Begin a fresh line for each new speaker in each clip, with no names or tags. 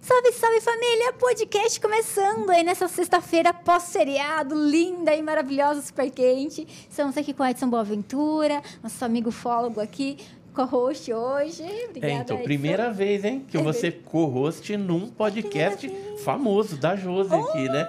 Salve, salve família! Podcast começando aí nessa sexta-feira pós-seriado, linda e maravilhosa, super quente. Estamos aqui com Edson Boaventura, nosso amigo fólogo aqui, co-host hoje. Obrigada,
É, então,
Edson.
primeira vez, hein, que
É
você co-host num podcast famoso da Josi aqui, né?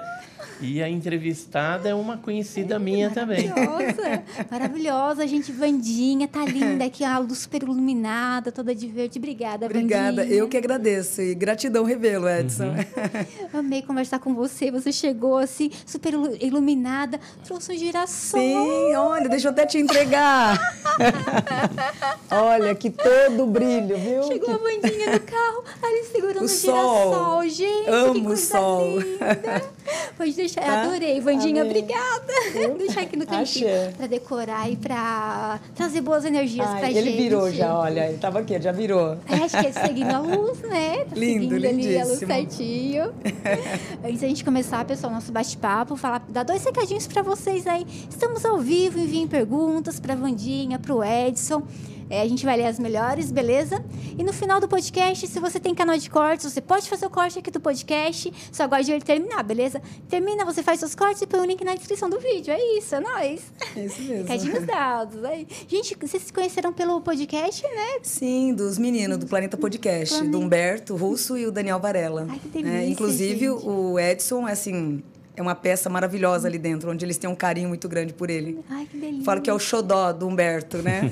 E a entrevistada é uma conhecida minha também.
Maravilhosa, maravilhosa, gente. Vandinha, tá linda aqui, a luz super iluminada, toda de verde. Obrigada,
Obrigada.
Vandinha.
Eu que agradeço. E gratidão revelo, Edson.
Uhum.
Amei conversar com você. Você chegou assim, super ilu- iluminada, trouxe um girassol.
Sim, olha, deixa eu até te entregar. olha, que todo brilho, viu?
Chegou a Vandinha no carro, ali segurando
O
o,
sol.
girassol. Gente,
Amo
que
o
coisa
sol.
linda. Pode deixar,
Tá?
adorei. Vandinha,
Amei.
obrigada. deixar aqui no cantinho pra decorar e pra trazer boas energias
Ai,
pra
ele
gente.
virou já, olha. Ele tava aqui, já virou.
É, Acho que é seguindo a luz, né? Tá
Lindo,
seguindo ali a luz
lindíssimo.
certinho. Antes da gente começar, pessoal, nosso bate-papo, falar, dar dois recadinhos pra vocês aí. Estamos ao vivo, enviem perguntas pra Vandinha, pro Edson. É, a gente vai ler as melhores, beleza? E no final do podcast, se você tem canal de cortes, você pode fazer o corte aqui do podcast, só aguarde ele terminar, beleza? Termina, você faz seus cortes e põe o link na descrição do vídeo. É isso, é nóis.
É isso mesmo.
Recadinhos dados. Aí. Gente, vocês se conheceram pelo podcast, né?
Sim, dos meninos do Planeta Podcast,
Planeta.
do Humberto Russo e o Daniel Varela.
Ai, que delícia,
É, inclusive,
gente.
o Edson, assim, é uma peça maravilhosa ali dentro, onde eles têm um carinho muito grande por ele.
Ai, que delícia.
Falo que é o xodó do Humberto, né?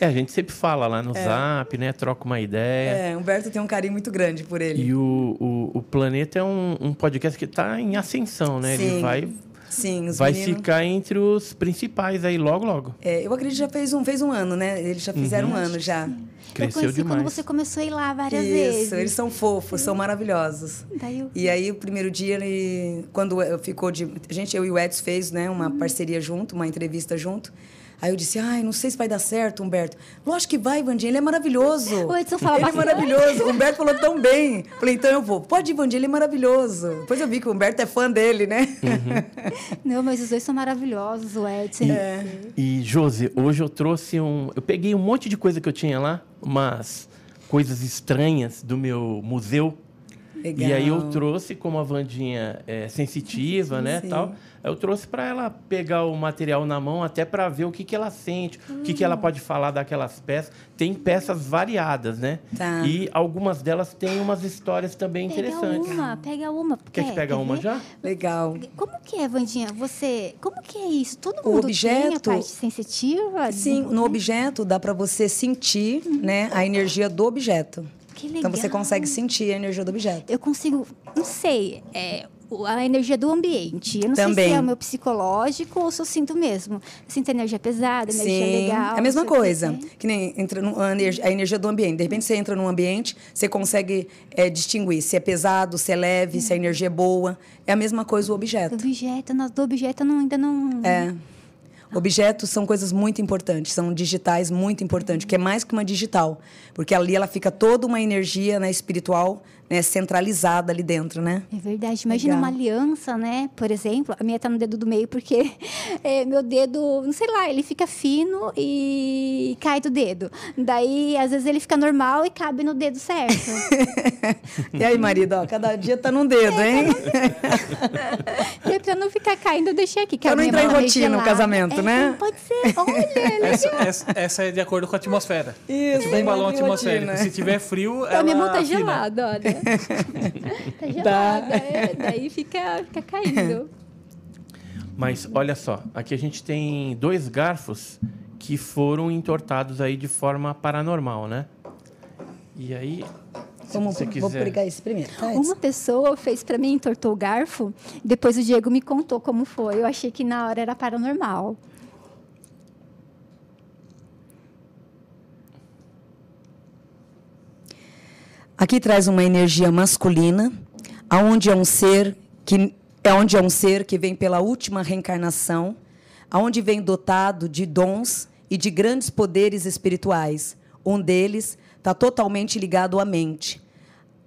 É, a gente sempre fala lá no zap, né? Troca uma ideia.
é, Humberto tem um carinho muito grande por ele.
E o, o, o Planeta é um, um podcast que está em ascensão, né? Ele
Sim,
vai,
Sim, os
vai
meninos...
ficar entre os principais aí logo, logo.
É, eu acredito que já fez um, fez um ano, né? Eles já fizeram um ano já.
Cresceu
eu
demais.
quando você começou a ir lá várias
Isso,
vezes.
eles são fofos, são maravilhosos.
Daí eu...
E aí, o primeiro dia, ele, quando eu- ficou de. A gente, eu e o Edson fez né, uma parceria junto, uma entrevista junto. Aí eu disse, ai, não sei se vai dar certo, Humberto. Lógico que vai, Vandinha, ele é maravilhoso.
O Edson fala
Ele é
bastante.
maravilhoso. O Humberto falou tão bem. Falei, então eu vou. Pode ir, Vandinha, ele é maravilhoso. Depois eu vi que o Humberto é fã dele, né?
Não, mas os dois são maravilhosos, o Edson.
É.
E, Josi, hoje eu trouxe um. Eu peguei um monte de coisa que eu tinha lá, umas coisas estranhas do meu museu.
Legal.
E aí eu trouxe, como a Vandinha é sensitiva, né,
Sim.
tal, eu trouxe para ela pegar o material na mão até para ver o que, que ela sente, o que, que ela pode falar daquelas peças. Tem peças variadas, né?
Tá.
E algumas delas têm umas histórias também
Pega
interessantes.
uma, pega uma.
Quer que pega uma já?
Legal.
Como que é, Vandinha? Você... Como que é isso? Todo
O
mundo tem a
objeto-
parte sensitiva?
Sim, no objeto dá para você sentir né, a energia do objeto.
Que legal.
Então você consegue sentir a energia do objeto.
Eu consigo... Não sei, é... A energia do ambiente. Eu não sei
Também.
se é o meu psicológico ou se eu sinto mesmo. Eu sinto energia pesada, energia legal.
é a mesma
sei
coisa. Que nem entra no- a energia, a energia do ambiente. De repente você entra num ambiente, você consegue é, distinguir se é pesado, se é leve, se a energia é boa. É a mesma coisa o
Do
objeto.
objeto, nós do objeto eu não, ainda não...
É. Objetos são coisas muito importantes, são digitais muito importantes, que é mais que uma digital, porque ali ela fica toda uma energia né, espiritual né, centralizada ali dentro, né?
É verdade. Imagina
Legal.
uma aliança, né? Por exemplo, a minha tá no dedo do meio porque é, meu dedo, não sei lá, ele fica fino e cai do dedo. Daí, às vezes, ele fica normal e cabe no dedo certo.
E aí, marido, ó, cada dia tá num dedo, hein?
e aí, pra não ficar caindo, eu deixei aqui. Que
Pra
a
não entrar em
é
rotina o
gelada.
casamento,
É,
né?
Pode ser. Olha,
Essa, essa, essa é de acordo com a atmosfera.
Isso,
Tipo
tem
um balão atmosférico. Se tiver frio,
então, a minha mão
ela
tá
afina.
gelada, olha. Tá gelada, é, daí fica, fica caindo.
Mas olha só, aqui a gente tem dois garfos que foram entortados aí de forma paranormal, né? E aí, se
Vamos,
você
vou
quiser...
pegar esse primeiro. Tá?
Uma pessoa fez pra mim, entortou o garfo. Depois o Diego me contou como foi. Eu achei que na hora era paranormal.
Aqui traz uma energia masculina, aonde é um ser que é onde é um ser que vem pela última reencarnação, aonde vem dotado de dons e de grandes poderes espirituais. Um deles está totalmente ligado à mente.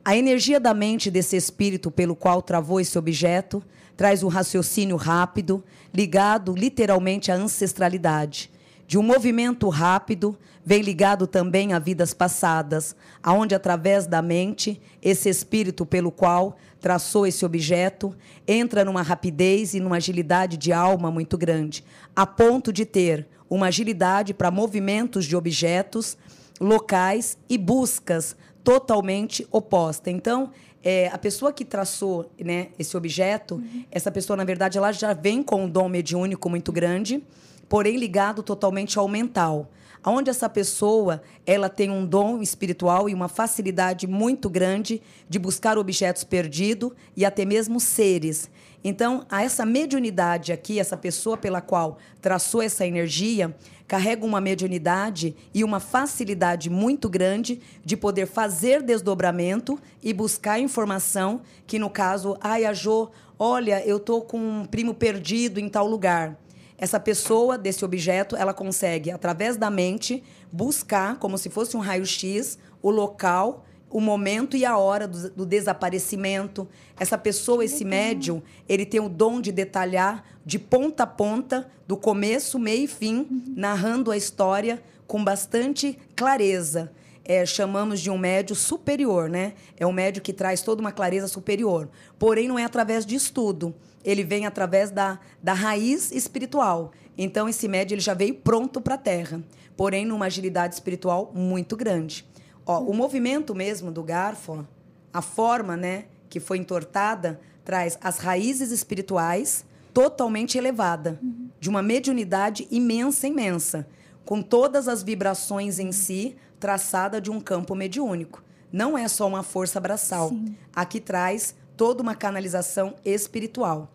A energia da mente desse espírito pelo qual travou esse objeto traz um raciocínio rápido, ligado literalmente à ancestralidade. De um movimento rápido, vem ligado também a vidas passadas, aonde através da mente, esse espírito pelo qual traçou esse objeto entra numa rapidez e numa agilidade de alma muito grande, a ponto de ter uma agilidade para movimentos de objetos, locais e buscas totalmente oposta. Então, é, a pessoa que traçou né, esse objeto, uhum. essa pessoa, na verdade, ela já vem com um dom mediúnico muito grande porém ligado totalmente ao mental. Onde essa pessoa ela tem um dom espiritual e uma facilidade muito grande de buscar objetos perdidos e até mesmo seres. Então, a essa mediunidade aqui, essa pessoa pela qual traçou essa energia, carrega uma mediunidade e uma facilidade muito grande de poder fazer desdobramento e buscar informação que, no caso, ai, a olha, eu tô com um primo perdido em tal lugar essa pessoa desse objeto, ela consegue, através da mente, buscar, como se fosse um raio-x, o local, o momento e a hora do, do, desaparecimento. Essa pessoa, esse médium, ele tem o dom de detalhar de ponta a ponta, do começo, meio e fim, uhum. narrando a história com bastante clareza. É, chamamos de um médio superior, né? É um médio que traz toda uma clareza superior. Porém, não é através de estudo ele vem através da, da raiz espiritual. Então, esse médio ele já veio pronto para a Terra, porém numa agilidade espiritual muito grande. Ó, o movimento mesmo do garfo, a forma né, que foi entortada, traz as raízes espirituais totalmente elevada, de uma mediunidade imensa, imensa, com todas as vibrações em si traçada de um campo mediúnico. Não é só uma força braçal. Sim. Aqui traz toda uma canalização espiritual.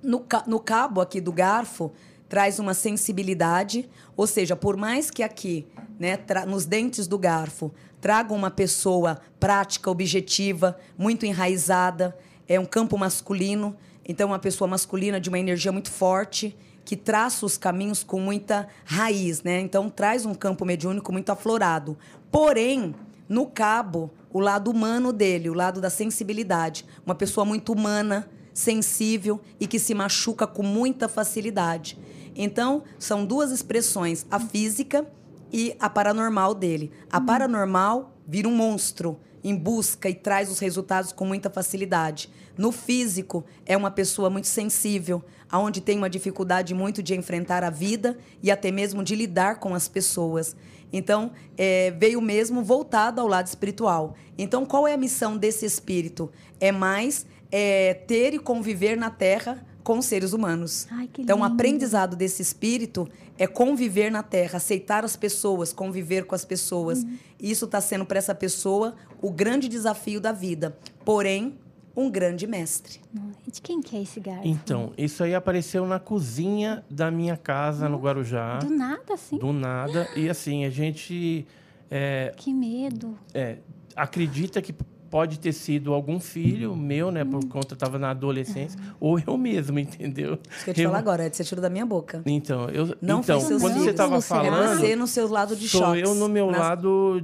No, no cabo aqui do garfo, traz uma sensibilidade, ou seja, por mais que aqui, né, nos dentes do garfo, traga uma pessoa prática, objetiva, muito enraizada, é um campo masculino, então uma pessoa masculina de uma energia muito forte, que traça os caminhos com muita raiz, né? Então traz um campo mediúnico muito aflorado. Porém, no cabo, o lado humano dele, o lado da sensibilidade. Uma pessoa muito humana, sensível e que se machuca com muita facilidade. Então, são duas expressões, a física e a paranormal dele. A uhum. paranormal vira um monstro em busca e traz os resultados com muita facilidade. No físico, é uma pessoa muito sensível, aonde tem uma dificuldade muito de enfrentar a vida e até mesmo de lidar com as pessoas. Então, é, veio mesmo voltado ao lado espiritual. Então, qual é a missão desse espírito? É mais é, ter e conviver na Terra com os seres humanos.
Ai,
então, o aprendizado desse espírito é conviver na Terra, aceitar as pessoas, conviver com as pessoas. Uhum. Isso está sendo para essa pessoa o grande desafio da vida. Porém, um grande mestre.
De quem que é esse garfo?
Então, isso aí apareceu na cozinha da minha casa, no Guarujá.
Do nada, assim?
Do nada. E assim, a gente... É,
que medo.
É, acredita que pode ter sido algum filho meu, né? Por conta estava na adolescência, ou eu mesmo, entendeu?
Isso que eu te eu... falar agora, é de ser tiro da minha boca.
Então, eu não então, quando você estava falando,
é você no seu lado de
sou
choques.
eu no meu
nas...
lado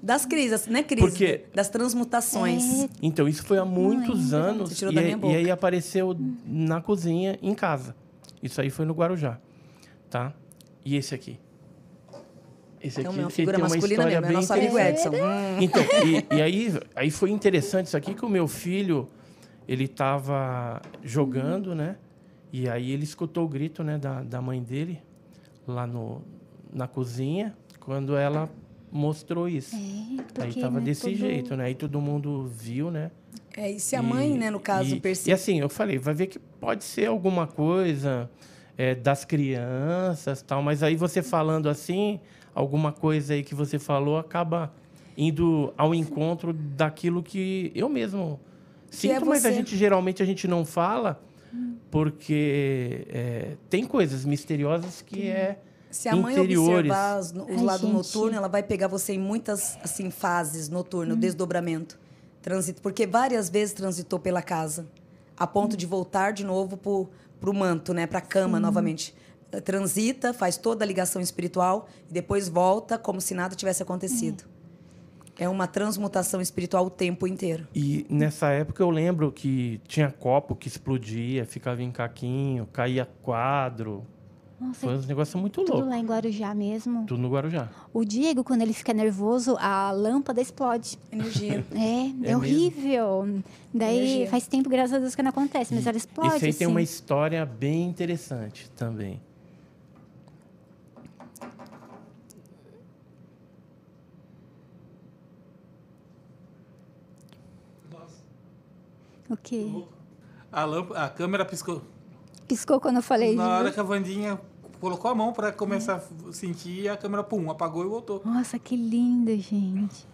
das crises, né, crise? Porque... Das transmutações.
É... Então, isso foi há muitos anos. Você tirou e, da minha boca. e aí apareceu na cozinha, em casa. Isso aí foi no Guarujá. Tá? E esse aqui?
Esse aqui, é uma figura masculina mesmo, é nosso amigo Edson.
Então, e, e, aí, aí foi interessante isso aqui que o meu filho, ele estava jogando, né? E aí ele escutou o grito né, da, da mãe dele lá no, na cozinha, quando ela mostrou isso.
É, porque,
aí tava né, desse todo... jeito, né? Aí todo mundo viu, né?
É, e se a mãe, né, no caso,
percebe... E assim, eu falei, vai ver que pode ser alguma coisa é, das crianças tal, mas aí você falando assim, alguma coisa aí que você falou acaba indo ao encontro daquilo que eu mesmo sinto, é mas a gente geralmente a gente não fala porque é, tem coisas misteriosas que é
se a mãe observar os, o lado noturno, ela vai pegar você em muitas assim fases noturno, hum. desdobramento, trânsito, porque várias vezes transitou pela casa, a ponto hum. de voltar de novo para o manto, né, para a cama Sim. novamente. Transita, faz toda a ligação espiritual e depois volta como se nada tivesse acontecido. É. é uma transmutação espiritual o tempo inteiro.
E nessa época eu lembro que tinha copo que explodia, ficava em caquinho, caía quadro.
Nossa,
Foi um negócio muito
tudo
louco.
lá em Guarujá mesmo.
Tudo no Guarujá.
O Diego, quando ele fica nervoso, a lâmpada explode.
Energia.
É, é,
mesmo?
horrível. Daí
Energia.
faz tempo, graças a Deus, que não acontece, mas ela explode.
Esse aí tem uma
assim.
história bem interessante também.
O quê?
A, lâmpada, a câmera piscou.
Piscou quando eu falei.
Na hora que a Vandinha colocou a mão pra começar a sentir, a câmera, pum, apagou e voltou.
Nossa, que lindo, gente.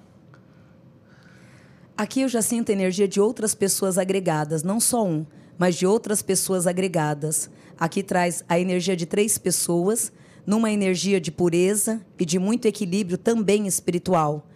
Aqui eu já sinto a energia de outras pessoas agregadas, não só um, mas de outras pessoas agregadas. Aqui traz a energia de três pessoas, numa energia de pureza e de muito equilíbrio também espiritual.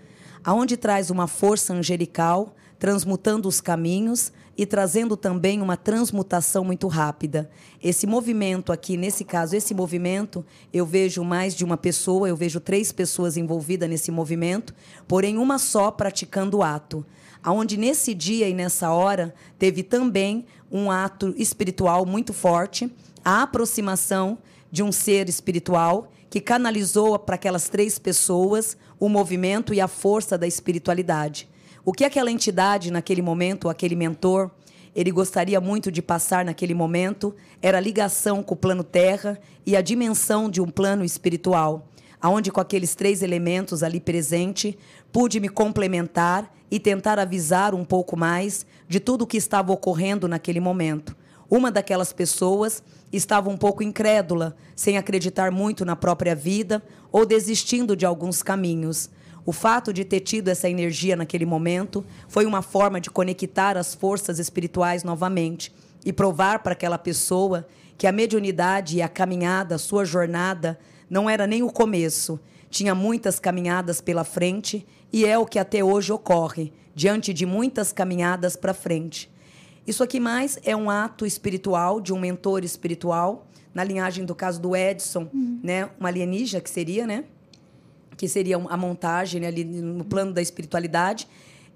Aonde traz uma força angelical, transmutando os caminhos e trazendo também uma transmutação muito rápida. Esse movimento aqui, nesse caso, esse movimento, eu vejo mais de uma pessoa, eu vejo três pessoas envolvidas nesse movimento, porém uma só praticando o ato. Aonde nesse dia e nessa hora teve também um ato espiritual muito forte, a aproximação de um ser espiritual que canalizou para aquelas três pessoas o movimento e a força da espiritualidade. O que aquela entidade, naquele momento, aquele mentor, ele gostaria muito de passar naquele momento era a ligação com o plano terra e a dimensão de um plano espiritual, aonde com aqueles três elementos ali presente, pude me complementar e tentar avisar um pouco mais de tudo o que estava ocorrendo naquele momento. Uma daquelas pessoas estava um pouco incrédula, sem acreditar muito na própria vida ou desistindo de alguns caminhos. O fato de ter tido essa energia naquele momento foi uma forma de conectar as forças espirituais novamente e provar para aquela pessoa que a mediunidade e a caminhada, a sua jornada, não era nem o começo. Tinha muitas caminhadas pela frente e é o que até hoje ocorre, diante de muitas caminhadas para frente. Isso aqui mais é um ato espiritual de um mentor espiritual, na linhagem do caso do Edson, né, uma alienígena que seria, né? Que seria a montagem né, ali no plano da espiritualidade,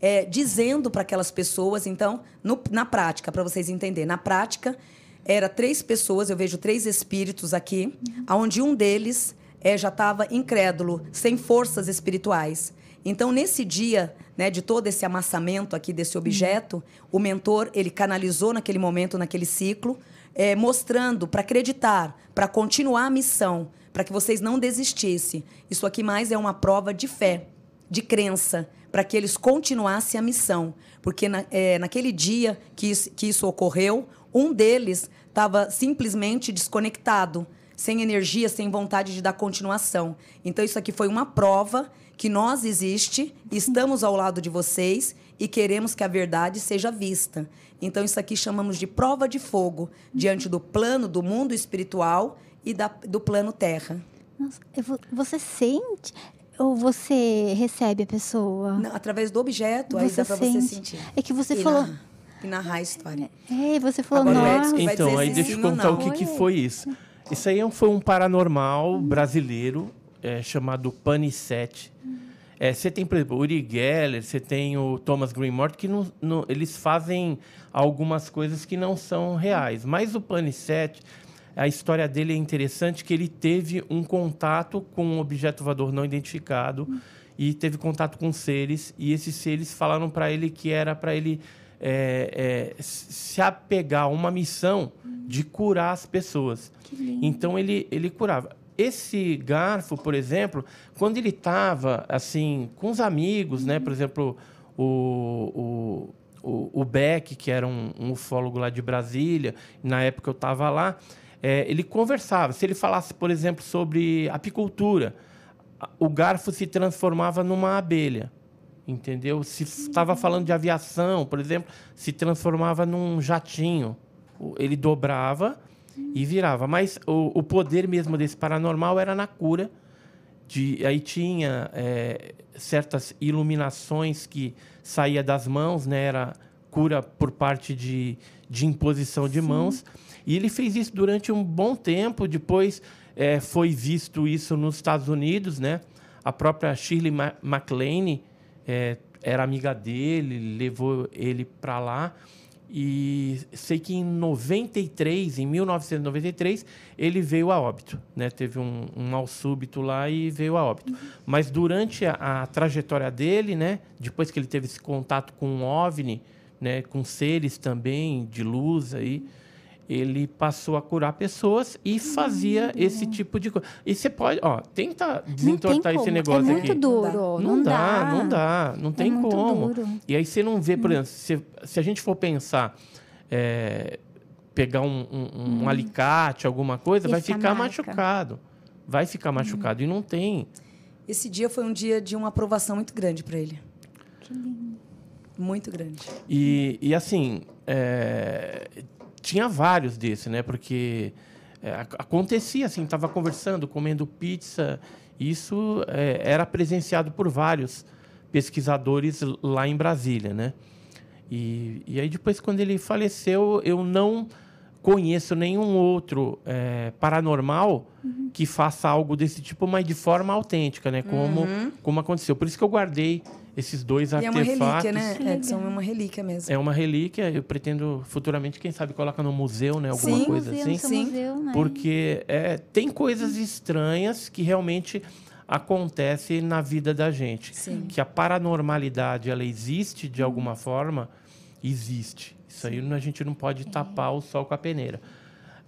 é, dizendo para aquelas pessoas, então, no- na prática, para vocês entenderem, na prática, era três pessoas, eu vejo três espíritos aqui, onde um deles é, já estava incrédulo, sem forças espirituais. Então, nesse dia, né, de todo esse amassamento aqui desse objeto, o mentor ele canalizou naquele momento, naquele ciclo, é, mostrando para acreditar, para continuar a missão, para que vocês não desistissem. Isso aqui mais é uma prova de fé, de crença, para que eles continuassem a missão. Porque na- é, naquele dia que isso, que isso ocorreu, um deles estava simplesmente desconectado, sem energia, sem vontade de dar continuação. Então, isso aqui foi uma prova que nós existe, estamos ao lado de vocês e queremos que a verdade seja vista. Então, isso aqui chamamos de prova de fogo diante do plano do mundo espiritual e da- do plano terra.
Nossa, vou- você sente ou você recebe a pessoa?
Não, através do objeto, aí
Você
dá para você
sente.
sentir.
É que você
e
falou-
narrar, e narrar a história.
É, você falou,
Agora o
nossa.
Edson vai
Então, aí deixa eu contar o
não.
que, que
Foi.
isso. Isso aí é foi um paranormal brasileiro é, chamado Panicete. É, você tem, por exemplo, o Uri Geller, você tem o Thomas Greenmort, que não, não- eles fazem algumas coisas que não são reais. Mas o Panicete, a história dele é interessante, que ele teve um contato com um objeto voador não identificado e teve contato com seres, e esses seres falaram para ele que era para ele é, é, se apegar a uma missão de curar as pessoas. Então ele, ele curava. Esse garfo, por exemplo, quando ele estava assim com os amigos, né? Por exemplo, o, o, o, o Beck, que era um, um ufólogo lá de Brasília, na época eu estava lá, é, ele conversava. Se ele falasse, por exemplo, sobre apicultura, o garfo se transformava numa abelha. Entendeu? Se estava falando de aviação, por exemplo, se transformava num jatinho. Ele dobrava e virava. Mas o, o poder mesmo desse paranormal era na cura. De, aí tinha é, certas iluminações que saía das mãos, né? Era cura por parte de, de imposição de mãos. E ele fez isso durante um bom tempo. Depois é, foi visto isso nos Estados Unidos, né? A própria Shirley Ma- MacLaine é, era amiga dele, levou ele para lá. E sei que em 93, em 1993, ele veio a óbito, né? Teve um, um mal súbito lá e veio a óbito. Mas durante a, a trajetória dele, né? Depois que ele teve esse contato com um OVNI, né? Com seres também de luz aí, ele passou a curar pessoas e fazia esse tipo de coisa. E você pode, ó, tenta
Não
desentortar esse
como.
negócio
é muito
aqui.
duro.
Não, dá, não dá, não tem
muito
como.
duro.
E aí você não vê, por exemplo, se, se a gente for pensar, é, pegar um, um- um alicate, alguma coisa, vai
Essa
ficar
marca.
machucado. Vai ficar machucado. E não tem.
Esse dia foi um dia de uma aprovação muito grande para ele. Muito grande.
E, e assim, é, tinha vários desses, né? Porque é, ac- acontecia assim, estava conversando, comendo pizza. Isso é, era presenciado por vários pesquisadores lá em Brasília, né? E, e aí depois, quando ele faleceu, eu não conheço nenhum outro é, paranormal que faça algo desse tipo, mas de forma autêntica, né? Como, como aconteceu. Por isso que eu guardei esses dois
E é uma
artefatos.
relíquia, né. Edson? É uma relíquia mesmo.
É uma relíquia, eu pretendo futuramente, quem sabe, colocar no museu, né? Alguma
Sim.
coisa
museu,
assim.
Sim.
museu, né?
Porque é, tem coisas estranhas que realmente acontecem na vida da gente.
Sim.
Que a paranormalidade, ela existe de alguma forma, existe. Isso aí a gente não pode tapar o sol com a peneira.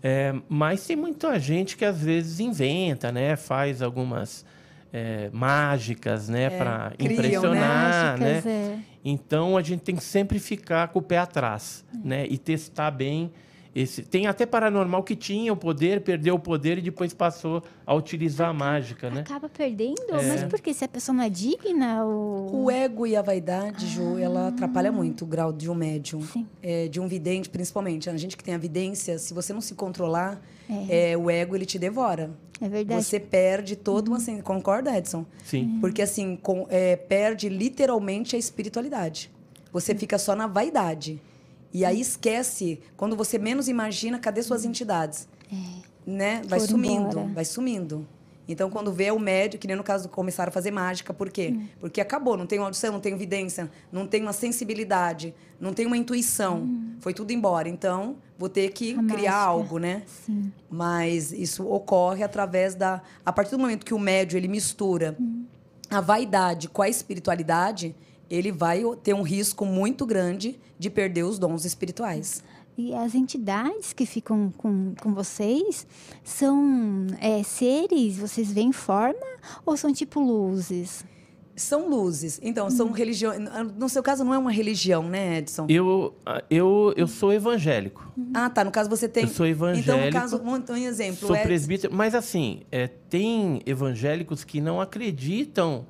É, mas tem muita gente que às vezes inventa, né? Faz algumas é, mágicas, né? Para
criam, né?
impressionar, né?
Mágicas, é.
Então a gente tem que sempre ficar com o pé atrás, né? E testar bem esse. Tem até paranormal que tinha o poder, perdeu o poder e depois passou a utilizar a mágica, né?
Acaba perdendo?
É.
Mas por quê? Se a pessoa não é digna? Ou...
O ego e a vaidade, Ju, ela atrapalha muito o grau de um médium. É, de um vidente, principalmente. A gente que tem a vidência, se você não se controlar, é, o ego ele te devora.
É verdade.
Você perde todo uma... sen- Concorda, Edson?
Sim.
Porque, assim, com- é, perde literalmente a espiritualidade. Você fica só na vaidade. E aí esquece, quando você menos imagina, cadê suas entidades? Né? Vai
Foram
sumindo,
embora.
vai sumindo. Então, quando vê o médico, que nem no caso começaram a fazer mágica, por quê? Porque acabou, não tenho audição, não tenho vidência, não tenho uma sensibilidade, não tenho uma intuição. Foi tudo embora. Então, vou ter que
A
criar
mágica.
algo, né?
Sim.
Mas isso ocorre através da. A partir do momento que o médio ele mistura a vaidade com a espiritualidade, ele vai ter um risco muito grande de perder os dons espirituais.
E as entidades que ficam com, com vocês são é, seres, vocês veem forma ou são tipo luzes?
São luzes. Então, são religiões. No seu caso, não é uma religião, né, Edson?
Eu, eu, eu sou evangélico.
Ah, tá. No caso, você tem.
Eu sou
Então, no
evangélico.
caso, um, um exemplo.
Sou
é-
presbítero, mas assim, é, tem evangélicos que não acreditam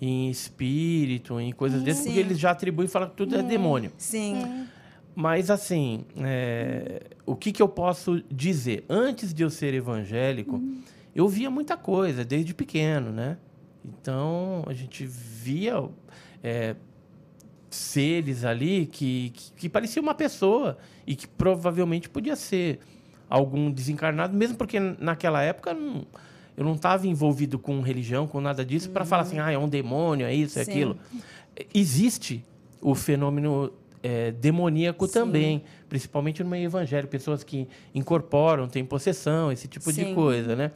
em espírito, em coisas dessas, porque eles já atribuem e falam que tudo é demônio.
Sim.
Mas assim, é, o que, que eu posso dizer? Antes de eu ser evangélico, eu via muita coisa desde pequeno, né? Então a gente via é, seres ali que, que, que parecia uma pessoa e que provavelmente podia ser algum desencarnado, mesmo porque naquela época não- eu não estava envolvido com religião, com nada disso, para falar assim, ah, é um demônio, é isso, é
Sim.
aquilo. Existe o fenômeno é, demoníaco
Sim.
também, principalmente no meio evangélico, pessoas que incorporam, têm possessão, esse tipo de
Sim.
coisa, né?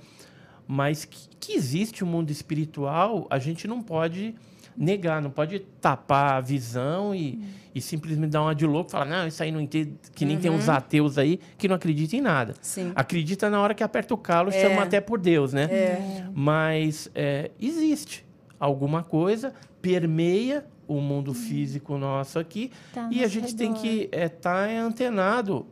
Mas que, que existe o mundo espiritual, a gente não pode negar, não pode tapar a visão e, e simplesmente dar uma de louco e falar, não, isso aí não entende, que nem tem uns ateus aí que não acreditam em nada.
Sim.
Acredita na hora que aperta o calo,
É.
chama até por Deus, né?
É.
Mas é, existe alguma coisa, permeia o mundo físico nosso aqui
Tá
e a gente tem
redor.
que estar antenado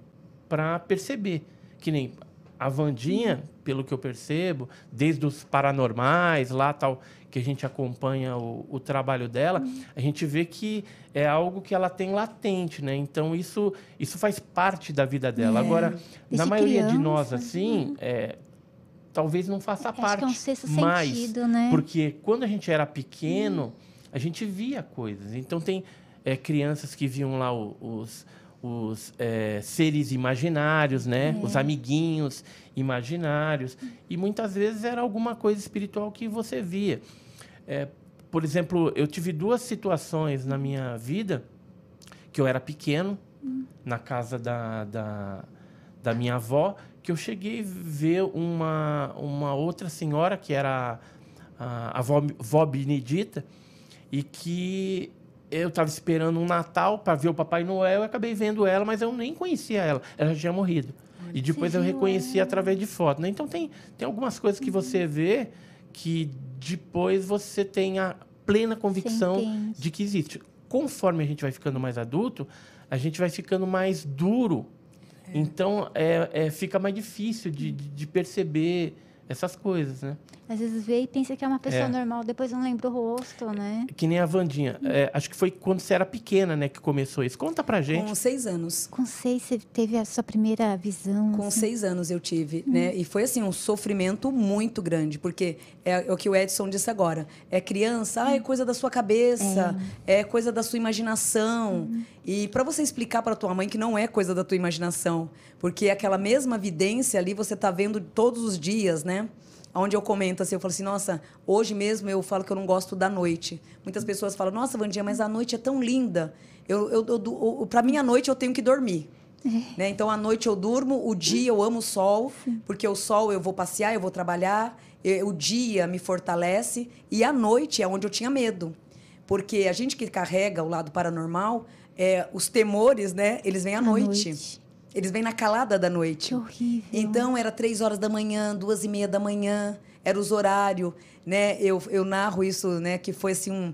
para perceber. Que nem a Vandinha, pelo que eu percebo, desde os paranormais lá tal, que a gente acompanha o, o trabalho dela, a gente vê que é algo que ela tem latente, né? Então isso, isso faz parte da vida dela.
É.
Agora, na
Desde
maioria de
criança,
nós, assim, é, talvez não faça
Acho
parte.
que é um sexto
mas,
sentido, né?
porque quando a gente era pequeno, a gente via coisas. Então tem é, crianças que viam lá os, os é, seres imaginários, né? Os amiguinhos imaginários. E muitas vezes era alguma coisa espiritual que você via. É, por exemplo, eu tive duas situações na minha vida que eu era pequeno, na casa da, da, da minha avó, que eu cheguei a ver uma, uma outra senhora, que era a, a avó, avó Benedita, e que eu estava esperando um Natal para ver o Papai Noel e acabei vendo ela, mas eu nem conhecia ela. Ela já tinha morrido. E depois eu reconheci
ela?
através de foto. Né? Então tem, tem algumas coisas que você vê que depois você tem a plena convicção de que existe. Conforme a gente vai ficando mais adulto, a gente vai ficando mais duro. Então é, é, fica mais difícil de, de, de perceber essas coisas, né?
Às vezes vê e pensa que é uma pessoa
É.
normal, depois não lembra o rosto, né?
Que nem a Vandinha. É, acho que foi quando você era pequena, né, que começou isso. Conta pra gente.
Com seis anos.
Com seis, você teve a sua primeira visão.
Com
assim?
seis anos eu tive, né? E foi assim um sofrimento muito grande, porque é o que o Edson disse agora. É criança, ah, é coisa da sua cabeça, é, coisa da sua imaginação. E para você explicar para tua mãe que não é coisa da tua imaginação, porque aquela mesma vidência ali você tá vendo todos os dias, né? Onde eu comento assim, eu falo assim, nossa, hoje mesmo eu falo que eu não gosto da noite. Muitas pessoas falam, nossa, Vandinha, mas a noite é tão linda. Eu, eu, eu, para mim, a noite eu tenho que dormir. Né? Então, à noite eu durmo, o dia eu amo o sol, porque o sol eu vou passear, eu vou trabalhar, e- o dia me fortalece, e a noite é onde eu tinha medo. Porque a gente que carrega o lado paranormal, é, os temores, né, eles vêm à,
À
noite.
noite.
Eles vêm na calada da noite.
Que horrível.
Então, era três horas da manhã, duas e meia da manhã, era os horários, né? Eu, eu narro isso, né? Que foi, assim, um,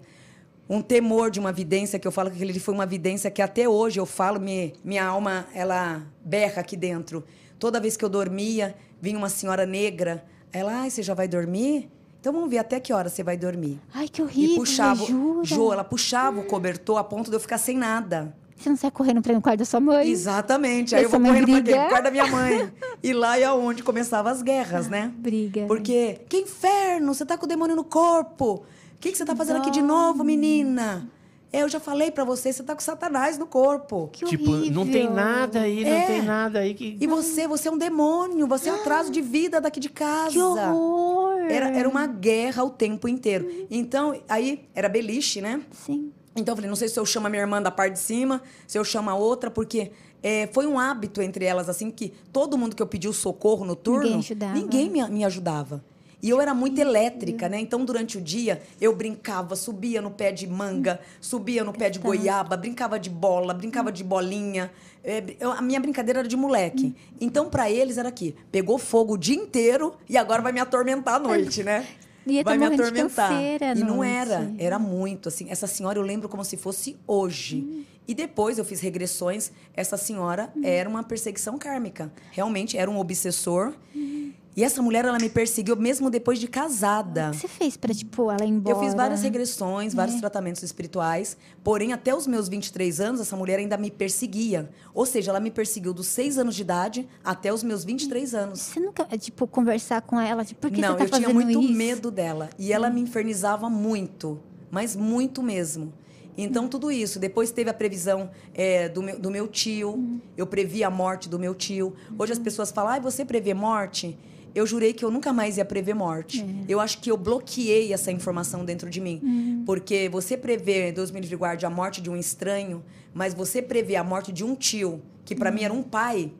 um temor de uma vidência, que eu falo que ele foi uma vidência que até hoje eu falo, me, minha alma, ela berra aqui dentro. Toda vez que eu dormia, vinha uma senhora negra, ela, ai, você já vai dormir? Então, vamos ver até que hora você vai dormir.
Ai, que horrível.
e puxava,
jura?
Jo, ela puxava o cobertor a ponto de eu ficar sem nada.
Você não sai correndo pra ir no quarto da sua mãe?
Exatamente. Aí eu vou correndo pra quê?
briga.
Pro quarto da minha mãe. E lá é onde começavam as guerras, né?
Briga.
Porque, que inferno, você tá com o demônio no corpo. O que, que você tá fazendo aqui de novo, menina? É, Eu já falei pra você, você tá com Satanás no corpo.
Que
tipo, não tem
horrível.
nada aí, não
É.
tem nada aí que.
E você, você é um demônio, você é atraso de vida daqui de casa.
Que horror.
Era, era uma guerra o tempo inteiro. Então, aí, era beliche, né?
Sim.
Então eu falei, não sei se eu chamo a minha irmã da parte de cima, se eu chamo a outra, porque é, foi um hábito entre elas, assim, que todo mundo que eu pedi o socorro no turno,
Ninguém ajudava.
ninguém me, me ajudava. E eu era muito elétrica, né? Então, durante o dia, eu brincava, subia no pé de manga, subia no pé de goiaba, brincava de bola, brincava de bolinha. É, eu- a minha brincadeira era de moleque. Então, pra eles, era aqui, pegou fogo o dia inteiro e agora vai me atormentar à noite, né?
Ia tá
vai me atormentar.
canseira
E não era, era muito assim. Essa senhora eu lembro como se fosse hoje.
Hum.
E depois eu fiz regressões. Essa senhora era uma perseguição kármica. Realmente era um obsessor.
Hum.
E essa mulher ela me perseguiu mesmo depois de casada.
O que você fez pra, tipo, ela ir embora?
Eu fiz várias regressões, vários tratamentos espirituais. Porém, até os meus 23 anos, essa mulher ainda me perseguia. Ou seja, ela me perseguiu dos 6 anos de idade até os meus 23 anos.
Você nunca, tipo, conversar com ela? Tipo, por que
não,
você tá
eu tinha muito
isso?
medo dela. E ela me infernizava muito, mas muito mesmo. Então, tudo isso. Depois teve a previsão é, do, meu, do meu tio. Eu previ a morte do meu tio. Hoje as pessoas falam, ah, você prevê morte? Eu jurei que eu nunca mais ia prever morte. Eu acho que eu bloqueei essa informação dentro de mim. Porque você prevê, Deus me livre guarde, a morte de um estranho, mas você prevê a morte de um tio, que para mim era um pai,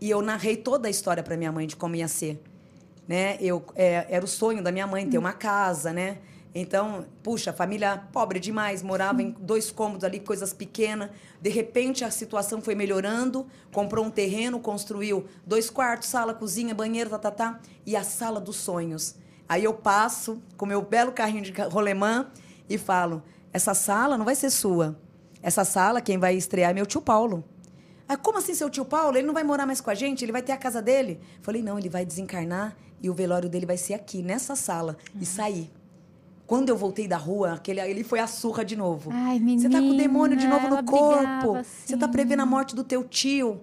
e eu narrei toda a história para minha mãe de como ia ser né? Eu é, era o sonho da minha mãe ter uma casa, né? Então, puxa, família pobre demais, morava em dois cômodos ali, coisas pequenas. De repente a situação foi melhorando, comprou um terreno, construiu dois quartos, sala, cozinha, banheiro, tá, tá, tá, e a sala dos sonhos. Aí eu passo com meu belo carrinho de rolemã e falo: essa sala não vai ser sua. Essa sala quem vai estrear é meu tio Paulo. Ah, como assim seu tio Paulo? Ele não vai morar mais com a gente? Ele vai ter a casa dele? Falei, não, ele vai desencarnar e o velório dele vai ser aqui, nessa sala. E sair. Quando eu voltei da rua, aquele, ele foi a surra de novo.
Ai,
Você tá com o demônio de
menina,
novo no corpo.
brigava
Você tá
assim.
prevendo a morte do teu tio.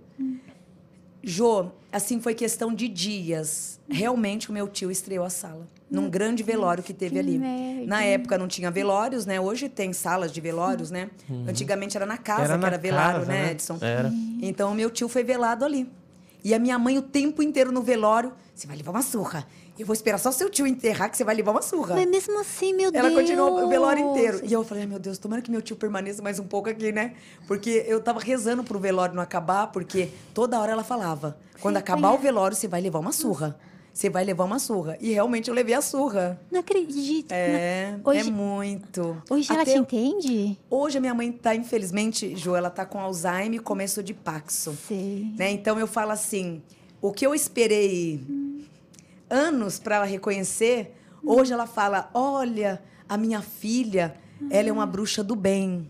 Jô, assim foi questão de dias. Realmente o meu tio estreou a sala. Num grande velório que teve
que
ali.
merda.
Na época não tinha velórios, né? Hoje tem salas de velórios, né? Antigamente era na casa
Era
que
na
era velório,
casa,
né,
né?
Edson?
Era.
Então, o meu tio foi velado ali. E a minha mãe o tempo inteiro no velório, você vai levar uma surra. Eu vou esperar só seu tio enterrar que você vai levar uma surra.
Mas mesmo assim, meu
Ela
Deus.
continuou o velório inteiro. E eu falei, ai meu Deus, tomara que meu tio permaneça mais um pouco aqui, né? Porque eu tava rezando pro velório não acabar, porque toda hora ela falava: quando acabar o velório, você vai levar uma surra. Você vai levar uma surra. E realmente eu levei a surra.
Não acredito.
É,
Hoje-
é muito.
Hoje ela
Até
te entende?
Hoje a minha mãe tá, infelizmente, Jo, ela tá com Alzheimer e começo de Paxo.
Sei.
Né? Então eu falo assim, o que eu esperei anos para ela reconhecer, hoje ela fala: "Olha, a minha filha, ela é uma bruxa do bem.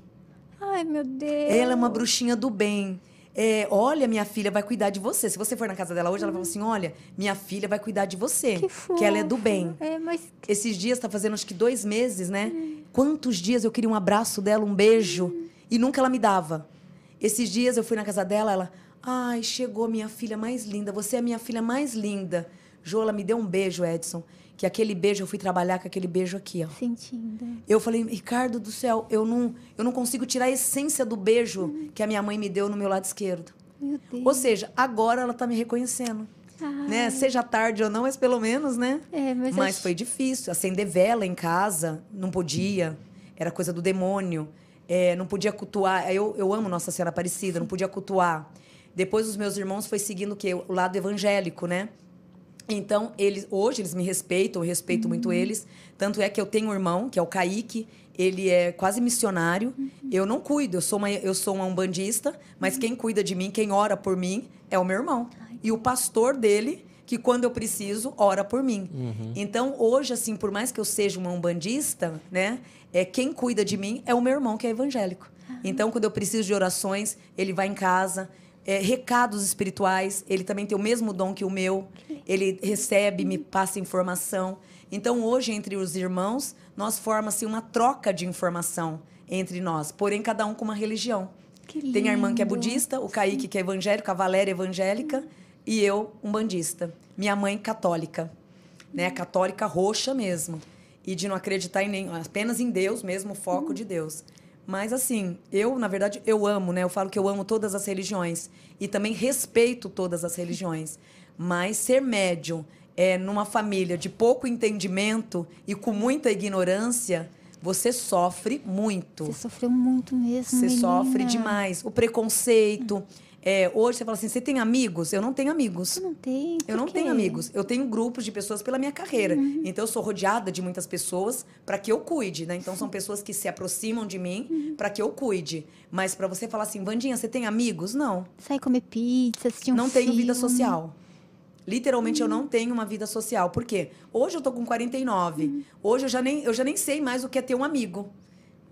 Ai, meu Deus.
Ela é uma bruxinha do bem. É, olha, minha filha vai cuidar de você. Se você for na casa dela hoje, ela fala assim: "Olha, minha filha vai cuidar de você,
Que fofo.
ela é do bem".
É, mas
Esses dias, tá fazendo acho que dois meses, né? Quantos dias eu queria um abraço dela, um beijo, e nunca ela me dava. Esses dias eu fui na casa dela, ela, ai, chegou minha filha mais linda, você é a minha filha mais linda. Jo, ela me deu um beijo, Edson, que aquele beijo, eu fui trabalhar com aquele beijo aqui, ó.
sentindo.
Eu falei, Ricardo do céu, eu não, eu não consigo tirar a essência do beijo que a minha mãe me deu no meu lado esquerdo.
Meu Deus.
Ou seja, agora ela tá me reconhecendo. Né? Seja tarde ou não, mas pelo menos, né?
É, mas
mas
acho-
foi difícil. Acender vela em casa, não podia. Era coisa do demônio. É, não podia cultuar. Eu, eu amo Nossa Senhora Aparecida, não podia cultuar. Depois os meus irmãos foi seguindo o quê? O lado evangélico, né? Então, eles hoje eles me respeitam, eu respeito muito eles. Tanto é que eu tenho um irmão, que é o Kaique, ele é quase missionário. Eu não cuido, eu sou uma, eu sou uma umbandista, mas quem cuida de mim, quem ora por mim, é o meu irmão. E o pastor dele, que quando eu preciso, ora por mim. Então, hoje, assim, por mais que eu seja uma umbandista, né? É, quem cuida de mim é o meu irmão, que é evangélico. Então, quando eu preciso de orações, ele vai em casa. É, recados espirituais, ele também tem o mesmo dom que o meu. Ele recebe, me passa informação. Então, hoje, entre os irmãos, nós formamos uma troca de informação entre nós, porém, cada um com uma religião. Tem a irmã que é budista, o Kaique, que é evangélico, a Valéria é evangélica, e eu, um bandista. Minha mãe, católica. Né? Católica roxa mesmo. E de não acreditar em nem, apenas em Deus mesmo, o foco de Deus. Mas assim, eu, na verdade, eu amo, né? Eu falo que eu amo todas as religiões. E também respeito todas as religiões. Mas ser médium é, numa família de pouco entendimento e com muita ignorância, você sofre muito.
Você sofreu muito mesmo,
Você
menina.
sofre demais. O preconceito. É, hoje você fala assim: você tem amigos? Eu não tenho amigos.
Você não tem?
Eu não
quê?
tenho amigos. Eu tenho grupos de pessoas pela minha carreira. Então eu sou rodeada de muitas pessoas para que eu cuide, né? Então são pessoas que se aproximam de mim para que eu cuide. Mas para você falar assim, Vandinha, você tem amigos? Não.
Sair comer pizza, assistir um
não tenho vida
filme.
social. Literalmente eu não tenho uma vida social. Por quê? Hoje eu tô com 49. Hoje eu já nem eu já nem sei mais o que é ter um amigo.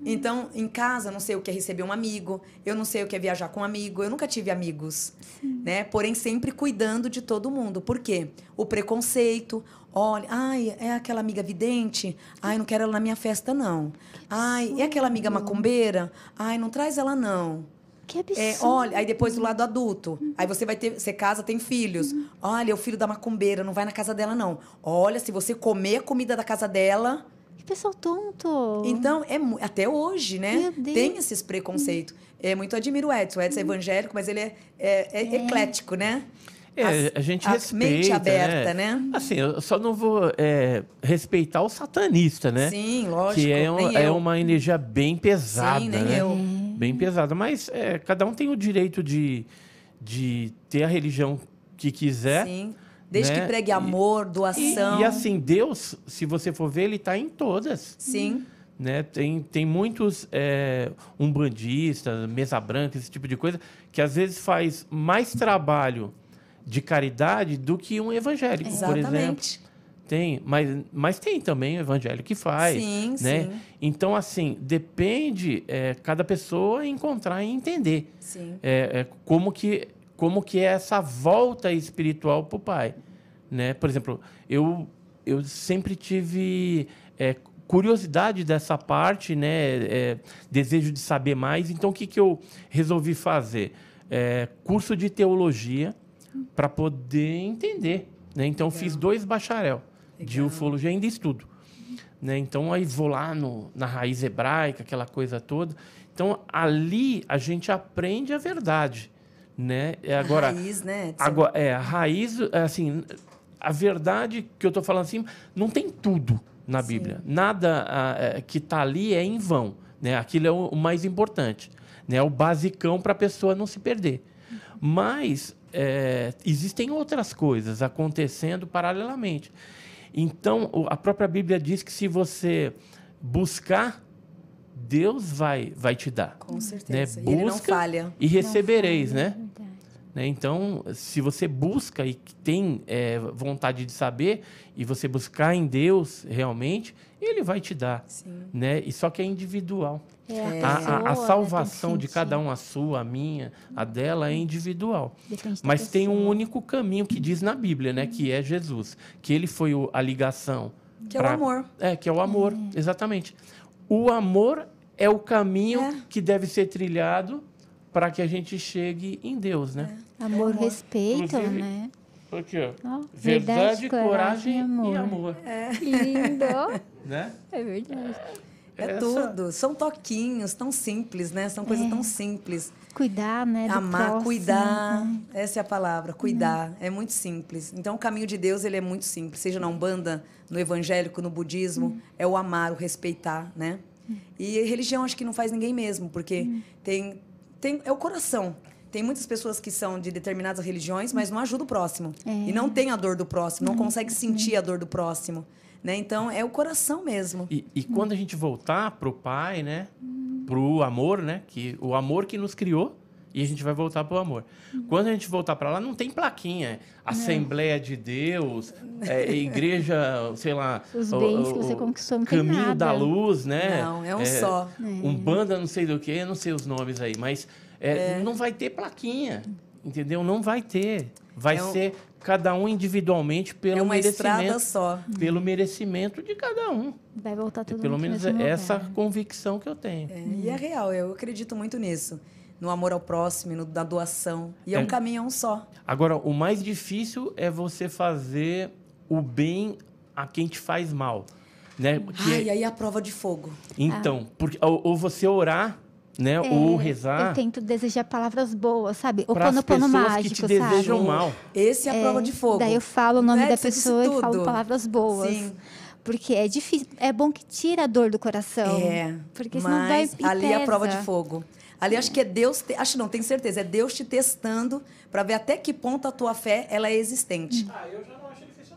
Então, em casa, eu não sei o que é receber um amigo, eu não sei o que é viajar com um amigo, eu nunca tive amigos, né? Porém, sempre cuidando de todo mundo. Por quê? O preconceito, olha, ai, é aquela amiga vidente, ai, não quero ela na minha festa, não. Ai, é aquela amiga macumbeira, ai, não traz ela, não.
Que absurdo.
É, olha, aí depois do lado adulto. Aí você vai ter, você casa, tem filhos. Olha, é o filho da macumbeira, não vai na casa dela, não. Olha, se você comer a comida da casa dela,
pessoal tonto.
então, é até hoje, né? Tem esses preconceitos. É, muito admiro o Edson. O Edson é evangélico, mas ele é, é- é eclético, né?
É,
As-
a gente
a
respeita,
mente aberta, né?
Assim, eu só não vou é, respeitar o satanista, né?
Sim, lógico.
que é, um- é uma energia bem pesada,
Sim, nem
né?
eu.
Bem pesada. Mas é, cada um tem o direito de, de ter a religião que quiser.
Sim. Desde
né?
que pregue
E-
amor,
E,
doação.
e assim, Deus, se você for ver, ele está em todas.
Sim.
Né? Tem, tem muitos é, umbandistas, mesa branca, esse tipo de coisa, que às vezes faz mais trabalho de caridade do que um evangélico, por exemplo.
Exatamente.
Tem, mas, mas tem também o evangelho que faz.
Sim,
né?
sim.
Então, assim, depende é, cada pessoa encontrar e entender
Sim.
é, é, como, que, como que é essa volta espiritual para o pai. Né? Por exemplo, eu, eu sempre tive é, curiosidade dessa parte, né? é, desejo de saber mais. Então, o que, que eu resolvi fazer? É, curso de teologia para poder entender. Né? Então, eu fiz dois bacharel de
Legal.
ufologia, ainda estudo. Né? Então, aí vou lá no, na raiz hebraica, aquela coisa toda. Então, ali a gente aprende a verdade. Né? É agora,
a raiz, né?
Agora é a raiz, é assim, a verdade que eu estou falando assim, não tem tudo na Bíblia. Nada ah, é, que está ali é em vão, né? Aquilo é o, o mais importante, né? O basicão para a pessoa não se perder. Mas é, existem outras coisas acontecendo paralelamente. Então, a própria Bíblia diz que se você buscar, Deus vai, vai te dar.
Com
Né?
certeza. E ele não
Busca
falha.
E recebereis,
Não
né?
é.
Né? Então, se você busca e tem é, vontade de saber, e você buscar em Deus realmente, Ele vai te dar.
Sim.
Né? E só que é individual.
É,
A, a-
pessoa,
a
né,
salvação de cada um, a sua, a minha, a dela, é individual. Mas tem um único caminho que diz na Bíblia, né? Que é Jesus. Que ele foi a ligação.
Que é o
pra-
amor.
É, que é o amor, exatamente. O amor é o caminho
É.
que deve ser trilhado para que a gente chegue em Deus, né?
Amor,
amor.
respeito,
Inclusive,
né?
Aqui, ó.
Ó,
Verdade, coragem,
e amor.
e amor.
Que lindo.
Né?
É verdade.
É
Essa-
tudo. São toquinhos tão simples, né? São coisas tão simples.
Cuidar, né? do
Amar,
próximo,
cuidar.
né?
Essa é a palavra, cuidar. É muito simples. Então, o caminho de Deus, ele é muito simples. Seja na Umbanda, no evangélico, no budismo, é o amar, o respeitar, né? E religião acho que não faz ninguém mesmo, porque tem, tem é o coração. Tem muitas pessoas que são de determinadas religiões, mas não ajudam o próximo. E não tem a dor do próximo, não consegue sentir a dor do próximo. Né? Então, é o coração mesmo.
E, e quando a gente voltar pro Pai, né? Pro amor, né? Que o amor que nos criou e a gente vai voltar pro amor. Quando a gente voltar para lá, não tem plaquinha. Assembleia de Deus, é, igreja, sei lá.
Os
o-
bens
o-
que você
o
conquistou não tem
Caminho da
nada.
luz, né?
Não, é um só.
Um banda, não sei do que, eu não sei os nomes aí, mas é, não vai ter plaquinha, entendeu? Não vai ter. Vai
É um-
ser cada um individualmente pelo
É uma
merecimento.
estrada só.
Pelo merecimento de cada um.
Vai voltar tudo
Pelo
no
menos é essa
lugar.
convicção que eu tenho.
É, E é real, eu acredito muito nisso. No amor ao próximo, no, na doação. E é,
É.
um caminho é um só.
Agora, o mais difícil é você fazer o bem a quem te faz mal. Né? Que
Ai,
é-
aí a prova de fogo.
Então, porque, ou, ou você orar, né? ou rezar
Eu tento desejar palavras boas, sabe? O
para
pano pano
pessoas
mágico,
que te desejam
sabe?
mal.
Esse é a prova de fogo.
Daí eu falo o nome
Né?
da
Você
pessoa e falo palavras boas.
Sim.
Porque é difícil. É bom que tira a dor do coração.
É,
Porque senão vai
mas
e
ali é a prova de fogo. Ali acho que é Deus, te- acho não, tenho certeza, é Deus te testando para ver até que ponto a tua fé ela é existente.
Ah, eu já não achei difícil,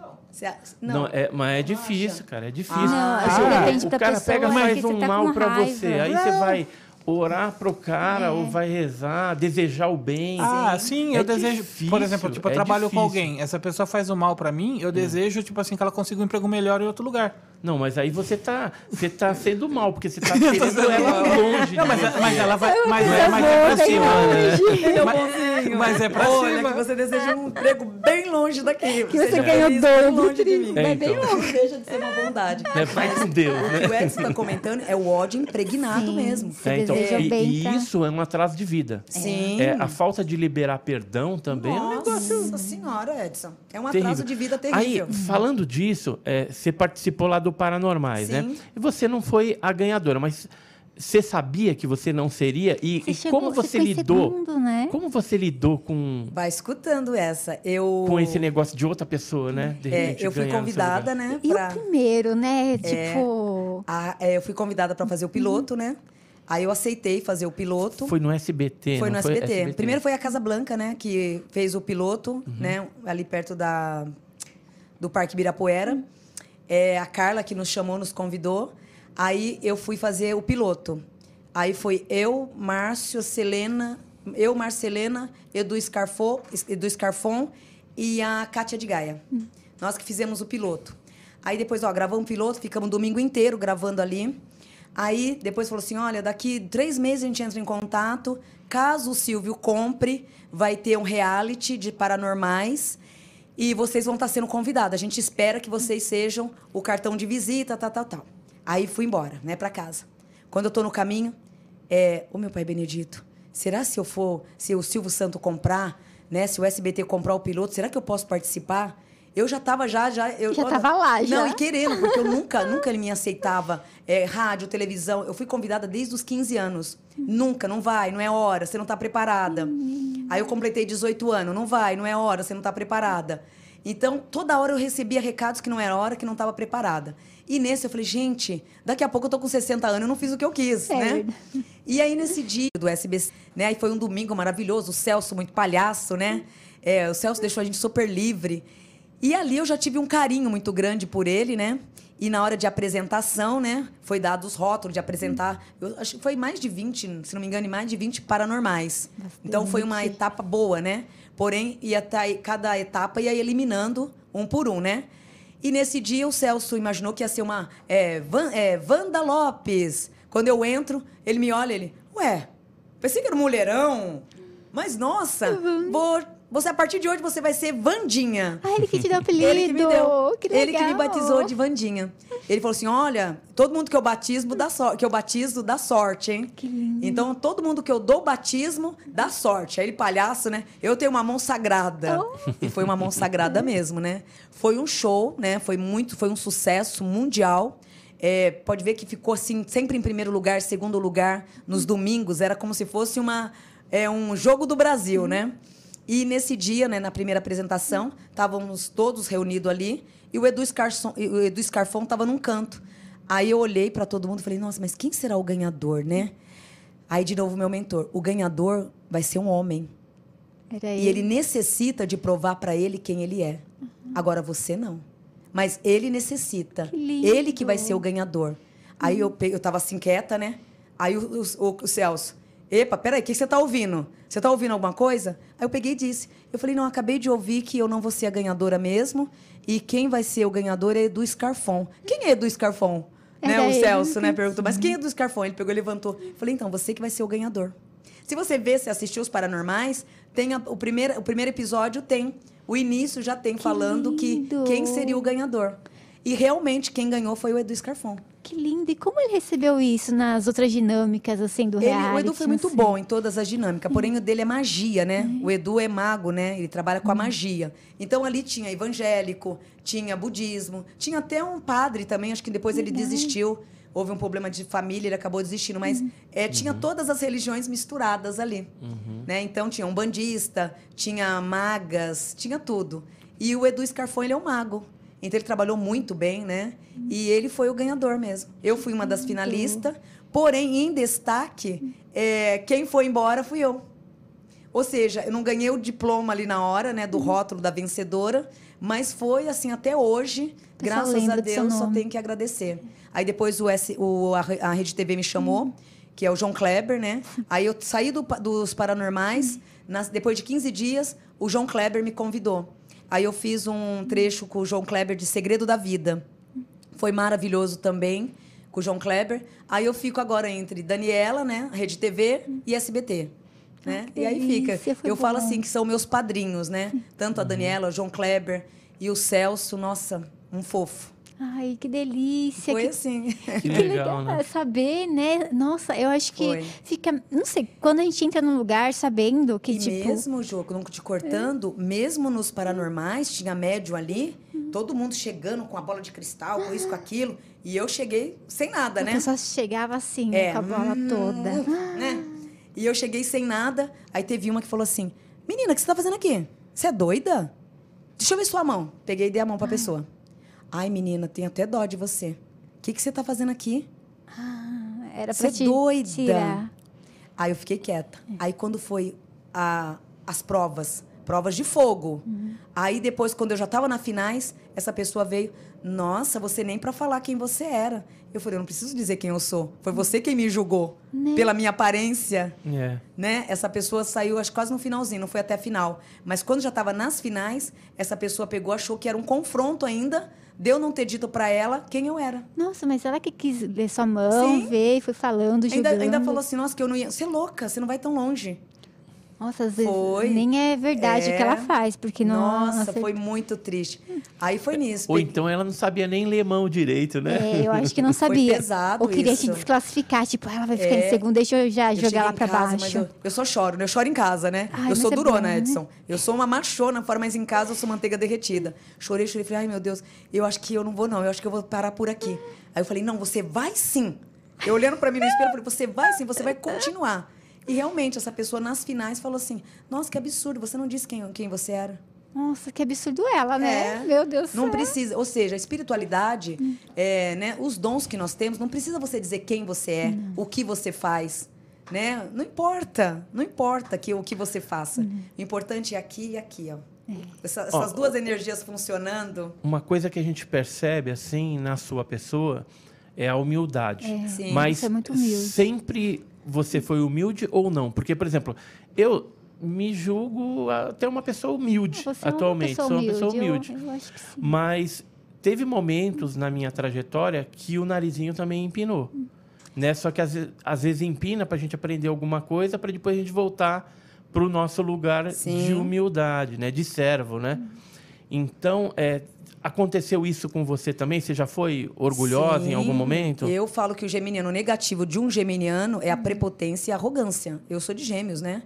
não.
Não, é, mas é difícil, cara. É difícil.
Não,
acho
que
Ah,
depende
o
da
cara
pessoa,
pega
é você
um
tá
mal
raiva.
você. Aí você vai orar pro cara ou vai rezar, desejar o bem.
Ah, sim,
É
eu desejo.
difícil,
por exemplo, tipo, eu
é
trabalho com
difícil.
alguém, essa pessoa faz o mal pra mim, eu desejo, tipo assim, que ela consiga um emprego melhor em outro lugar.
Não, mas aí você tá, você tá sendo mal, porque você tá querendo ela longe.
Não,
de
mas, mas ela vai. Mas é, mas é pra cima. Mas, mas é pra
Olha
cima.
que você deseja um emprego bem longe daqui.
Que você ganhou dobro,
longe de mim.
É,
Vai bem
então.
longe.
Deixa de ser uma bondade.
Né, Vai com Deus,
O que
né?
o Edson está comentando é o ódio impregnado
Sim.
mesmo.
É, então, e,
bem
e isso é um atraso de vida.
Sim.
É, a falta de liberar perdão também é um negócio
Nossa senhora, Edson. É um atraso
terrível.
de vida terrível.
Aí, falando disso, é, você participou lá do Paranormais, né?
Sim.
E você não foi a ganhadora, mas você sabia que você não seria? E,
Você
e
chegou-
como
você
você lidou?
segundo, né?
Como você lidou com,
Vai escutando essa. Eu,
com esse negócio de outra pessoa, né? De
é,
repente
eu fui convidada, né?
E
pra-
o primeiro, né? Tipo.
a- é, eu fui convidada para fazer o piloto, né? Aí eu aceitei fazer o piloto.
Foi no SBT,
Foi no
foi?
SBT. Primeiro foi a Casa Blanca, né? Que fez o piloto,
Uhum.
né? Ali perto da, do Parque Ibirapuera. É, a Carla que nos chamou, nos convidou. Aí eu fui fazer o piloto. Aí foi eu, Márcio, Selena, eu, Marcelena, Edu, Scarfo, Edu Scarfon e a Kátia de Gaia. Nós que fizemos o piloto. Aí depois, ó, gravamos o piloto, ficamos o domingo inteiro gravando ali. Aí depois falou assim: olha, daqui três meses a gente entra em contato. Caso o Silvio compre, vai ter um reality de paranormais. E vocês vão estar sendo convidados. A gente espera que vocês sejam o cartão de visita, tal, tal, tal. Aí fui embora, né, para casa. Quando eu tô no caminho, é, ô meu pai Benedito, será se eu for, se o Silvio Santo comprar, né, se o SBT comprar o piloto, será que eu posso participar? Eu já tava já, já. Eu,
Já lá, já.
Não, e querendo, porque eu nunca, nunca ele me aceitava. É, rádio, televisão. Eu fui convidada desde os 15 anos. Nunca, não vai, não é hora, você não tá preparada. Aí eu completei 18 anos, não vai, não é hora, você não tá preparada. Então, toda hora eu recebia recados que não era hora, que não estava preparada. E nesse eu falei, gente, daqui a pouco eu tô com 60 anos, eu não fiz o que eu quis,
É
né? E aí, nesse dia do SBC, né? Aí foi um domingo maravilhoso, o Celso, muito palhaço, né? É, o Celso deixou a gente super livre. E ali eu já tive um carinho muito grande por ele, né? E na hora de apresentação, né? Foi dado os rótulos de apresentar. Eu acho que foi mais de 20, se não me engano, mais de 20 paranormais. Então foi uma
Bastante.
etapa boa, né? Porém, ia tá, cada etapa ia eliminando um por um, né? E nesse dia o Celso imaginou que ia ser uma é, Van, é, Wanda Lopes. Quando eu entro, ele me olha, ele, ué, pensei que era um mulherão. Mas nossa, vou, você a partir de hoje você vai ser Vandinha.
Ah, ele que te deu apelido.
Ele que me deu.
Que
ele que me batizou de Vandinha. Ele falou assim: olha, todo mundo que eu batismo dá sorte, que eu batizo dá sorte, hein?
Que lindo.
Então, todo mundo que eu dou batismo dá sorte. Aí ele, palhaço, né? Eu tenho uma mão sagrada.
Oh.
E foi uma mão sagrada mesmo, né? Foi um show, né? Foi muito, foi um sucesso mundial. É, pode ver que ficou assim, sempre em primeiro lugar, segundo lugar, nos domingos. Era como se fosse uma, é, um jogo do Brasil, né? E nesse dia, né, na primeira apresentação, estávamos todos reunidos ali e o Edu, Scarson, o Edu Scarfon estava num canto. Aí eu olhei para todo mundo e falei, nossa, mas quem será o ganhador, né? Aí, de novo, meu mentor, o ganhador vai ser um homem.
Era
E ele necessita de provar para ele quem ele é. Agora você não. Mas ele necessita.
Que.
Ele que vai ser o ganhador. Aí eu, eu tava assim quieta, né? Aí o, o, o Celso, epa, peraí, o que você tá ouvindo? Você tá ouvindo alguma coisa? Aí eu peguei e disse. Eu falei, não, acabei de ouvir que eu não vou ser a ganhadora mesmo. E quem vai ser o ganhador é Edu Scarfon. Quem é Edu Scarfon? Né,
Era
o Celso, né? Perguntou, mas quem é Edu Scarfon? Ele pegou e levantou. Eu falei, então, você que vai ser o ganhador. Se você vê, se assistiu os Paranormais, tem a- o, primeiro, o primeiro episódio tem. O início já tem falando que
lindo.
quem seria o ganhador. E realmente quem ganhou foi o Edu Scarfon.
Que lindo. E como ele recebeu isso nas outras dinâmicas, assim, do
Ele,
reality?
o Edu foi muito
sei?
bom em todas as dinâmicas, porém o dele é magia, né? O Edu é mago, né? Ele trabalha com a magia. Então ali tinha evangélico, tinha budismo, tinha até um padre também, acho que depois ele desistiu. Houve um problema de família, ele acabou desistindo, mas é, tinha todas as religiões misturadas ali. Né? Então tinha um bandista, tinha magas, tinha tudo. E o Edu Scarfon, ele é um mago. Então ele trabalhou muito bem, né? E ele foi o ganhador mesmo. Eu fui uma das finalistas, porém, em destaque, é, quem foi embora fui eu. Ou seja, eu não ganhei o diploma ali na hora, né, do rótulo da vencedora, mas foi assim até hoje,
Pessoal
graças a Deus, só tenho que agradecer. Aí depois o, S, o a, a Rede TV me chamou, que é o João Kleber, né? Aí eu saí do dos Paranormais, nas- depois de 15 dias, o João Kleber me convidou. Aí eu fiz um trecho com o João Kleber de Segredo da Vida. Foi maravilhoso também com o João Kleber. Aí eu fico agora entre Daniela, né, Rede TV e SBT. Né?
Ah, que
e aí fica. Eu falo
bom.
assim que são meus padrinhos, né? Tanto a Daniela, o João Kleber e o Celso, nossa, um fofo.
Ai, que delícia.
Foi
que
assim.
Que
Que
legal,
legal
né?
saber, né? Nossa, eu acho que
Foi.
fica. Não sei, quando a gente entra num lugar sabendo que,
E
tipo.
mesmo, Jô, não te cortando, mesmo nos paranormais, tinha médium ali, todo mundo chegando com a bola de cristal, com isso, com aquilo. E eu cheguei sem nada, né?
pessoa chegava assim,
É,
com a bola
hum,
toda.
né? E eu cheguei sem nada. Aí teve uma que falou assim: Menina, o que você tá fazendo aqui? Você é doida? Deixa eu ver sua mão. Peguei e dei a mão pra pessoa. Ai, menina, tenho até dó de você. O que, que você tá fazendo aqui?
Ah, Era
Você
pra
é
te
doida.
tirar.
Aí eu fiquei quieta. Aí quando foi a- as provas, provas de fogo. Aí depois, quando eu já estava na finais, essa pessoa veio. Nossa, você nem para falar quem você era. Eu falei, eu não preciso dizer quem eu sou. Foi você quem me julgou pela minha aparência,
É.
né? Essa pessoa saiu, acho que quase no finalzinho, não foi até a final. Mas quando já estava nas finais, essa pessoa pegou, achou que era um confronto ainda, deu não ter dito para ela quem eu era.
Nossa, mas ela que quis ver sua mão,
Sim.
ver e foi falando,
Ainda,
julgando.
ainda falou assim, nossa, que eu não ia. Você é louca, você não vai tão longe.
Nossa, às vezes
Foi.
nem é verdade o que
É.
ela faz, porque não.
Nossa,
não
foi muito triste. Aí foi nisso.
Ou então ela não sabia nem ler mão direito, né?
É, eu acho que não
Foi
sabia.
pesado
Ou queria te
isso.
desclassificar, tipo, ela vai ficar
É.
em segundo, deixa eu já
Eu
jogar lá pra
casa,
baixo.
mas eu, eu só choro, né? Eu choro em casa, né?
Ai,
eu sou
é
durona,
bom, né?
Edson. Eu sou uma machona fora, mas em casa eu sou manteiga derretida. Chorei, chorei, falei, ai meu Deus, eu acho que eu não vou não, eu acho que eu vou parar por aqui. Aí eu falei, não, você vai sim. Eu olhando pra mim no espelho, eu falei, você vai sim, você vai continuar. E realmente, essa pessoa nas finais falou assim, nossa, que absurdo, você não disse quem, quem você era.
Nossa, que absurdo ela, né?
É.
Meu Deus do
Não
céu.
precisa, ou seja, a espiritualidade, é, né, os dons que nós temos, não precisa você dizer quem você é, o que você faz, né? Não importa, não importa que, o que você faça. O importante é aqui e aqui, ó. Essa- essas
Ó,
duas energias funcionando.
Uma coisa que a gente percebe assim na sua pessoa é a humildade.
Sim.
Mas
Você é muito humilde.
sempre você foi humilde ou não? Porque, por exemplo, eu me julgo até uma pessoa humilde
Você é uma
atualmente.
pessoa
Sou uma pessoa
eu-
humilde.
Eu, sim.
Mas teve momentos na minha trajetória que o narizinho também empinou. Né? Só que às, às vezes empina para a gente aprender alguma coisa para depois a gente voltar para o nosso lugar
Sim.
de humildade, né? de servo. Né? Então, é, aconteceu isso com você também? Você já foi orgulhosa em
Sim.
algum momento?
Eu falo que o geminiano negativo de um geminiano é a
Uhum.
prepotência e a arrogância. Eu sou de gêmeos, né?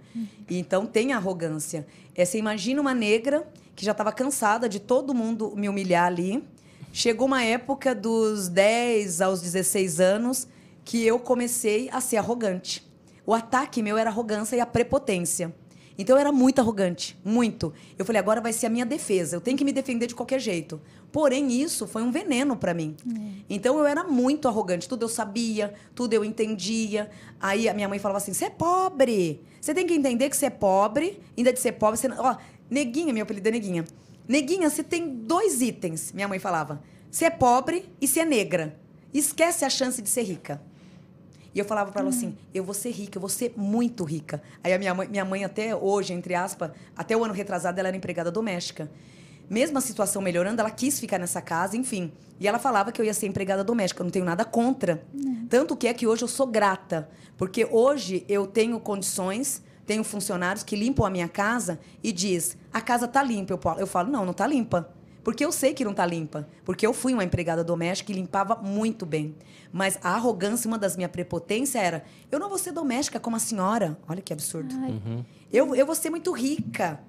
E Então tem arrogância. É, você imagina uma negra que já estava cansada de todo mundo me humilhar ali. Chegou uma época dos 10 aos 16 anos que eu comecei a ser arrogante. O ataque meu era a arrogância e a prepotência. Então eu era muito arrogante, muito. Eu falei, agora vai ser a minha defesa, eu tenho que me defender de qualquer jeito. Porém, isso foi um veneno para mim. Então eu era muito arrogante, tudo eu sabia, tudo eu entendia. Aí a minha mãe falava assim: você é pobre. Você tem que entender que você é pobre, ainda de ser pobre, você. Ó, neguinha, meu apelido é neguinha. Neguinha, você tem dois itens, minha mãe falava. Você é pobre e você é negra. Esquece a chance de ser rica. E eu falava para ela assim: eu vou ser rica, eu vou ser muito rica. Aí a minha mãe, minha mãe até hoje, entre aspas, até o ano retrasado, ela era empregada doméstica. Mesmo a situação melhorando, ela quis ficar nessa casa, enfim. E ela falava que eu ia ser empregada doméstica, eu não tenho nada contra. Tanto que é que hoje eu sou grata, porque hoje eu tenho condições, tenho funcionários que limpam a minha casa e diz: "A casa tá limpa". Eu falo, eu falo: "Não, não tá limpa". Porque eu sei que não tá limpa. Porque eu fui uma empregada doméstica e limpava muito bem. Mas a arrogância, uma das minhas prepotências era: eu não vou ser doméstica como a senhora. Olha que absurdo.
Uhum.
Eu, eu vou ser muito rica.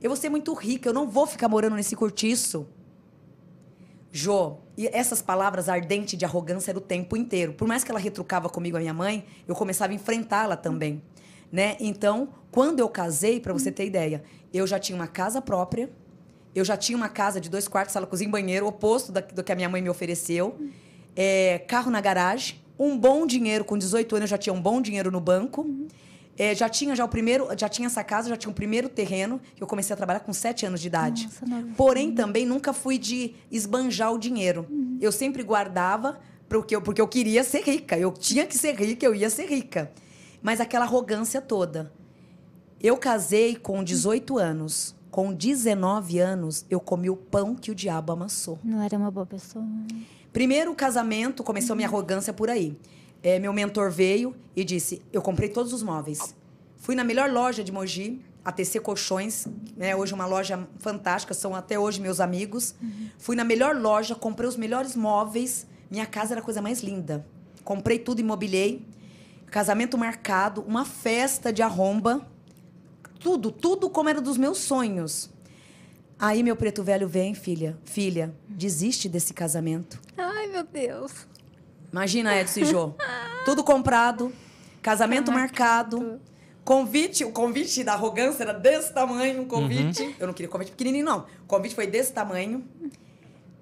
Eu vou ser muito rica. Eu não vou ficar morando nesse cortiço. Jô, e essas palavras ardentes de arrogância era o tempo inteiro. Por mais que ela retrucava comigo a minha mãe, eu começava a enfrentá-la também. Né? Então, quando eu casei, para você ter ideia, eu já tinha uma casa própria, eu já tinha uma casa de dois quartos, sala, cozinha e banheiro, oposto da- do que a minha mãe me ofereceu. É, carro na garagem, um bom dinheiro, com 18 anos eu já tinha um bom dinheiro no banco. É, já tinha já o primeiro, já tinha essa casa, já tinha o primeiro terreno, que eu comecei a trabalhar com 7 anos de idade.
Nossa.
Porém, também nunca fui de esbanjar o dinheiro. Eu sempre guardava porque eu, porque eu queria ser rica. Eu tinha que ser rica, eu ia ser rica. Mas aquela arrogância toda. Eu casei com 18 anos. Com 19 anos, eu comi o pão que o diabo amassou.
Não era uma boa pessoa.
Primeiro o casamento, começou minha arrogância por aí. É, meu mentor veio e disse: Eu comprei todos os móveis. Fui na melhor loja de Mogi, a TC Colchões, né, hoje uma loja fantástica, são até hoje meus amigos. Fui na melhor loja, comprei os melhores móveis. Minha casa era a coisa mais linda. Comprei tudo, imobiliei. Casamento marcado, uma festa de arromba. Tudo, tudo como era dos meus sonhos. Aí meu preto velho vem, filha, filha, desiste desse casamento.
Ai, meu Deus.
Imagina, Edson e Jô. Tudo comprado, casamento marcado, convite, o convite da arrogância era desse tamanho, um convite. Eu não queria convite pequenininho, não. O convite foi desse tamanho.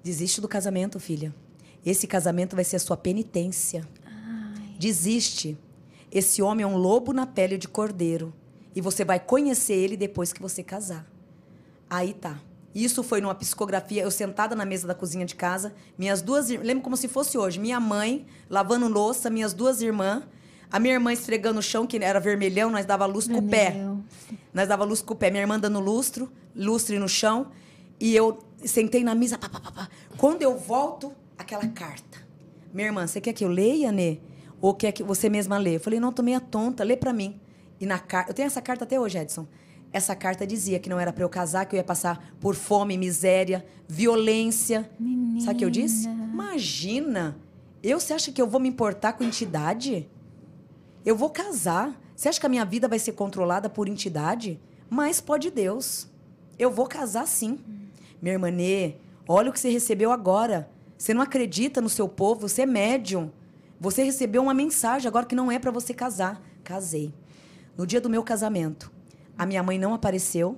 Desiste do casamento, filha. Esse casamento vai ser a sua penitência. Desiste. Esse homem é um lobo na pele de cordeiro. E você vai conhecer ele depois que você casar. Aí tá. Isso foi numa psicografia, eu sentada na mesa da cozinha de casa, minhas duas irmãs, lembro como se fosse hoje, minha mãe lavando louça, minhas duas irmãs, a minha irmã esfregando o chão, que era vermelhão, nós dava luz com o pé. Nós dava luz com o pé. Minha irmã dando lustro, lustre no chão. E eu sentei na mesa. Pá, pá, pá, pá. Quando eu volto, aquela carta. Minha irmã, você quer que eu leia, Nê? Ou quer que você mesma lê? Eu falei, não, tô meio tonta, lê pra mim. E na carta. Eu tenho essa carta até hoje, Edson. Essa carta dizia que não era para eu casar, que eu ia passar por fome, miséria, violência. Sabe o que eu disse? Imagina! Eu, você acha que eu vou me importar com entidade? Eu vou casar. Você acha que a minha vida vai ser controlada por entidade? Mas pode Deus. Eu vou casar sim. Minha irmã Nê, olha o que você recebeu agora. Você não acredita no seu povo, você é médium. Você recebeu uma mensagem agora que não é para você casar. Casei. No dia do meu casamento, a minha mãe não apareceu,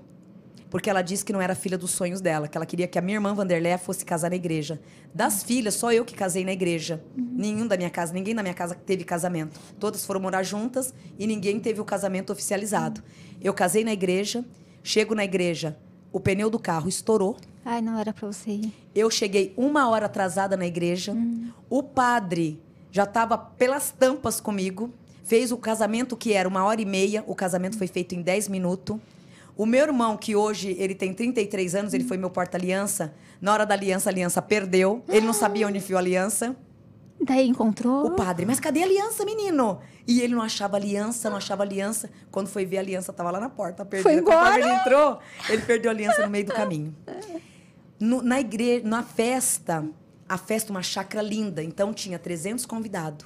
porque ela disse que não era filha dos sonhos dela, que ela queria que a minha irmã Vanderlé fosse casar na igreja. Das filhas, só eu que casei na igreja. Nenhum da minha casa, ninguém da minha casa teve casamento. Todas foram morar juntas e ninguém teve o casamento oficializado. Eu casei na igreja, chego na igreja, o pneu do carro estourou.
Ai, não era pra você ir.
Eu cheguei uma hora atrasada na igreja. O padre já estava pelas tampas comigo. Fez o casamento que era uma hora e meia. O casamento foi feito em 10 minutos. O meu irmão, que hoje ele tem 33 anos, ele foi meu porta-aliança. Na hora da aliança, a aliança perdeu. Ele não sabia onde enfiou a aliança.
Daí encontrou.
O padre, mas cadê a aliança, menino? E ele não achava aliança, não achava aliança. Quando foi ver a aliança, tava lá na porta, perdida.
Foi
Quando o padre
embora?
entrou, ele perdeu a aliança no meio do caminho. No- na igreja, na festa, a festa uma chácara linda, então tinha 300 convidados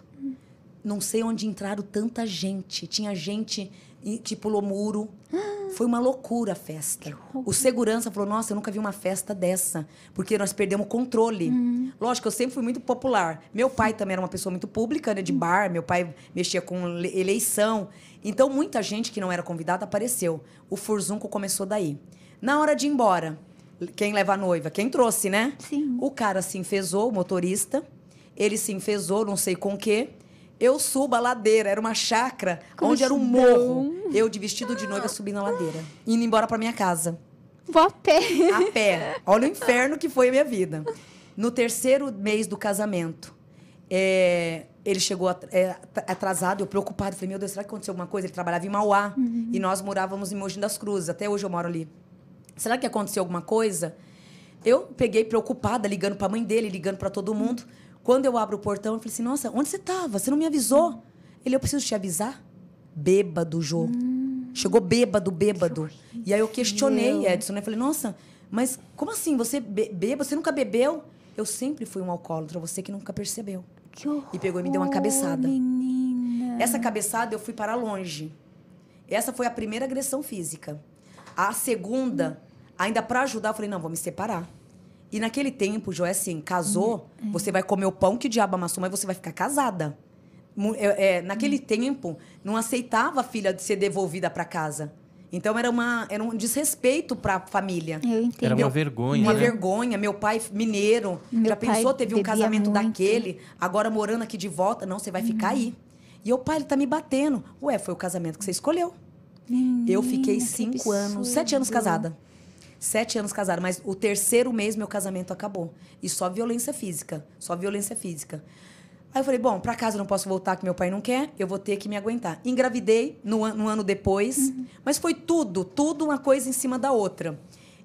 não sei onde entraram tanta gente. Tinha gente que pulou muro. Foi uma loucura a festa. O segurança falou: Nossa, eu nunca vi uma festa dessa, porque nós perdemos o controle. Uhum. Lógico, eu sempre fui muito popular. Meu pai também era uma pessoa muito pública, né, de uhum. bar, meu pai mexia com eleição. Então, muita gente que não era convidada apareceu. O Furzunco começou daí. Na hora de ir embora, quem leva a noiva? Quem trouxe, né?
Sim.
O cara se enfesou, o motorista. Ele se enfesou, não sei com o quê eu subo a ladeira, era uma chácara, onde era um morro. Eu, de vestido de noiva, subindo a ladeira. Indo embora pra minha casa.
Vou a pé.
A pé. Olha o inferno que foi a minha vida. No terceiro mês do casamento, é, ele chegou é, atrasado, eu preocupado. Falei, meu Deus, será que aconteceu alguma coisa? Ele trabalhava em Mauá e nós morávamos em Mogi das Cruzes. Até hoje eu moro ali. Será que aconteceu alguma coisa? Eu peguei preocupada, ligando para a mãe dele, ligando para todo mundo. Quando eu abro o portão, eu falei assim: Nossa, onde você estava? Você não me avisou? Ele, eu preciso te avisar. Bêbado, Jô. Chegou bêbado, bêbado. E aí eu questionei, Edson, né? Falei: Nossa, mas como assim? Você be bêbado? Você nunca bebeu? Eu sempre fui um alcoólatra, você que nunca percebeu.
Que horror,
E pegou e me deu uma cabeçada.
menina.
Essa cabeçada eu fui para longe. Essa foi a primeira agressão física. A segunda, ainda para ajudar, eu falei: não, vou me separar. E naquele tempo, Joé, assim, casou, você vai comer o pão que o diabo amassou, mas você vai ficar casada. É, é, naquele tempo, não aceitava a filha de ser devolvida para casa. Então era, uma, era um desrespeito para a família.
Eu entendo.
Era uma
Meu-
vergonha,
Uma
né?
vergonha. Meu pai, mineiro,
Meu
já
pai
pensou, teve um casamento
muito.
daquele, agora morando aqui de volta. Não, você vai ficar aí. E o pai, ele tá me batendo. Ué, foi o casamento que você escolheu. eu fiquei
que
cinco anos, sete anos
absurdo.
casada. Sete anos casada, mas o terceiro mês meu casamento acabou. E só violência física. Só violência física. Aí eu falei, bom, pra casa eu não posso voltar, que meu pai não quer, eu vou ter que me aguentar. Engravidei no, an- no ano depois, mas foi tudo, tudo uma coisa em cima da outra.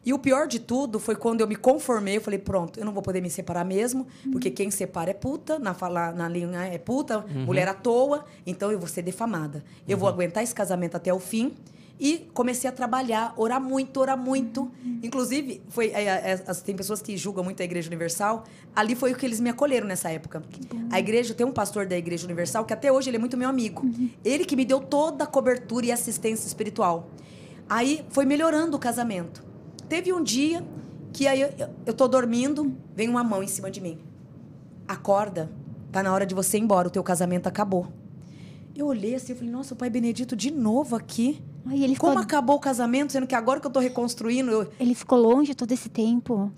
E o pior de tudo foi quando eu me conformei, eu falei, pronto, eu não vou poder me separar mesmo, porque quem separa é puta, na, fala, na linha é puta, mulher à toa, então eu vou ser defamada. Eu vou aguentar esse casamento até o fim. E comecei a trabalhar, orar muito, orar muito. Inclusive, foi, é, é, as- tem pessoas que julgam muito a Igreja Universal. Ali foi o que eles me acolheram nessa época. A igreja, tem um pastor da Igreja Universal que até hoje ele é muito meu amigo. Ele que me deu toda a cobertura e assistência espiritual. Aí foi melhorando o casamento. Teve um dia que aí eu, eu, eu tô dormindo, vem uma mão em cima de mim. Acorda, tá na hora de você ir embora, o teu casamento acabou. Eu olhei assim, eu falei, nossa, o pai Benedito de novo aqui.
Ai, ele ficou,
Como acabou o casamento, sendo que agora que eu tô reconstruindo, eu,
ele ficou longe todo esse tempo.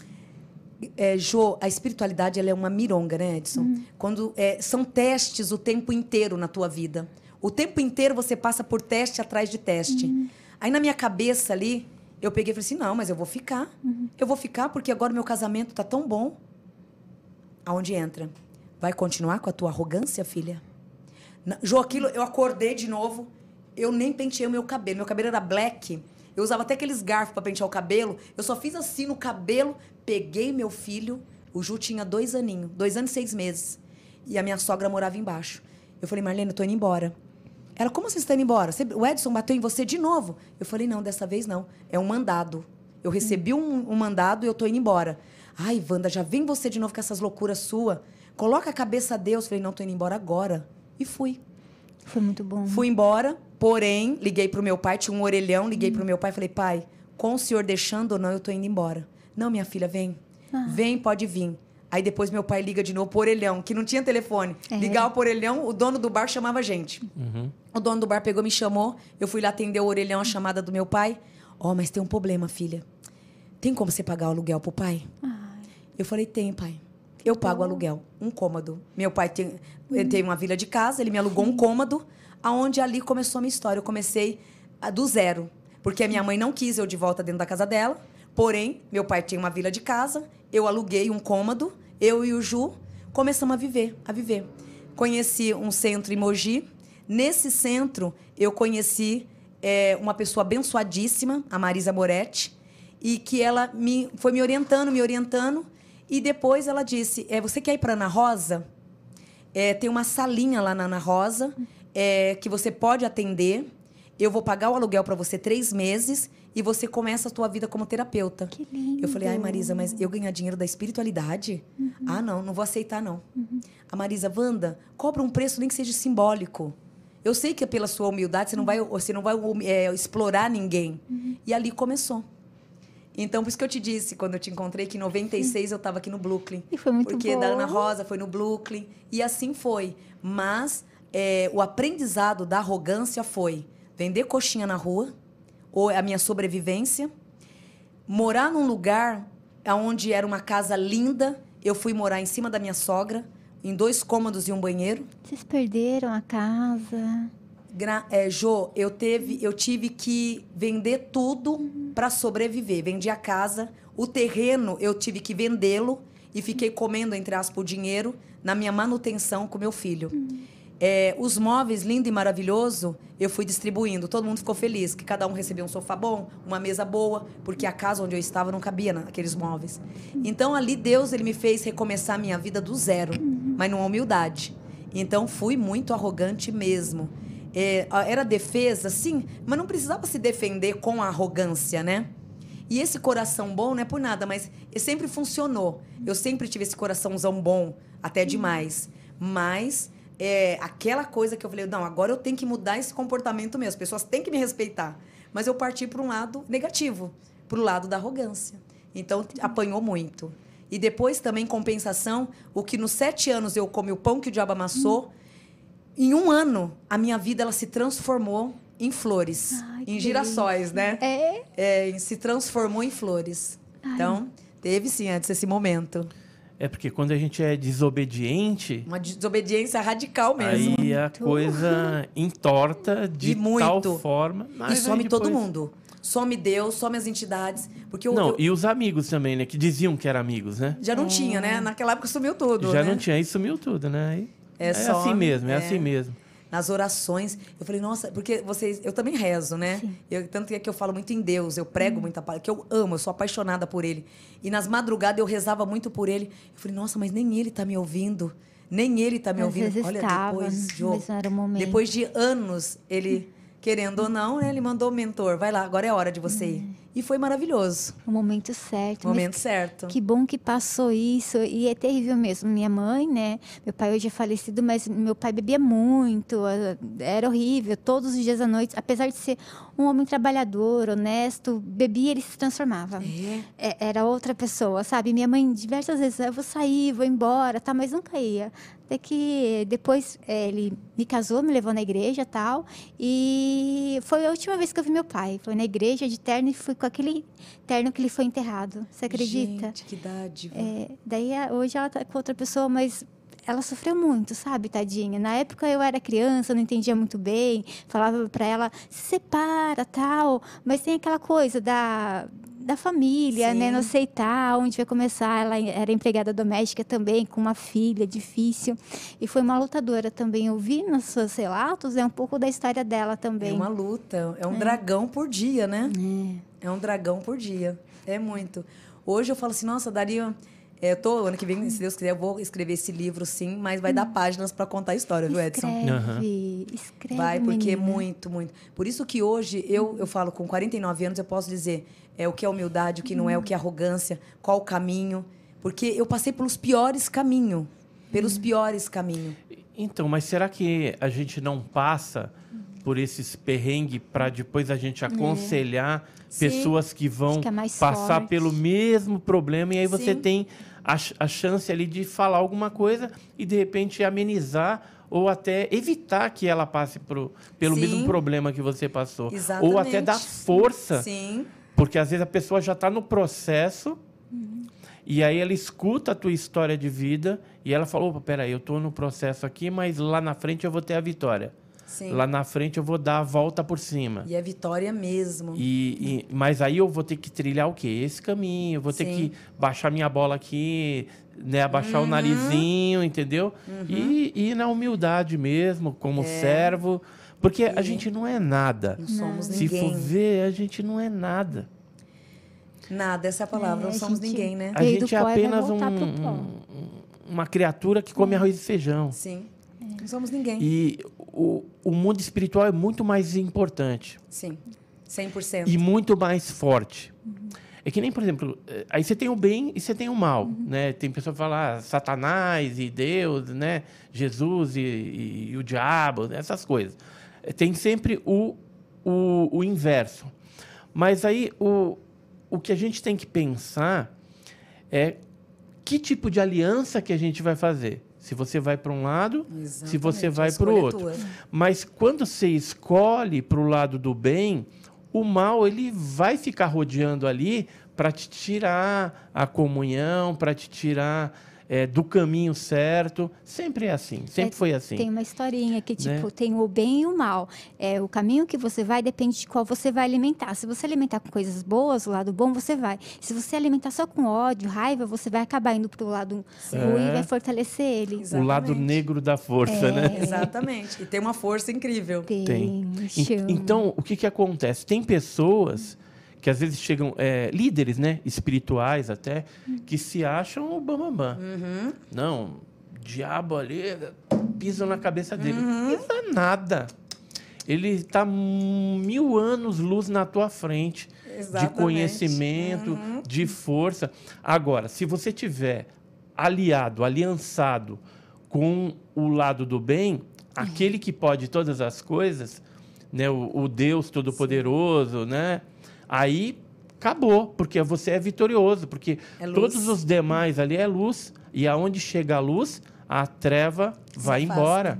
é, Jô, a espiritualidade ela é uma mironga, né, Edson? Quando é, são testes o tempo inteiro na tua vida. O tempo inteiro você passa por teste atrás de teste. Aí na minha cabeça ali, eu peguei e falei assim: não, mas eu vou ficar. Eu vou ficar porque agora meu casamento tá tão bom. Aonde entra? Vai continuar com a tua arrogância, filha? Na- Jô, aquilo, eu acordei de novo, eu nem penteei o meu cabelo. Meu cabelo era black. Eu usava até aqueles garfos para pentear o cabelo. Eu só fiz assim no cabelo, peguei meu filho. O Ju tinha dois aninhos, dois anos e seis meses. E a minha sogra morava embaixo. Eu falei, Marlene, eu tô indo embora. Ela, como você está indo embora? Você- o Edson bateu em você de novo? Eu falei, não, dessa vez não. É um mandado. Eu recebi um, um mandado e eu tô indo embora. Ai, Wanda, já vem você de novo com essas loucuras sua. Coloca a cabeça a Deus. Falei, não, tô indo embora agora. E fui.
Foi muito bom.
Fui embora, porém, liguei pro meu pai, tinha um orelhão, liguei pro meu pai e falei, pai, com o senhor deixando ou não, eu tô indo embora. Não, minha filha, vem. Vem, pode vir. Aí depois meu pai liga de novo pro orelhão, que não tinha telefone.
É.
Ligava pro orelhão, o dono do bar chamava a gente. O dono do bar pegou, me chamou, eu fui lá atender o orelhão, a chamada do meu pai. Ó, mas tem um problema, filha. Tem como você pagar o aluguel pro pai? Eu falei, tem, pai. Eu pago o aluguel, um cômodo. Meu pai tem, ele tem uma vila de casa, ele me alugou um cômodo, aonde ali começou a minha história. Eu comecei ah, do zero, porque a minha mãe não quis eu de volta dentro da casa dela. Porém, meu pai tinha uma vila de casa, eu aluguei um cômodo, eu e o Ju começamos a viver, a viver. Conheci um centro em Mogi. Nesse centro, eu conheci é, uma pessoa abençoadíssima, a Marisa Moretti, e que ela me foi me orientando, me orientando, e depois ela disse: é, "Você quer ir para Ana Rosa? É, tem uma salinha lá na Ana Rosa é, que você pode atender. Eu vou pagar o aluguel para você três meses e você começa a sua vida como terapeuta."
Que lindo.
Eu falei: "Ai, Marisa, mas eu ganhar dinheiro da espiritualidade? Ah, não, não vou aceitar não." A Marisa, Wanda, cobra um preço nem que seja simbólico. Eu sei que é pela sua humildade você não vai, você não vai é, explorar ninguém. E ali começou. Então, por isso que eu te disse, quando eu te encontrei, que em 96 eu estava aqui no Brooklyn.
E foi muito
Porque
bom.
da Ana Rosa foi no Brooklyn. E assim foi. Mas é, o aprendizado da arrogância foi vender coxinha na rua, ou a minha sobrevivência, morar num lugar onde era uma casa linda. Eu fui morar em cima da minha sogra, em dois cômodos e um banheiro.
Vocês perderam a casa.
Gra é, Jô, eu, teve, eu tive que vender tudo para sobreviver. Vendi a casa, o terreno eu tive que vendê-lo e fiquei comendo, entre aspas, o dinheiro na minha manutenção com meu filho. É, os móveis, lindo e maravilhoso, eu fui distribuindo. Todo mundo ficou feliz, que cada um recebeu um sofá bom, uma mesa boa, porque a casa onde eu estava não cabia naqueles móveis. Então ali Deus ele me fez recomeçar a minha vida do zero, mas numa humildade. Então fui muito arrogante mesmo. É, era defesa, sim, mas não precisava se defender com arrogância, né? E esse coração bom não é por nada, mas sempre funcionou. Eu sempre tive esse coraçãozão bom, até demais. Mas é, aquela coisa que eu falei, não, agora eu tenho que mudar esse comportamento mesmo. As pessoas têm que me respeitar. Mas eu parti para um lado negativo, para o lado da arrogância. Então, apanhou muito. E depois também, em compensação, o que nos sete anos eu comi o pão que o diabo amassou, em um ano, a minha vida ela se transformou em flores.
Ai,
em girassóis, né?
É.
É, se transformou em flores. Então, teve sim antes esse momento.
É porque quando a gente é desobediente,
Uma desobediência radical mesmo.
aí a coisa entorta de
E muito.
tal forma.
e
mas
some
aí
todo
depois-
mundo. Some Deus, some as entidades. Porque eu,
Não,
eu-
e os amigos também, né? Que diziam que eram amigos, né?
já não tinha, né? Naquela época sumiu tudo.
Já
né?
não tinha, aí sumiu tudo, né? Aí,
É
é
só-
assim mesmo, é,
é.
assim mesmo.
Nas orações. Eu falei, nossa, porque vocês. Eu também rezo, né? Eu, tanto é que eu falo muito em Deus, eu prego muito a palavra, que eu amo, eu sou apaixonada por ele. E nas madrugadas eu rezava muito por ele. Eu falei, nossa, mas nem ele tá me ouvindo. Nem ele tá me
Às
ouvindo. Olha,
estava,
depois, Jô, depois de anos, ele, querendo ou não, né, ele mandou o mentor, vai lá, agora é hora de você ir. E foi maravilhoso.
O momento certo.
O
mas
momento certo.
Que bom que passou isso. E é terrível mesmo. Minha mãe, né? Meu pai hoje é falecido, mas meu pai bebia muito. Era horrível. Todos os dias à noite. Apesar de ser um homem trabalhador, honesto, bebia, ele se transformava.
É.
É, Era outra pessoa, sabe? Minha mãe, diversas vezes, eu vou sair, vou embora, tá? Mas nunca ia. Até que depois eh, ele me casou, me levou na igreja e tal. E foi a última vez que eu vi meu pai. Foi na igreja de terno e fui com aquele terno que ele foi enterrado. Você acredita?
Gente, que dádiva.
É, daí a- hoje ela tá com outra pessoa, mas ela sofreu muito, sabe, tadinha. Na época eu era criança, não entendia muito bem, falava pra ela se separa, tal, mas tem aquela coisa da da família, né,
Sim.
não aceitar onde vai começar. Ela era empregada doméstica também, com uma filha difícil e foi uma lutadora também. Eu vi nos seus relatos é um pouco da história dela também.
É uma luta, é um dragão por dia, né? É um dragão por dia. É muito. Hoje eu falo assim, nossa, daria. É, eu tô, ano que vem, se Deus quiser, eu vou escrever esse livro, sim, mas vai dar páginas para contar a história, viu, Edson?
Escreve, escreve,
Vai, porque é
menina.
muito, muito. Por isso que hoje, eu, eu falo, com 49 anos, eu posso dizer é, o que é humildade, o que não é, o que é arrogância, qual o caminho. Porque eu passei pelos piores caminhos. Pelos piores caminhos.
Então, mas será que a gente não passa por esses perrengues para depois a gente aconselhar
Sim.
pessoas que vão
Acho que é mais
passar
forte.
pelo mesmo problema e aí você
Sim.
tem a, a chance ali de falar alguma coisa e de repente amenizar ou até evitar que ela passe pro, pelo
Sim.
mesmo problema que você passou. Ou
Exatamente.
até dar força
Sim.
porque às vezes a pessoa já está no processo e aí ela escuta a tua história de vida e ela fala, opa, peraí, eu estou no processo aqui, mas lá na frente eu vou ter a vitória.
Sim.
Lá na frente eu vou dar a volta por cima.
E é vitória mesmo.
E, e- mas aí eu vou ter que trilhar o quê? Esse caminho. Eu vou ter
Sim. Uhum.
que baixar minha bola aqui, né? Abaixar o narizinho, entendeu? E e ir na humildade mesmo, como
É.
servo. Porque a gente não é nada.
Não somos
Se for
ninguém.
ver, a gente não é nada.
Nada, essa é a palavra.
É,
não somos
gente-
ninguém, né?
A gente é
e
apenas um, um- uma criatura que come arroz e feijão.
Sim. Não somos ninguém.
E o, o mundo espiritual é muito mais importante
Sim. 100%.
e muito mais forte.
Uhum.
É que nem, por exemplo, eh, aí você tem o bem e você tem o mal,
Uhum.
né? Tem pessoa que fala ah, Satanás e Deus, né? Jesus e, e- e o diabo, essas coisas. Eh, Tem sempre o, o, o inverso. Mas aí o, o que a gente tem que pensar é que tipo de aliança que a gente vai fazer. Se você vai para um lado, se você
Exatamente,
vai para o outro. Mas quando você escolhe para o lado do bem, o mal ele vai ficar rodeando ali para te tirar a comunhão, para te tirar eh, do caminho certo. Sempre é assim, sempre
É,
foi assim.
Tem uma historinha que,
Né?
tipo, tem o bem e o mal. É, o caminho que você vai depende de qual você vai alimentar. Se você alimentar com coisas boas, o lado bom, você vai. Se você alimentar só com ódio, raiva, você vai acabar indo pro lado ruim e
É.
vai fortalecer ele.
O lado
Exatamente.
negro da força, né?
Exatamente. E tem uma força incrível.
Tem.
Chama.
Então, o que, que acontece? Tem pessoas que às vezes chegam, é, líderes né, espirituais até, que se acham o bambambam. Não, diabo ali, pisam na cabeça dele. Pisa nada. Ele está mil anos luz na tua frente de
Exatamente.
conhecimento, de força. Agora, se você tiver aliado, aliançado com o lado do bem, aquele que pode todas as coisas, né, o, o Deus Todo-Poderoso, né? Aí acabou, porque você é vitorioso, porque
É
todos os demais ali é luz, e aonde chega a luz, a treva vai
afasta.
embora.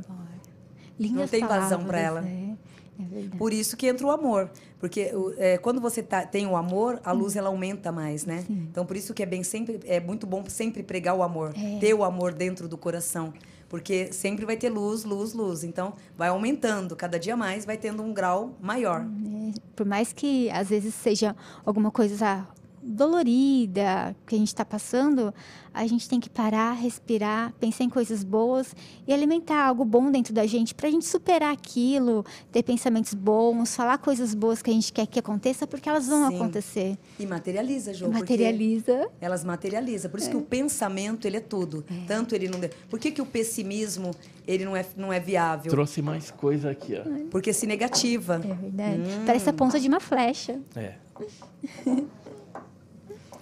Lindas
Não tem vazão
palavras,
pra ela.
É, é.
Por isso que entra o amor. Porque é, quando você tá- tem o amor, a luz ela aumenta mais, né? Então por isso que é bem sempre é muito bom sempre pregar o amor,
É.
ter o amor dentro do coração, porque sempre vai ter luz, luz, luz. Então vai aumentando, cada dia mais vai tendo um grau maior.
né? Por mais que às vezes seja alguma coisa dolorida que a gente está passando, a gente tem que parar, respirar, pensar em coisas boas e alimentar algo bom dentro da gente para a gente superar aquilo, ter pensamentos bons, falar coisas boas que a gente quer que aconteça, porque elas vão
Sim.
acontecer.
E materializa, porque
Materializa.
Elas materializam. Por isso que o pensamento ele é tudo. Tanto ele não. Por que, que o pessimismo ele não é, não é viável?
Trouxe mais coisa aqui, ó.
Porque se negativa.
É verdade.
Hum.
Parece a ponta de uma flecha.
É.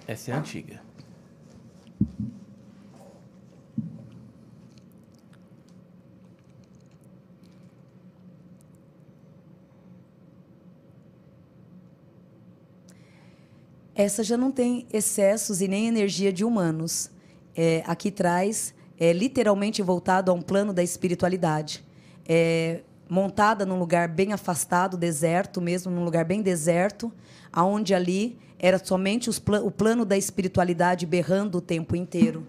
Essa é antiga.
Essa já não tem excessos e nem energia de humanos. É, aqui traz, é literalmente voltado a um plano da espiritualidade. É, montada num lugar bem afastado, deserto mesmo, num lugar bem deserto, aonde ali era somente o plano da espiritualidade berrando o tempo inteiro.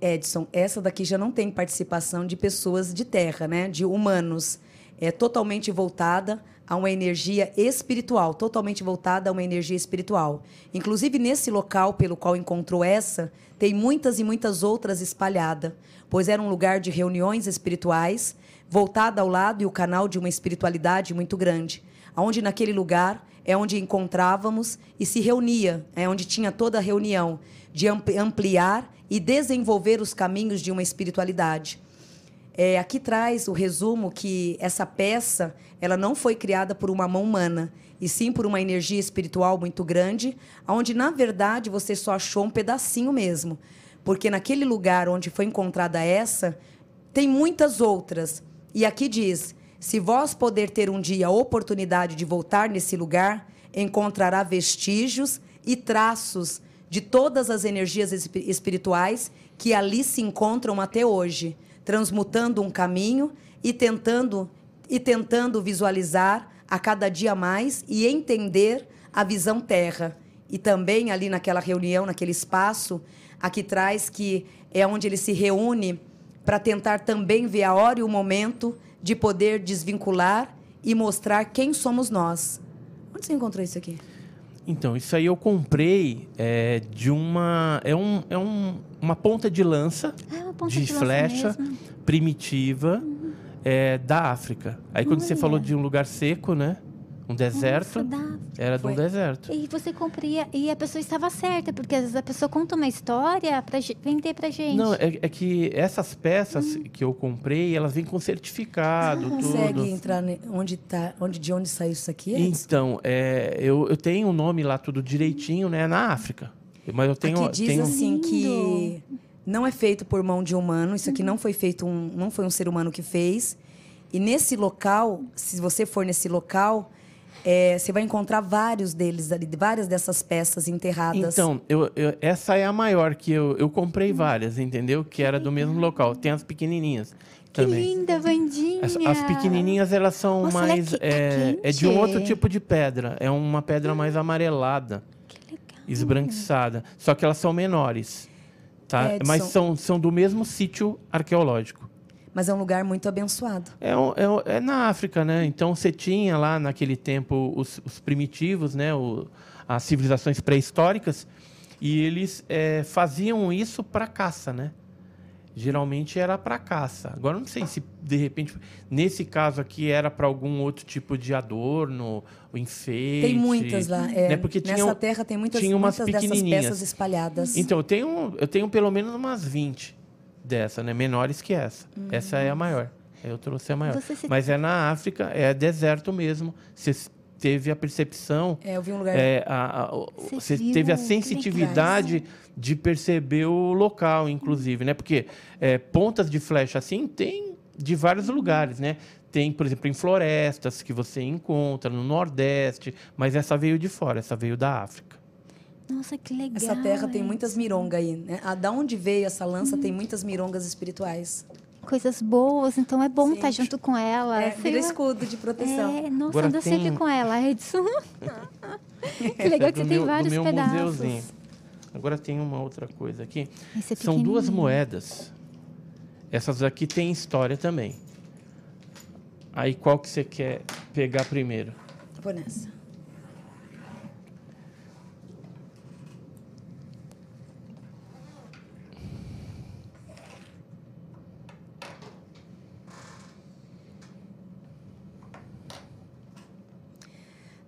Edson, essa daqui já não tem participação de pessoas de terra, né? De humanos. É totalmente voltada a uma energia espiritual, totalmente voltada a uma energia espiritual. Inclusive nesse local pelo qual encontrou essa, tem muitas e muitas outras espalhadas, pois era um lugar de reuniões espirituais, voltada ao lado e o canal de uma espiritualidade muito grande, onde naquele lugar é onde encontrávamos e se reunia, é onde tinha toda a reunião de ampliar e desenvolver os caminhos de uma espiritualidade. É, aqui traz o resumo que essa peça ela não foi criada por uma mão humana, e sim por uma energia espiritual muito grande, onde na verdade você só achou um pedacinho mesmo, porque naquele lugar onde foi encontrada essa tem muitas outras. E aqui diz: se vós poder ter um dia a oportunidade de voltar nesse lugar, encontrará vestígios e traços de todas as energias espirituais que ali se encontram até hoje, transmutando um caminho e tentando e tentando visualizar a cada dia mais e entender a visão terra. E também ali naquela reunião, naquele espaço, aqui traz que é onde ele se reúne para tentar também ver a hora e o momento de poder desvincular e mostrar quem somos nós. Onde você encontrou isso aqui?
Então, isso aí eu comprei é, de uma. É, um, é um, uma ponta de lança
ah, ponta
de,
de
flecha primitiva uhum. é, da África. Aí quando Olha. você falou de um lugar seco, né? Um deserto. Nossa, era de um deserto.
E você compria, e a pessoa estava certa, porque às vezes a pessoa conta uma história para vender para gente.
Não, é, é, que essas peças hum. que eu comprei, elas vêm com certificado, tudo.
Consegue entrar onde tá, onde de onde saiu isso aqui?
Edson? Então, é, eu, eu tenho o um nome lá tudo direitinho, né, na África. Mas eu tenho,
aqui diz
tenho...
assim que não é feito por mão de humano. Isso aqui não foi feito um, não foi um ser humano que fez. E nesse local, se você for nesse local, é, você vai encontrar vários deles ali, várias dessas peças enterradas.
Então, eu, eu, essa é a maior que eu, eu comprei várias, entendeu? Que era do mesmo local. Tem as pequenininhas.
Que também. linda, Vandinha!
As, as, pequenininhas, elas são Nossa, mais... É, é, é, de um outro tipo de pedra. É uma pedra mais amarelada.
Que legal.
Esbranquiçada. Só que elas são menores. Tá? Edson. Mas são, são do mesmo sítio arqueológico.
Mas é um lugar muito abençoado.
É, é, é na África, né? Então você tinha lá naquele tempo os, os primitivos, né? O, as civilizações pré-históricas, e eles é, faziam isso para caça, né? Geralmente era para caça. Agora não sei se de repente nesse caso aqui era para algum outro tipo de adorno, o enfeite.
Tem muitas lá. É, né? Porque nessa tinha, terra tem muitas, tinha umas muitas dessas peças espalhadas.
Então eu tenho eu tenho pelo menos umas 20 dessa, né? Menores que essa. Uhum. Essa é a maior. Eu trouxe a maior. Se... Mas é na África, é deserto mesmo. Você teve a percepção.
É, eu vi um lugar.
É, a, a, você teve a sensitividade de perceber o local, inclusive, né? Porque é, pontas de flecha assim tem de vários lugares, né? Tem, por exemplo, em florestas que você encontra no Nordeste, mas essa veio de fora, essa veio da África.
Nossa, que legal.
Essa terra tem muitas mirongas aí. Né? Ah, da onde veio essa lança tem muitas mirongas espirituais.
Coisas boas, então é bom Sim. estar junto com ela.
É, vira escudo de proteção.
É, nossa, Agora anda tem... sempre com ela, Edson. que legal que você tem vários meu pedaços. Museuzinho.
Agora tem uma outra coisa aqui. É São duas moedas. Essas aqui têm história também. Aí qual que você quer pegar primeiro?
Vou nessa.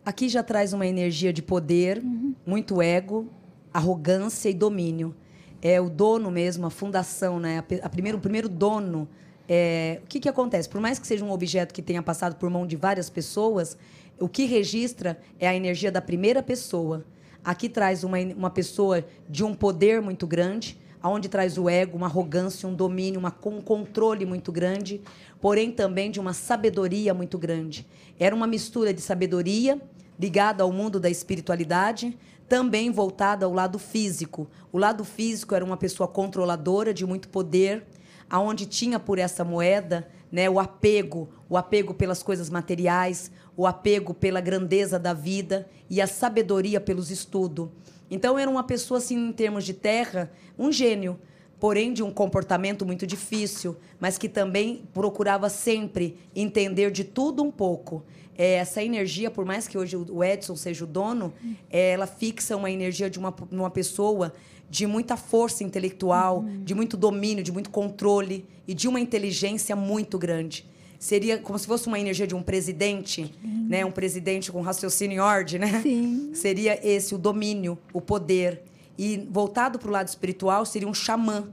Aqui já traz uma energia de poder, uhum. muito ego, arrogância e domínio. É o dono mesmo, a fundação, né? A, a primeiro, o primeiro dono. É, o que, que acontece? Por mais que seja um objeto que tenha passado por mão de várias pessoas, o que registra é a energia da primeira pessoa. Aqui traz uma, uma pessoa de um poder muito grande, aonde traz o ego, uma arrogância, um domínio, uma, um controle muito grande, porém também de uma sabedoria muito grande. Era uma mistura de sabedoria ligada ao mundo da espiritualidade, também voltada ao lado físico. O lado físico era uma pessoa controladora de muito poder, aonde tinha por essa moeda, né, o apego, o apego pelas coisas materiais, o apego pela grandeza da vida e a sabedoria pelos estudos. Então era uma pessoa assim em termos de terra, um gênio, porém de um comportamento muito difícil, mas que também procurava sempre entender de tudo um pouco é, essa energia, por mais que hoje o Edson seja o dono, é, ela fixa uma energia de uma, uma pessoa de muita força intelectual, uhum. de muito domínio, de muito controle e de uma inteligência muito grande. seria como se fosse uma energia de um presidente, né? Um presidente com raciocínio em ordem, né?
Sim.
Seria esse o domínio, o poder. E voltado para o lado espiritual seria um xamã,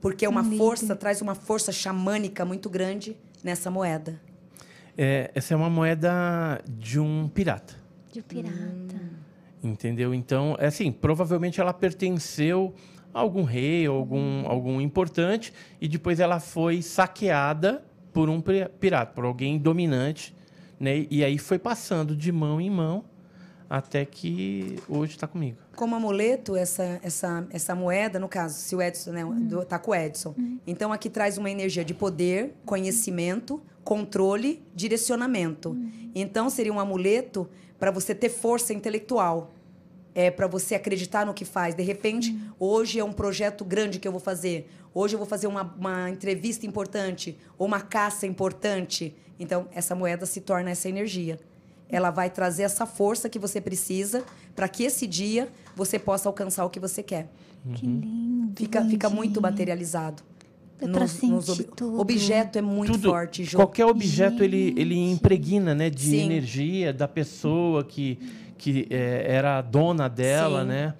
porque uma
Um
força, traz uma força xamânica muito grande nessa moeda.
É, essa é uma moeda de um pirata.
De pirata.
Entendeu? Então, é assim, provavelmente ela pertenceu a algum rei, ou algum, algum importante, e depois ela foi saqueada por um pirata, por alguém dominante, né? E aí foi passando de mão em mão até que hoje está comigo.
Como amuleto, essa, essa, essa moeda, no caso, se o Edson, né, do, tá com o Edson. Então, aqui traz uma energia de poder, conhecimento, controle, direcionamento. Então, seria um amuleto para você ter força intelectual. É para você acreditar no que faz. De repente, hoje é um projeto grande que eu vou fazer. Hoje eu vou fazer uma, uma entrevista importante ou uma caça importante. Então, essa moeda se torna essa energia. Ela vai trazer essa força que você precisa para que esse dia você possa alcançar o que você quer.
Que lindo.
Fica, fica muito materializado.
É pra sentir tudo.
Objeto é muito
Tudo,
forte, Jô.
Qualquer objeto ele, ele impregna, né, de
Sim.
energia da pessoa que, que é, era a dona dela,
Sim.
né?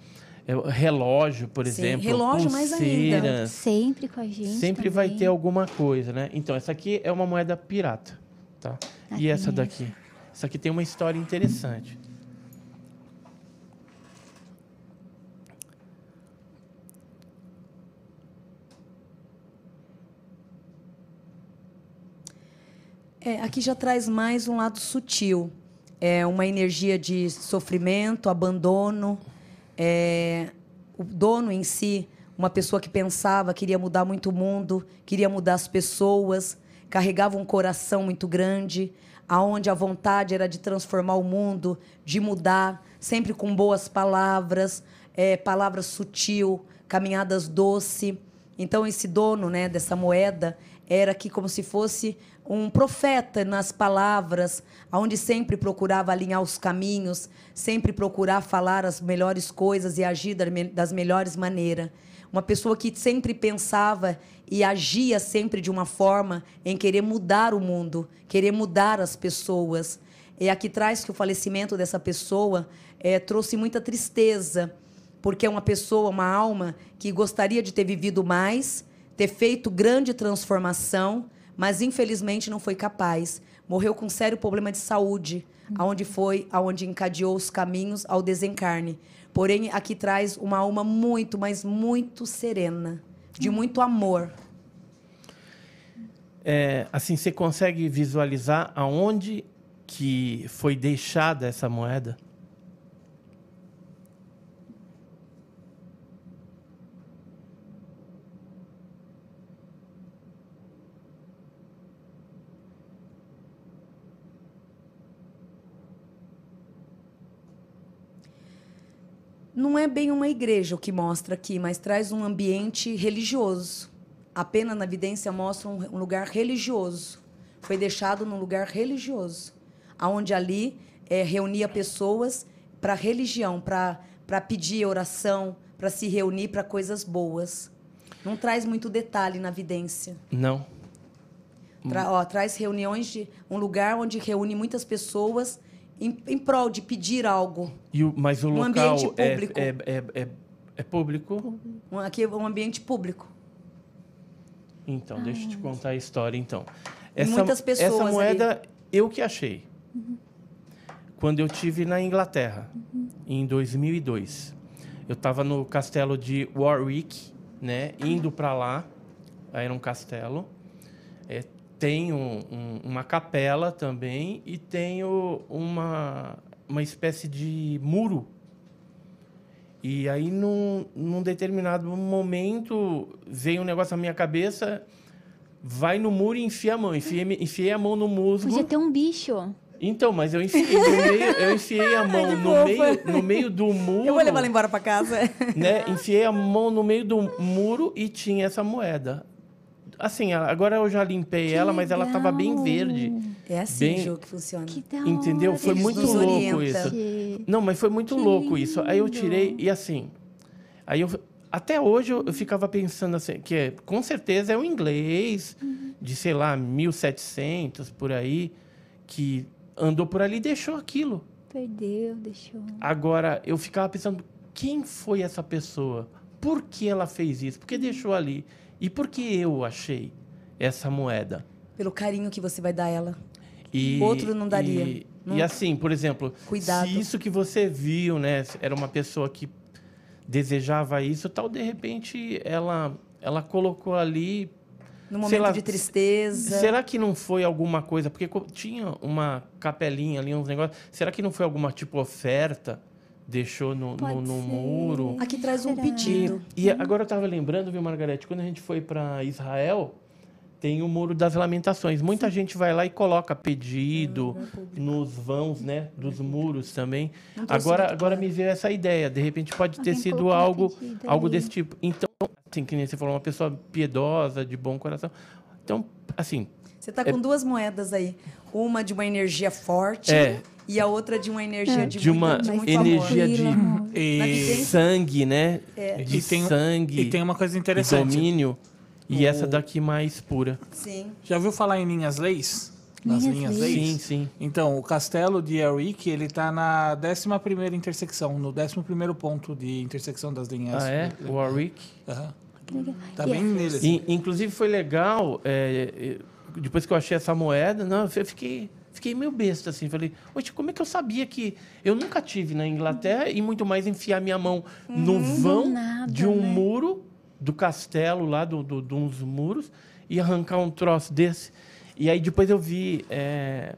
É, relógio, por
Sim,
exemplo,
relógio mais ainda.
Sempre com a gente.
Sempre vai
também.
ter alguma coisa, né? Então, essa aqui é uma moeda pirata, tá?
Aqui
E essa
mesmo.
daqui? Essa aqui tem uma história interessante.
É, aqui já traz mais um lado sutil. É uma energia de sofrimento, abandono. É, o dono em si, uma pessoa que pensava, queria mudar muito o mundo, queria mudar as pessoas, carregava um coração muito grande, aonde a vontade era de transformar o mundo, de mudar, sempre com boas palavras, é, palavras sutil, caminhadas doce. Então esse dono, né, dessa moeda era que como se fosse um profeta nas palavras, aonde sempre procurava alinhar os caminhos, sempre procurar falar as melhores coisas e agir das melhores maneiras. Uma pessoa que sempre pensava e agia sempre de uma forma em querer mudar o mundo, querer mudar as pessoas. E aqui traz que o falecimento dessa pessoa eh, trouxe muita tristeza, porque é uma pessoa, uma alma que gostaria de ter vivido mais, ter feito grande transformação, mas infelizmente não foi capaz. Morreu com sério problema de saúde, aonde foi, aonde encadeou os caminhos ao desencarne. Porém, aqui traz uma alma muito, mas muito serena, de muito amor.
É, assim, você consegue visualizar aonde que foi deixada essa moeda?
Não é bem uma igreja o que mostra aqui, mas traz um ambiente religioso. A pena na evidência mostra um, um lugar religioso. Foi deixado num lugar religioso, aonde ali eh, reunia pessoas para religião, para para pedir oração, para se reunir para coisas boas. Não traz muito detalhe na evidência.
Não.
Tra- ó, traz reuniões de um lugar onde reúne muitas pessoas em, em prol de pedir algo.
E o, mas o
Um
local
ambiente
é,
público.
é, é, é, é público?
Um, aqui é um ambiente público.
Então, deixa eu te contar a história, então.
E muitas pessoas
Essa
ali.
moeda, eu que achei. Quando eu tive na Inglaterra, em 2002. Eu estava no castelo de Warwick, né? Indo para lá. Aí Era um castelo. Tem um- um- uma capela também e tenho uma, uma espécie de muro e aí, num, num determinado momento, veio um negócio na minha cabeça, vai no muro e enfia a mão. Enfiei, enfiei a mão no musgo.
Podia ter um bicho.
Então, mas eu enfiei, no meio, eu enfiei a mão no meio, no meio do muro.
Eu vou levar ela embora para casa.
Né? Enfiei a mão no meio do muro e tinha essa moeda. Assim, agora eu já limpei ela, mas ela estava bem
legal.
verde.
É assim,
Bem-
Ju, que funciona.
Que da
Entendeu? Foi
Eles
muito louco isso.
Que-
Não, mas foi muito
Que
louco isso. Aí eu
lindo.
tirei e assim. Aí eu até hoje eu, eu ficava pensando assim, que é, com certeza é o inglês de, sei lá, 1700, por aí, que andou por ali e deixou aquilo.
Perdeu, deixou.
Agora, eu ficava pensando, quem foi essa pessoa? Por que ela fez isso? Por que deixou ali? E por que eu achei essa moeda?
Pelo carinho que você vai dar a ela.
E,
Outro não daria.
E, e assim, por exemplo,
Cuidado.
se isso que você viu, né, era uma pessoa que desejava isso, tal, de repente ela ela colocou ali.
No momento
lá,
de tristeza.
Será que não foi alguma coisa? Porque tinha uma capelinha ali, uns negócios. Será que não foi alguma tipo oferta? Deixou no, no, no muro?
Aqui traz um
Será?
pedido.
E agora eu estava lembrando, viu, Margarete, quando a gente foi para Israel, tem o Muro das Lamentações. Muita gente vai lá e coloca pedido nos vãos, né, dos muros também. Agora, agora me veio essa ideia. De repente pode ter sido algo, algo desse tipo. Então, assim, que nem você falou, uma pessoa piedosa, de bom coração. Então, assim,
Você tá com duas moedas aí. Uma de uma energia forte
É.
e a outra de uma energia de,
de uma
muito, de muito
energia
amor.
de
E,
sangue, né?
É.
De
E tem-
sangue,
e tem uma coisa interessante.
domínio. E
O-
essa daqui mais pura.
Sim.
Já ouviu falar em linhas leis? Nas
Linhas
linhas
leis?
Sim, sim.
Então, o castelo de Elric, ele tá na 11ª intersecção, no 11º ponto de intersecção das linhas.
Ah, é? Warwick.
Aham.
Que legal.
Tá bem
é-
nele. assim.
E, inclusive foi legal, é, é, depois que eu achei essa moeda, não, eu fiquei, fiquei meio besta, assim. Falei, oxe, como é que eu sabia que. Eu nunca tive na Inglaterra e muito mais enfiar minha mão no vão
nada,
de um
né?
muro do castelo lá, do, do, de uns muros, e arrancar um troço desse. E aí depois eu vi. é,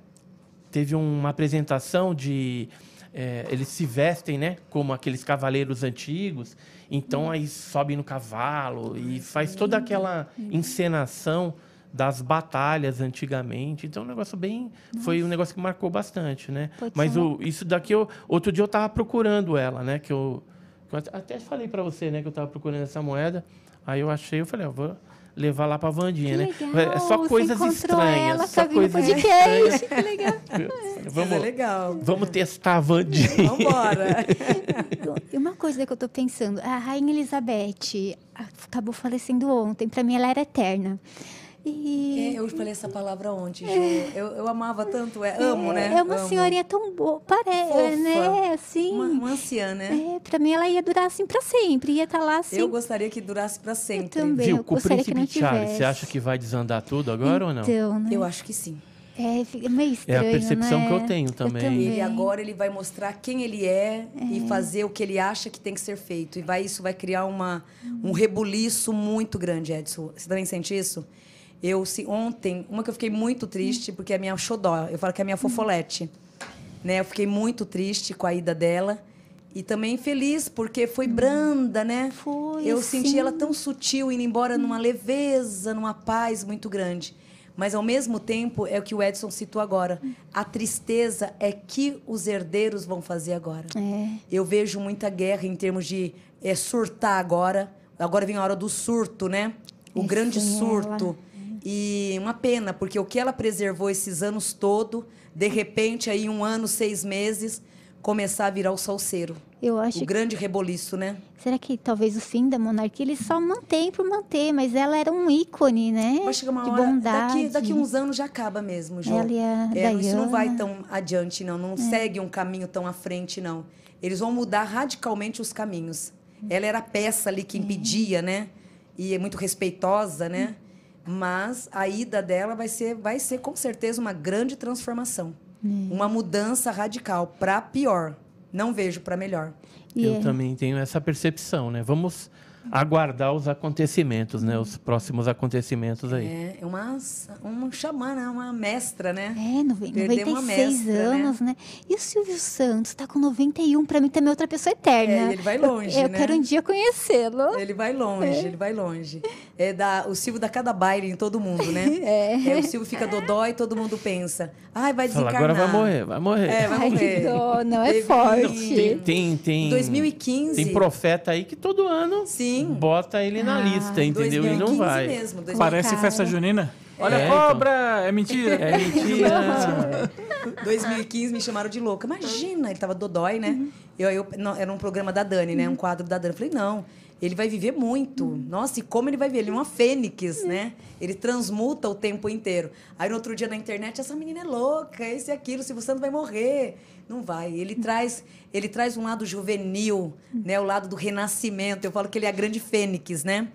teve uma apresentação de. é, eles se vestem, né? Como aqueles cavaleiros antigos. Então aí sobe no cavalo e faz toda aquela encenação das batalhas antigamente. Então, é um negócio bem. Foi um negócio que marcou bastante, né?
Pode
Mas o, isso daqui, eu, outro dia eu estava procurando ela, né? Que eu, que eu até- falei para você, né? Que eu estava procurando essa moeda. Aí eu achei, eu falei, ó, vou levar lá para Vandinha, né?
Que legal.
É só coisas estranhas.
ela
só
no
coisas
podcast. Que legal.
estranhas.
Isso é
Vamos,
legal.
vamos testar a Vandinha.
Vambora.
E uma coisa que eu tô pensando, a Rainha Elizabeth acabou falecendo ontem. Pra mim, ela era eterna. E
É, eu falei essa palavra ontem, Ju. Eu, eu amava tanto, é, amo, né?
é uma
Amo.
senhorinha tão boa, parece,
Fofa.
né? Assim.
Uma, uma anciã, né?
É, pra mim, ela ia durar assim pra sempre. Ia estar lá assim.
Eu gostaria que durasse para sempre.
também.
Viu,
eu
com o
gostaria que
príncipe
não
Charles,
tivesse.
você acha que vai desandar tudo agora ou não?
Então, né?
Eu acho que sim.
É, fica meio
É
estranho,
a percepção
né?
que eu tenho também.
Ele agora ele vai mostrar quem ele é, e fazer o que ele acha que tem que ser feito. E vai isso vai criar uma, um rebuliço muito grande, Edson. Você também sente isso? Eu se ontem, uma que eu fiquei muito triste porque é a minha xodó, eu falo que é a minha fofolete, né? Eu fiquei muito triste com a ida dela e também feliz porque foi branda, né?
Foi,
Eu
assim.
senti ela tão sutil indo embora numa leveza, numa paz muito grande. Mas ao mesmo tempo é o que o Edson citou agora. A tristeza é que os herdeiros vão fazer agora.
É.
Eu vejo muita guerra em termos de é, surtar agora. Agora vem a hora do surto, né? O
É,
grande
sim,
surto. E uma pena, porque o que ela preservou esses anos todo, de repente, aí um ano, seis meses, começar a virar o salseiro.
Eu acho
O grande reboliço, né?
Será que talvez o fim da monarquia ele só mantém por manter, mas ela era um ícone, né?
Vai chegar uma
de
hora.
bondade.
Daqui, daqui uns anos já acaba mesmo, Jô.
Ela e a
É, isso não vai.
É.
tão adiante, não. Não segue um caminho tão à frente, não. Eles vão mudar radicalmente os caminhos. Ela era a peça ali que impedia, né? E é muito respeitosa, né? Mas a ida dela vai ser, vai ser com certeza uma grande transformação.
É.
Uma mudança radical para pior. Não vejo para melhor.
E
Eu
é-
também tenho essa percepção, né? Vamos aguardar os acontecimentos, né? Os próximos acontecimentos aí.
É, é uma, uma xamã, né? uma mestra, né?
É, noven-
Perdeu uma
96
mestra, né?
anos, né? E o Silvio Santos tá com 91, pra mim também é outra pessoa eterna.
É, ele vai longe,
eu, eu
né?
quero um dia conhecê-lo.
Ele vai longe, ele vai longe. É da, o Silvio dá cada baile em todo mundo, né?
É.
o Silvio fica dodói e todo mundo pensa. Ai, vai
Fala,
desencarnar.
agora vai morrer, vai morrer.
É, vai
Ai,
morrer.
que dó, não, é
Teve-
forte.
Tem, tem, tem,
2015.
tem profeta aí que todo ano
Sim.
Bota ele na
Ah,
lista, entendeu? E não
2015
vai.
mesmo. 2015.
Parece
Cara.
festa junina. Olha
É,
a cobra! É mentira.
É mentira.
2015 me chamaram de louca. Imagina, ele tava dodói, né? Eu, eu, não, era um programa da Dani, né? Um quadro da Dani. Eu falei, não. Ele vai viver muito. Nossa, e como ele vai viver? Ele é uma fênix, né? Ele transmuta o tempo inteiro. Aí no outro dia na internet, essa menina é louca, esse e aquilo, se você não vai morrer. Não vai. Ele traz, ele traz um lado juvenil, né? O lado do renascimento. Eu falo que ele é a grande fênix, né?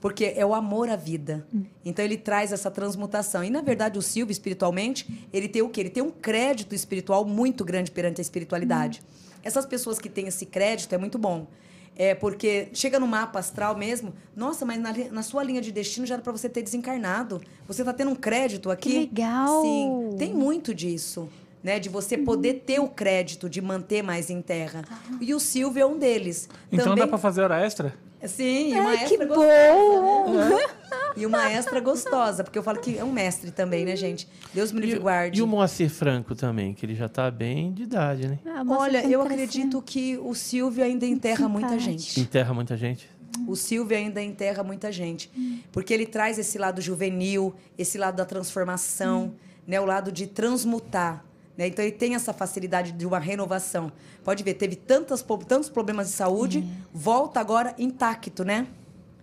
Porque é o amor à vida. Então ele traz essa transmutação. E na verdade o Silvio espiritualmente, ele tem o quê? Ele tem um crédito espiritual muito grande perante a espiritualidade. Essas pessoas que têm esse crédito é muito bom. É porque chega no mapa astral mesmo, nossa, mas na, na sua linha de destino já era para você ter desencarnado. Você está tendo um crédito aqui.
Que legal!
Sim, tem muito disso. Né, de você poder ter o crédito de manter mais em terra. E o Silvio é um deles.
Então
Também-
dá pra fazer hora extra?
Sim, e uma
Ai, que
extra
bom!
e uma extra gostosa, porque eu falo que é um mestre também, né, gente? Deus me livre e guarde.
E o Moacir Franco também, que ele já está bem de idade, né?
Ah,
Olha, eu acredito que o Silvio ainda enterra muita gente.
Enterra muita gente.
O Silvio ainda enterra muita gente. Porque ele traz esse lado juvenil, esse lado da transformação, né, o lado de transmutar. Né? Então ele tem essa facilidade de uma renovação. Pode ver, teve tantas, po- tantos problemas de saúde, volta agora intacto, né?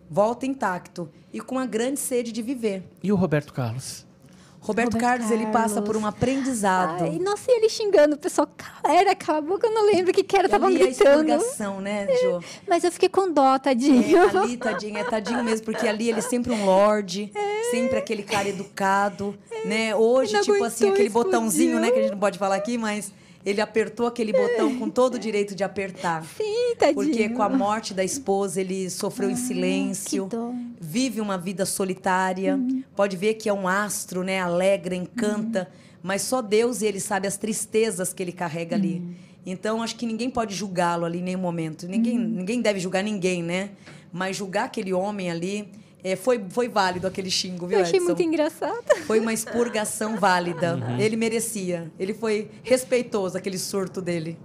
Volta intacto. E com uma grande sede de viver.
E o Roberto Carlos?
Roberto,
Roberto
Carlos, ele passa
Carlos.
por um aprendizado.
Ai, nossa, e ele xingando o pessoal. Era, cala a boca, eu não lembro o que, que era, estavam
é a
gritando.
expurgação, né, Jo?
Mas eu fiquei com dó, tadinho.
É, ali, tadinho, é tadinho mesmo, porque ali ele é sempre um lorde,
É.
sempre aquele cara educado, né? Hoje, tipo assim, aquele
explodiu.
botãozinho, né, que a gente não pode falar aqui, mas ele apertou aquele botão com todo o direito de apertar.
Sim, tadinho.
Porque com a morte da esposa, ele sofreu em silêncio,
que
vive uma vida solitária. Pode ver que é um astro, né? Alegra, encanta, mas só Deus e ele sabe as tristezas que ele carrega ali. Então, acho que ninguém pode julgá-lo ali em nenhum momento. Ninguém, ninguém deve julgar ninguém, né? Mas julgar aquele homem ali é, foi, foi válido aquele xingo, viu,
Eu achei
Edson?
muito engraçado.
Foi uma expurgação válida. Ele merecia. Ele foi respeitoso, aquele surto dele.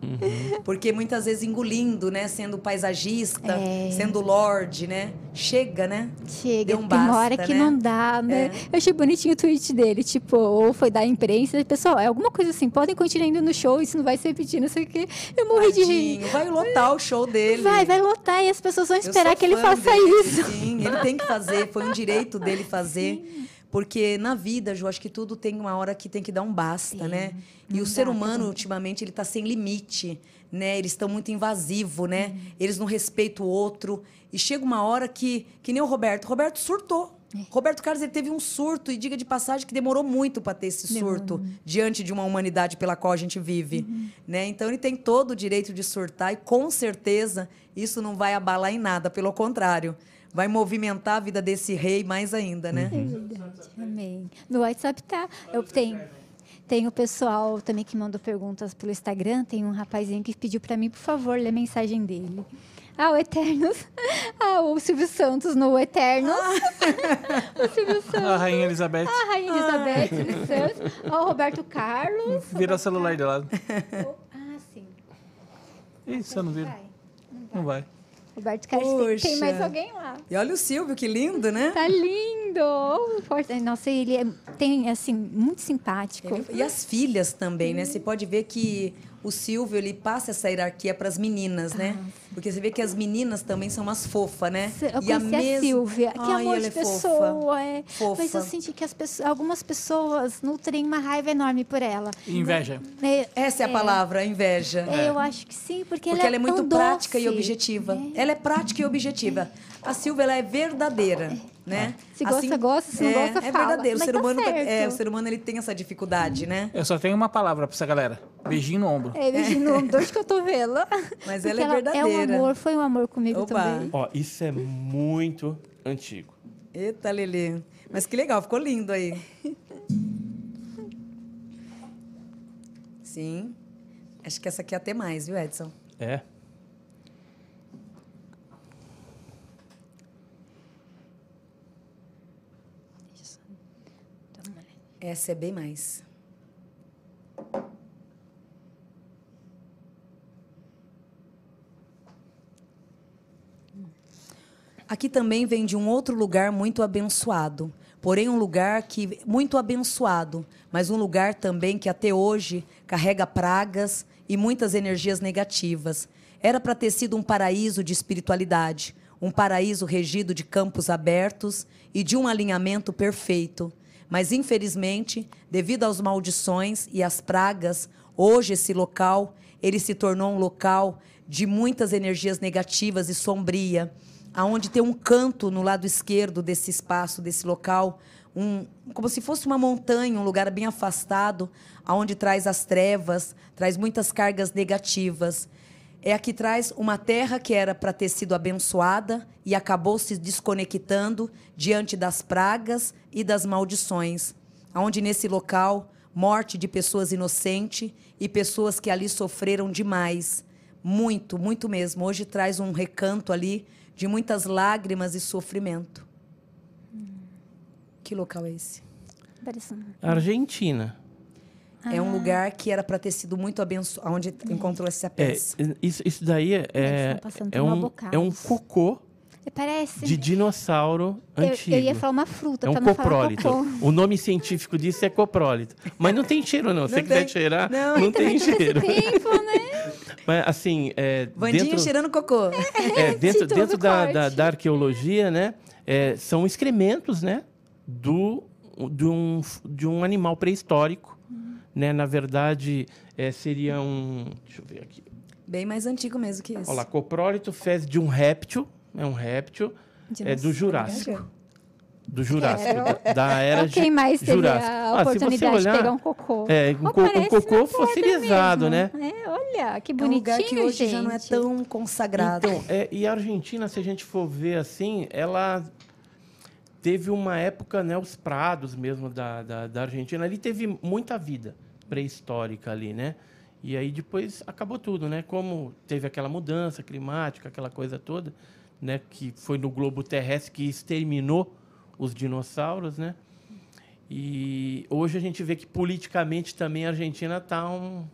Porque muitas vezes engolindo, né? Sendo paisagista,
É.
sendo lorde, né? Chega, né?
Chega,
Deu um
tem uma hora
basta,
que
né?
não dá, né?
É.
Eu achei bonitinho o tweet dele, tipo, ou foi da imprensa. Pessoal, é alguma coisa assim, podem continuar indo no show, isso não vai se repetir, não sei o quê. Eu morri de rir.
Tadinho, Vai lotar o show dele.
Vai, vai lotar e as pessoas vão esperar que ele faça
dele.
isso.
Sim, ele tem que fazer. Foi um direito dele fazer. Porque na vida, Ju, acho que tudo tem uma hora que tem que dar um basta,
Sim,
né? E o ser humano, ultimamente, ele está sem limite, né? Eles estão muito invasivos, né? Eles não respeitam o outro. E chega uma hora que, que nem o Roberto. Roberto surtou.
É.
Roberto Carlos ele teve um surto, e diga de passagem que demorou muito para ter esse surto diante de uma humanidade pela qual a gente vive.
Uhum.
Né? Então ele tem todo o direito de surtar e com certeza isso não vai abalar em nada, pelo contrário. Vai movimentar a vida desse rei mais ainda, né?
É verdade, amém. No WhatsApp tá. Eu tenho. Tem o pessoal também que mandou perguntas pelo Instagram. Tem um rapazinho que pediu para mim, por favor, ler a mensagem dele. Ah, o Eternos. Ah, o Silvio Santos no Eternos. o Silvio
A
Santos.
Rainha Elizabeth.
A Rainha Elizabeth dos Santos. Ó, o Roberto Carlos.
Vira o celular de lado.
Ah, sim.
Ih, você não vira.
Vai.
Não vai.
Roberto Carlos, tem, mais alguém lá.
E olha o Silvio, que lindo, né?
Tá lindo! Nossa, ele é tem assim muito simpático.
Ele- E as filhas também, né? Você pode ver que o Silvio ele passa essa hierarquia para as meninas, né? Porque você vê que as meninas também são umas fofas, né?
Eu
E a
conheci a,
mes-
Silvia, que
Ai,
amor
ela
de
é fofa.
pessoa. É.
Fofa.
Mas eu senti que as pessoas, algumas pessoas nutrem uma raiva enorme por ela.
Inveja.
É,
Essa é a palavra, inveja.
é, Eu acho que sim, porque,
Porque ela é muito
tão
prática e objetiva. Ela é prática e objetiva. A Silvia ela é verdadeira, né?
Se gosta, gosta, se não
é,
gosta,
é
fala.
verdadeiro. O ser
tá
humano, tá- é, o ser humano ele tem essa dificuldade, né?
Eu só tenho uma palavra pra essa galera. Beijinho no ombro.
É, beijinho no eu tô vendo.
Mas ela é verdadeira.
É um amor, foi um amor comigo
Opa.
também.
Ó, isso é muito antigo.
Eita, Lelê. Mas que legal, ficou lindo aí. Sim. Acho que essa aqui é até mais, viu, Edson?
É.
Essa é bem mais. Aqui também vem de um outro lugar muito abençoado. Porém, um lugar que muito abençoado, mas um lugar também que até hoje carrega pragas e muitas energias negativas. Era para ter sido um paraíso de espiritualidade, um paraíso regido de campos abertos e de um alinhamento perfeito. Mas, infelizmente, devido às maldições e às pragas, hoje esse local ele se tornou um local de muitas energias negativas e sombria, aonde tem um canto no lado esquerdo desse espaço, desse local, um, como se fosse uma montanha, um lugar bem afastado, aonde traz as trevas, traz muitas cargas negativas. É aqui traz uma terra que era para ter sido abençoada e acabou se desconectando diante das pragas e das maldições. Aonde nesse local, morte de pessoas inocentes e pessoas que ali sofreram demais. Muito, muito mesmo. Hoje traz um recanto ali de muitas lágrimas e sofrimento. Que local é esse?
Parece
Argentina.
É
Ah.
um lugar que era para ter sido muito abençoado, onde encontrou essa
É,
peça.
isso, isso daí é, é, é um, é um cocô
Parece.
de dinossauro
eu,
antigo.
eu ia falar uma fruta
É um
não
coprólito.
cocô.
O nome científico disso é coprólito. Mas não tem cheiro, não. Se você
Não
quiser
tem.
cheirar,
Não.
não, tem cheiro.
Tempo, né?
Mas, assim, é,
Vandinho
dentro,
cheirando cocô.
é, dentro,
Título
dentro
do
da, da, da arqueologia, né, é, são excrementos, né, do, de, um, de um animal pré-histórico. Né? Na verdade, é, seria um... Deixa eu ver aqui.
Bem mais antigo mesmo que isso.
Olha lá, coprólito fez de um réptil, é um réptil, é do Jurássico. Do Jurássico, da, da era
Então, quem mais teve
Jurássica.
a
Ah, se você
oportunidade de
olhar,
pegar um cocô?
É, um,
Ó,
co- um cocô fossilizado, né?
É, olha, que
É um
bonitinho,
lugar que hoje
gente.
já não é tão consagrado.
Então, é, e a Argentina, se a gente for ver assim, ela teve uma época, né, os prados mesmo da, da, da Argentina, ali teve muita vida pré-histórica ali, né? E aí depois acabou tudo, né? Como teve aquela mudança climática, aquela coisa toda, né? Que foi no globo terrestre que exterminou os dinossauros, né? E hoje a gente vê que politicamente também a Argentina está um,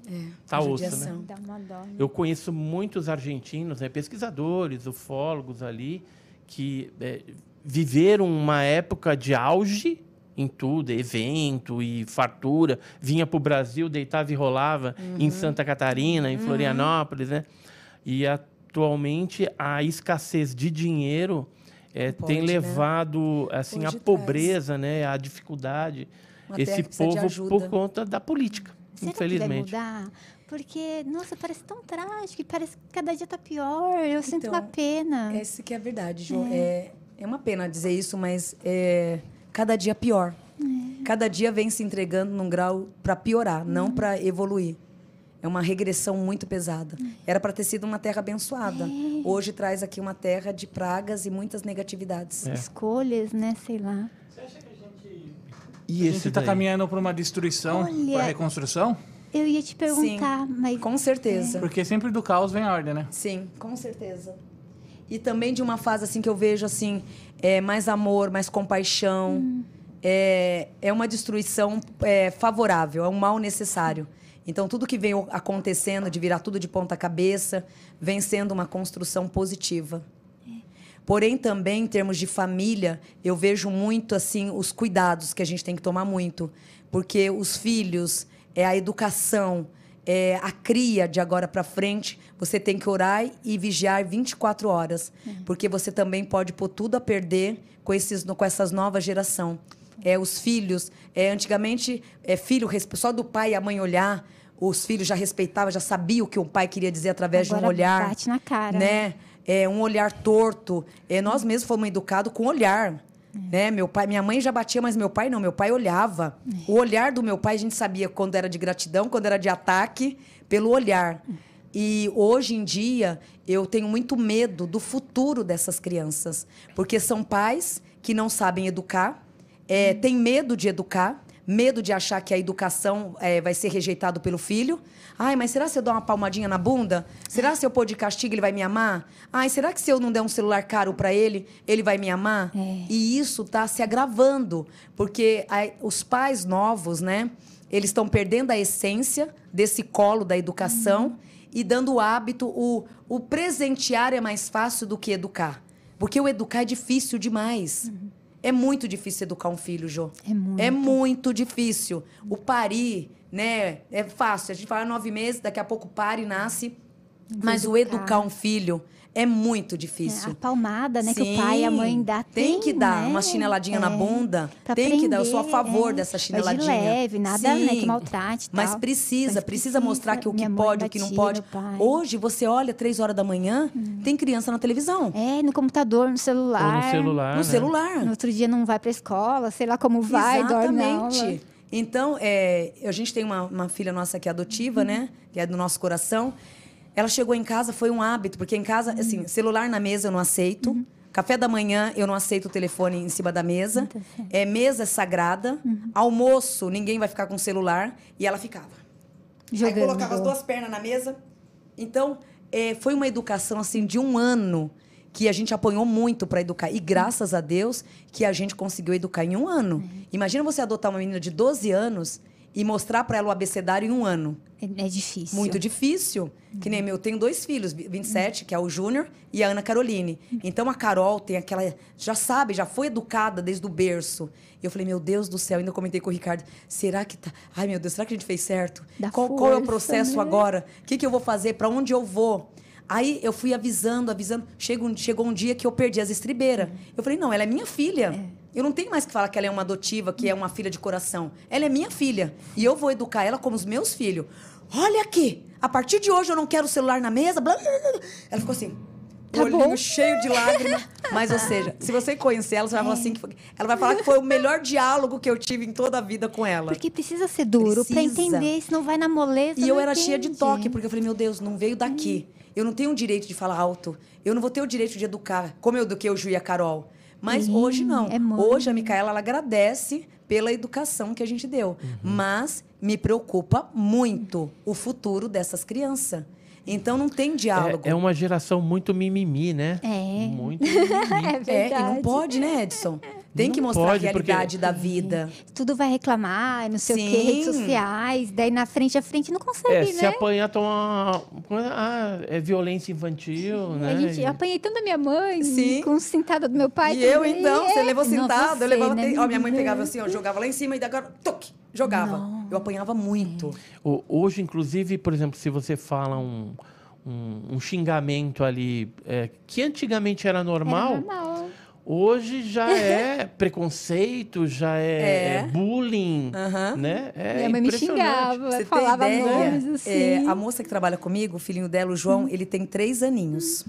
tá osso, né?
dó. né?
Eu conheço muitos argentinos, né, pesquisadores, ufólogos ali, que é, viveram uma época de auge em tudo, evento e fartura. Vinha para o Brasil, deitava e rolava em Santa Catarina, em Florianópolis, né? E atualmente a escassez de dinheiro é,
Pode,
tem
né?
levado assim a
traz.
pobreza, né, a dificuldade
Uma
esse povo por conta da política,
Será que vai
infelizmente.
mudar? Porque, nossa, parece tão trágico, parece que cada dia tá pior. Eu sinto
Então,
uma pena.
Essa que é a verdade, Ju. É, é uma pena dizer isso, mas é cada dia pior.
É.
Cada dia vem se entregando num grau para piorar,
Uhum.
não para evoluir. É uma regressão muito pesada.
Uhum.
Era para ter sido uma terra abençoada.
É.
Hoje traz aqui uma terra de pragas e muitas negatividades.
É.
Escolhas, né? Sei lá.
E
A
esse
gente está caminhando para uma destruição, para reconstrução,
Eu ia te perguntar, mas.
Com certeza.
porque sempre do caos vem a ordem, né?
Sim, com certeza. E também de uma fase assim que eu vejo assim, é, mais amor, mais compaixão. É, é uma destruição é, favorável, é um mal necessário. Então tudo que vem acontecendo, de virar tudo de ponta cabeça, vem sendo uma construção positiva. Porém, também em termos de família, eu vejo muito assim os cuidados que a gente tem que tomar muito, porque os filhos, é a educação, é a cria de agora para frente, você tem que orar e vigiar 24 horas, porque você também pode pôr tudo a perder com esses com essas novas geração. É os filhos, é antigamente é filho só do pai e a mãe olhar, os filhos já respeitavam, já sabiam o que o pai queria dizer através de
Agora
um olhar,
bate na cara,
né? é, um olhar torto. É, nós mesmos fomos educados com olhar. Né? Meu pai, minha mãe já batia, mas meu pai não. Meu pai olhava. O olhar do meu pai a gente sabia quando era de gratidão, quando era de ataque, pelo olhar. E hoje em dia eu tenho muito medo do futuro dessas crianças, porque são pais que não sabem educar, é, têm medo de educar, medo de achar que a educação é, vai ser rejeitado pelo filho. Ai, mas será se eu dou uma palmadinha na bunda? Será se eu pôr de castigo ele vai me amar? Ai, será que se eu não der um celular caro para ele, ele vai me amar?
É.
E isso está se agravando, porque a- os pais novos, né? Eles estão perdendo a essência desse colo da educação e dando o hábito, o, o presentear é mais fácil do que educar. Porque o educar é difícil demais. É muito difícil educar um filho, Jô.
É muito.
É muito difícil. O parir, né? É fácil. A gente fala nove meses, daqui a pouco pare, nasce. Mas o educar um filho é muito difícil.
É, a palmada, né, que o pai e a mãe dá.
Tem,
Tem,
que dar
né?
uma chineladinha na
É,
bunda.
pra
Tem que dar. Eu sou a
aprender,
favor
é.
dessa
Mas de
chineladinha.
leve, nada, né, que
Sim.
maltrate e
Mas
tal.
precisa,
Mas
precisa mostrar que o que pode, o que não pode. Hoje você olha três horas da manhã, tem criança na televisão,
É, no computador, no celular.
Ou no celular.
no
né?
celular.
No outro dia não vai pra escola, sei lá como vai, dorme na.
Exatamente. Então, é, a gente tem uma, uma filha nossa que é adotiva, né? Que é do nosso coração. Ela chegou em casa, foi um hábito, porque em casa, assim, celular na mesa eu não aceito. Café da manhã, eu não aceito o telefone em cima da mesa. É, mesa é sagrada. Almoço, ninguém vai ficar com o celular. E ela ficava. Aí
Jogando.
colocava as duas pernas na mesa. Então, é, foi uma educação assim de um ano que a gente apanhou muito para educar. E graças a Deus que a gente conseguiu educar em um ano. Imagina você adotar uma menina de 12 anos e mostrar para ela o abecedário em um ano.
É, é difícil.
Muito difícil. Que nem meu, eu tenho dois filhos, 27, que é o Júnior, e a Ana Caroline. Então a Carol tem aquela. Já sabe, já foi educada desde o berço. E eu falei, meu Deus do céu, ainda comentei com o Ricardo, será que tá. Ai, meu Deus, será que a gente fez certo?
Dá
Qual, qual é o
força,
processo
né?
agora? O que, que eu vou fazer? Para onde eu vou? Aí eu fui avisando, avisando. Chegou um, chegou um dia que eu perdi as estribeiras. Eu falei, não, ela é minha filha. Eu não tenho mais que falar que ela é uma adotiva, que é uma filha de coração. Ela é minha filha. E eu vou educar ela como os meus filhos. Olha aqui, a partir de hoje eu não quero o celular na mesa. Blá, blá, blá. Ela ficou assim.
Tá
olhinho
bom.
cheio de lágrimas. Mas, ou seja, se você conhecer ela, você vai falar assim que foi- ela vai falar que foi o melhor diálogo que eu tive em toda a vida com ela.
Porque precisa ser duro pra
Precisa.
entender, senão vai na moleza.
E eu era cheia de
entende.
toque, porque eu falei, meu Deus, não veio daqui. Eu não tenho o direito de falar alto. Eu não vou ter o direito de educar, como eu eduquei o Ju e a Carol. Mas
Sim,
hoje não.
é
hoje a Micaela, ela agradece pela educação que a gente deu. Mas me preocupa muito o futuro dessas crianças. Então não tem diálogo.
É, é uma geração muito mimimi, né?
É.
Muito mimimi.
É
É, e
verdade.
não pode, né, Edson? Tem
Não
que mostrar
pode,
a
porque-
realidade da vida.
Tudo vai reclamar, não sei o quê,
Sim.
redes sociais. Daí na frente a frente não consegue,
É,
né?
se apanhar, toma. Ah, é violência infantil, né?
A gente, eu apanhei tanto da minha mãe,
Sim.
com cintada do meu pai.
e eu,
também.
então, você
É,
levou
não,
sentado,
você,
eu levava.
né,
Ó, minha mãe pegava assim, ó, jogava lá em cima e agora, toque, jogava. Eu apanhava muito.
O- Hoje, inclusive, por exemplo, se você fala um, um, um xingamento ali é, que antigamente era normal,
Era normal.
Hoje já é preconceito, já é,
É.
bullying,
Aham.
né? É
Minha mãe me
impressionante.
xingava,
Você
falava nomes assim.
É, a moça que trabalha comigo, o filhinho dela, o João, ele tem três aninhos.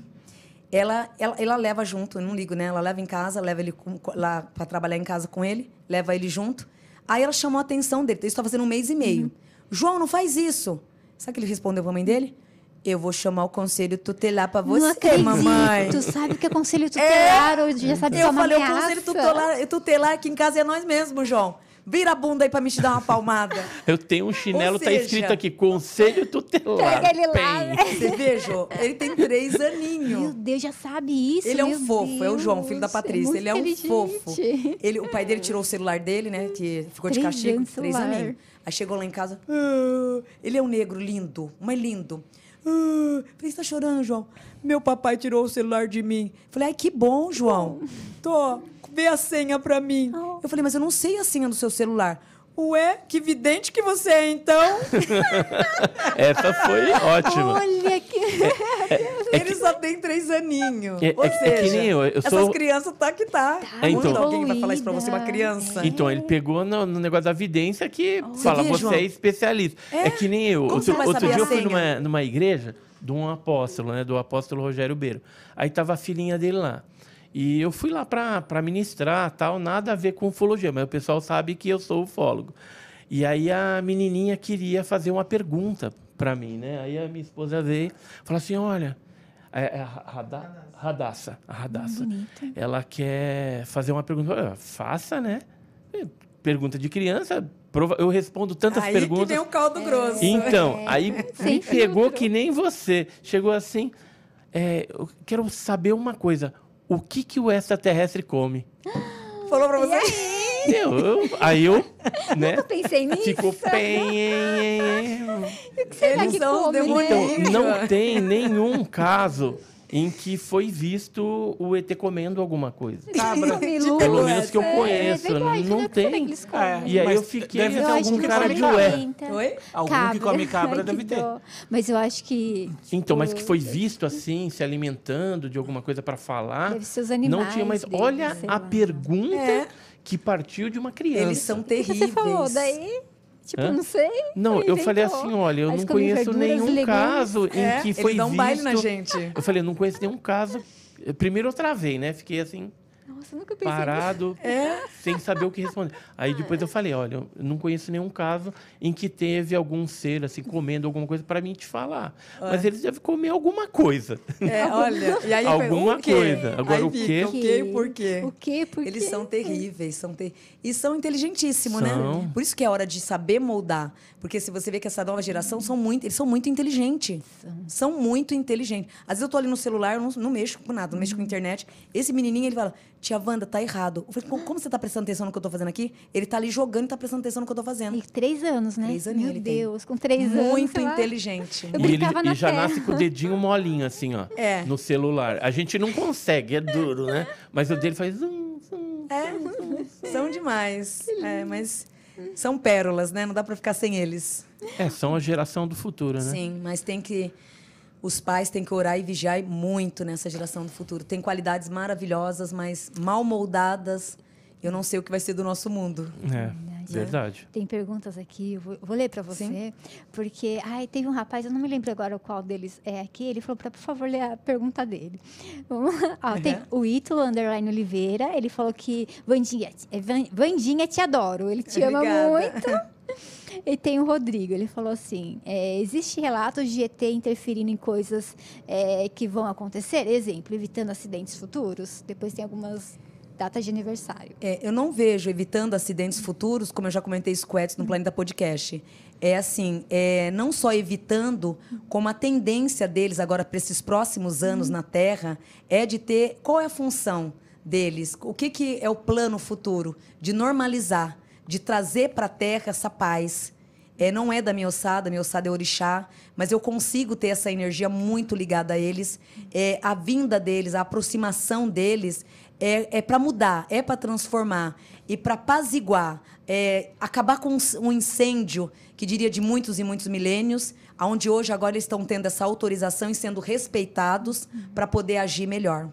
Ela, ela, ela leva junto, eu não ligo, né? Ela leva em casa, leva ele com- lá para trabalhar em casa com ele, leva ele junto. Aí ela chamou a atenção dele. Isso está fazendo um mês e meio.
Uhum.
João, não faz isso. Sabe o que ele respondeu para a mãe dele? Eu vou chamar o conselho tutelar para
não
você,
acredito.
mamãe.
Tu sabe que é conselho tutelar, ou já sabe que é
Eu
uma
falei, o
ameaça.
conselho tutelar, tutelar aqui em casa é nós mesmos, João. Vira a bunda aí para me te dar uma palmada.
Eu tenho um chinelo,
Ou
tá
seja-
escrito aqui, Conselho Tutelar.
Pega ele lá?
Você vê, Jô? Ele tem três
Meu
aninhos.
Deus, já sabe isso.
Ele é um
meu
fofo, é o João, filho da
Deus,
Patrícia.
muito
ele é um fofo. Ele, o pai dele tirou o celular dele, né? Que ficou de castigo. Três aninhos. Aí chegou lá em casa. "Ah", ele é um negro lindo, mas lindo. Ah, falei, você tá chorando, João? Meu papai tirou o celular de mim. Falei, ai, que bom, João. Tô, vê a senha pra mim.
Oh.
Eu falei, mas eu não sei a senha do seu celular. Ué, que vidente que você é, então.
Essa foi ótima.
Olha que...
Ele só tem três aninhos.
É-
Ou
é- é
seja,
que nem eu, eu
essas
sou-
crianças tá que tá.
É, então-
alguém vai falar isso pra você, uma criança.
Então, ele pegou no, no negócio da vidência que fala,
vê,
você
João?
é especialista. É, que nem eu.
Como
Outro,
você
outro dia eu fui numa, numa igreja de um apóstolo, né? Do apóstolo Rogério Beiro. Aí tava a filhinha dele lá. E eu fui lá pra, pra ministrar, tal, nada a ver com ufologia, mas o pessoal sabe que eu sou ufólogo. E aí a menininha queria fazer uma pergunta pra mim, né? Aí a minha esposa veio e falou assim, olha... É, é a Rada- Radassa, a Radassa. Ela quer fazer uma pergunta. Faça, né? É, Pergunta de criança. prova- Eu respondo tantas
Aí
perguntas.
que vem o caldo grosso.
Então, aí me pegou que nem você. Chegou assim. é, eu quero saber uma coisa. O que, que o extraterrestre come?
Falou pra você?
Eu, eu- aí eu, né?
Eu pensei nisso.
Ficou bem.
O que será
Eles
que come, né?
Então, não tem nenhum caso em que foi visto o ET comendo alguma coisa.
Cabra.
Comilu.
Pelo menos que eu
É,
conheço,
É verdade,
não
né?
tem.
É?
É.
E aí
Mas
eu fiquei
deve ter algum
cara
não
de
come
ué.
Oi?
Algum que come cabra
Ai,
deve ter.
dó. Mas eu acho que.
Então, mas que
tipo,
foi visto assim, se alimentando de alguma coisa para falar.
Deve ser os animais.
Não tinha mais.
deles,
Olha a
lá.
pergunta
É.
que partiu de uma criança.
Eles são
O que
terríveis.
você falou? Daí, tipo,
Hã?
não sei.
Não, eu falei assim, olha, eu
Mas
não conheço
verduras,
nenhum
legumes.
caso em
É,
que foi
eles dão um
visto.
baile na gente.
Eu falei, eu não conheço nenhum caso. Primeiro eu travei, né? Fiquei assim,
Nossa, nunca pensei
parado,
É.
sem saber o que responder. Aí depois eu falei, olha, eu não conheço nenhum caso em que teve algum ser assim comendo alguma coisa para mim te falar. Mas eles devem comer alguma coisa.
É, olha. E aí
Alguma
o quê?
coisa. Agora,
Aí
o quê?
O quê e por quê?
O quê? Por
Eles são terríveis, são ter... e são inteligentíssimos,
São.
né? Por isso que é hora de saber moldar, porque se você vê que essa nova geração são muito, eles são muito inteligentes. São muito inteligentes. Às vezes eu tô ali no celular, eu não, não mexo com nada, não mexo com internet. Esse menininho, ele fala: "Tia Wanda, tá errado". Eu falei: "Como, como você tá prestando atenção no que eu tô fazendo aqui?" Ele tá ali jogando e tá prestando atenção no que eu tô fazendo.
E três anos, né?
Três aninhos
Meu
ele tem.
Deus, com três anos.
muito
sei lá.
inteligente.
Eu
E ele
brincava na
e já
terra.
nasce com o dedinho molinho, assim, ó.
É.
No celular. A gente não consegue, é duro, né? Mas o dele faz. Zum, zum.
É, são demais. É, mas são pérolas, né? Não dá pra ficar sem eles.
É, são a geração do futuro, né?
Sim, mas tem que. Os pais têm que orar e vigiar muito nessa geração do futuro. Tem qualidades maravilhosas, mas mal moldadas. Eu não sei o que vai ser do nosso mundo.
É, verdade.
Tem perguntas aqui, eu vou, vou ler para você, porque ai, teve um rapaz, eu não me lembro agora qual deles é aqui, ele falou para, por favor, ler a pergunta dele. Ó, Tem o Ítalo Underline Oliveira, ele falou que Vandinha, é, Van- Vandinha, te adoro, ele te ama
Obrigada.
muito. E tem o Rodrigo, ele falou assim: é, existe relatos de ET interferindo em coisas é, que vão acontecer? Exemplo, evitando acidentes futuros? Depois tem algumas datas de aniversário.
É, eu não vejo evitando acidentes futuros, como eu já comentei isso com o Edson no Planeta Podcast. É assim, é, não só evitando, como a tendência deles agora para esses próximos anos na Terra é de ter. Qual é a função deles? O que, que é o plano futuro? De normalizar, de trazer para a Terra essa paz. É, não é da minha ossada, minha ossada é orixá, mas eu consigo ter essa energia muito ligada a eles. É, a vinda deles, a aproximação deles é, é para mudar, é para transformar e para apaziguar, é, acabar com um incêndio que diria de muitos e muitos milênios, aonde hoje agora eles estão tendo essa autorização e sendo respeitados para poder agir melhor.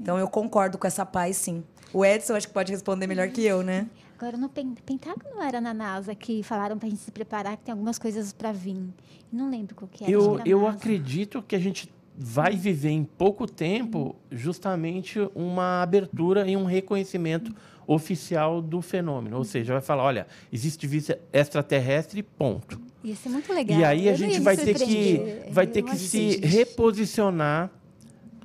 Então eu concordo com essa paz, sim. O Edson acho que pode responder melhor que eu, né?
Agora, no Pen- Pentágono era na NASA que falaram pra gente se preparar, que tem algumas coisas pra vir. Não lembro qual que era.
Eu, eu
NASA.
acredito que a gente vai viver em pouco tempo justamente uma abertura e um reconhecimento oficial do fenômeno. Ou seja, vai falar, olha, existe vida extraterrestre, ponto.
Ia ser muito legal.
E aí a gente vai ter que, vai ter que se reposicionar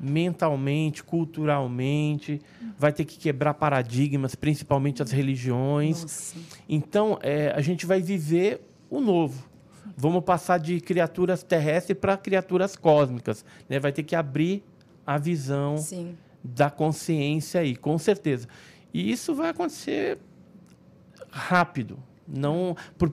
mentalmente, culturalmente, vai ter que quebrar paradigmas, principalmente as religiões.
Nossa.
Então, é, a gente vai viver o novo. Vamos passar de criaturas terrestres para criaturas cósmicas. Né? Vai ter que abrir a visão
Sim.
da consciência aí, com certeza. E isso vai acontecer rápido. Não por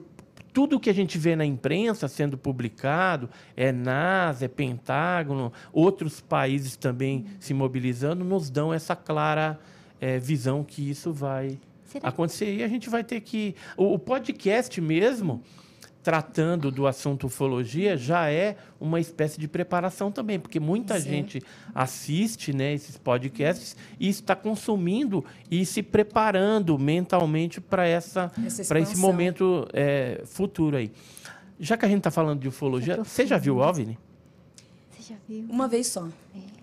tudo que a gente vê na imprensa sendo publicado, é NASA, é Pentágono, outros países também se mobilizando, nos dão essa clara eh, visão que isso vai
Será-
acontecer. E a gente vai ter que. O, o podcast mesmo, tratando do assunto ufologia, já é uma espécie de preparação também, porque muita
Sim.
gente assiste né, esses podcasts e está consumindo e se preparando mentalmente para essa,
Essa
para esse momento é, futuro aí. Já que a gente está falando de ufologia,
É
você já viu o OVNI?
Você já viu?
Uma vez só.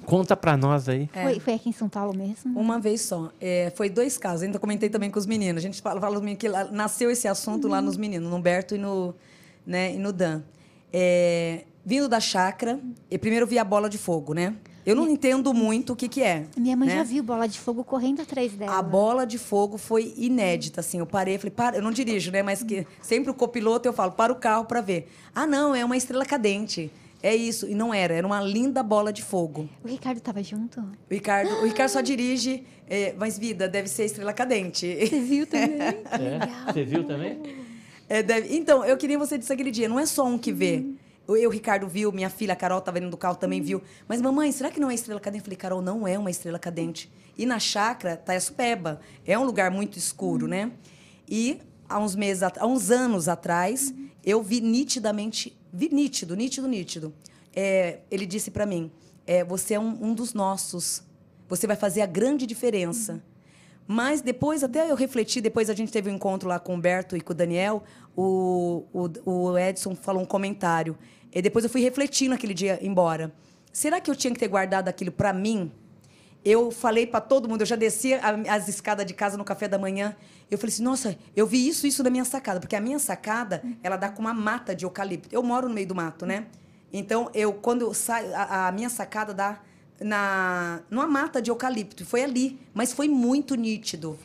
Conta para nós aí.
É.
Foi, foi aqui em São Paulo mesmo?
Uma vez só. É, foi dois casos. Ainda comentei também com os meninos. A gente fala, fala que lá- nasceu esse assunto lá nos meninos, no Humberto e no, né, e no Dan. É, vindo da chácara, eu primeiro vi a bola de fogo, né? Eu não entendo muito o que, que é.
Minha mãe
né?
já viu bola de fogo correndo atrás dela.
A bola de fogo foi inédita, assim. Eu parei, falei, para, eu não dirijo, né? Mas que sempre o copiloto eu falo, para o carro para ver. Ah, não, é uma estrela cadente. É isso. E não era, era uma linda bola de fogo.
O Ricardo tava junto?
O Ricardo, o Ricardo só dirige, é, mas vida, deve ser estrela cadente.
Você viu também?
É? Você viu também?
É, deve- Então, eu queria você disse aquele dia, não é só um que vê. Eu, o Ricardo viu, minha filha, a Carol, estava indo do carro, também viu. Mas, mamãe, será que não é estrela cadente? Eu falei, Carol, não é uma estrela cadente. E na chácara, Taiaçupeba. É um lugar muito escuro, né? E há uns meses, há uns anos atrás, eu vi nitidamente, vi nítido, nítido, nítido. É, ele disse para mim, é, você é um, um dos nossos. Você vai fazer a grande diferença. Mas depois, até eu refleti, depois a gente teve um encontro lá com o Humberto e com o Daniel, o, o, o Edson falou um comentário. E depois eu fui refletindo aquele dia embora. Será que eu tinha que ter guardado aquilo para mim? Eu falei para todo mundo, eu já descia a- as escadas de casa no café da manhã. Eu falei assim, nossa, eu vi isso, isso na minha sacada. Porque a minha sacada, ela dá com uma mata de eucalipto. Eu moro no meio do mato, né? Então, eu, quando eu saio, a, a minha sacada dá na, numa mata de eucalipto. Foi ali, mas foi muito nítido.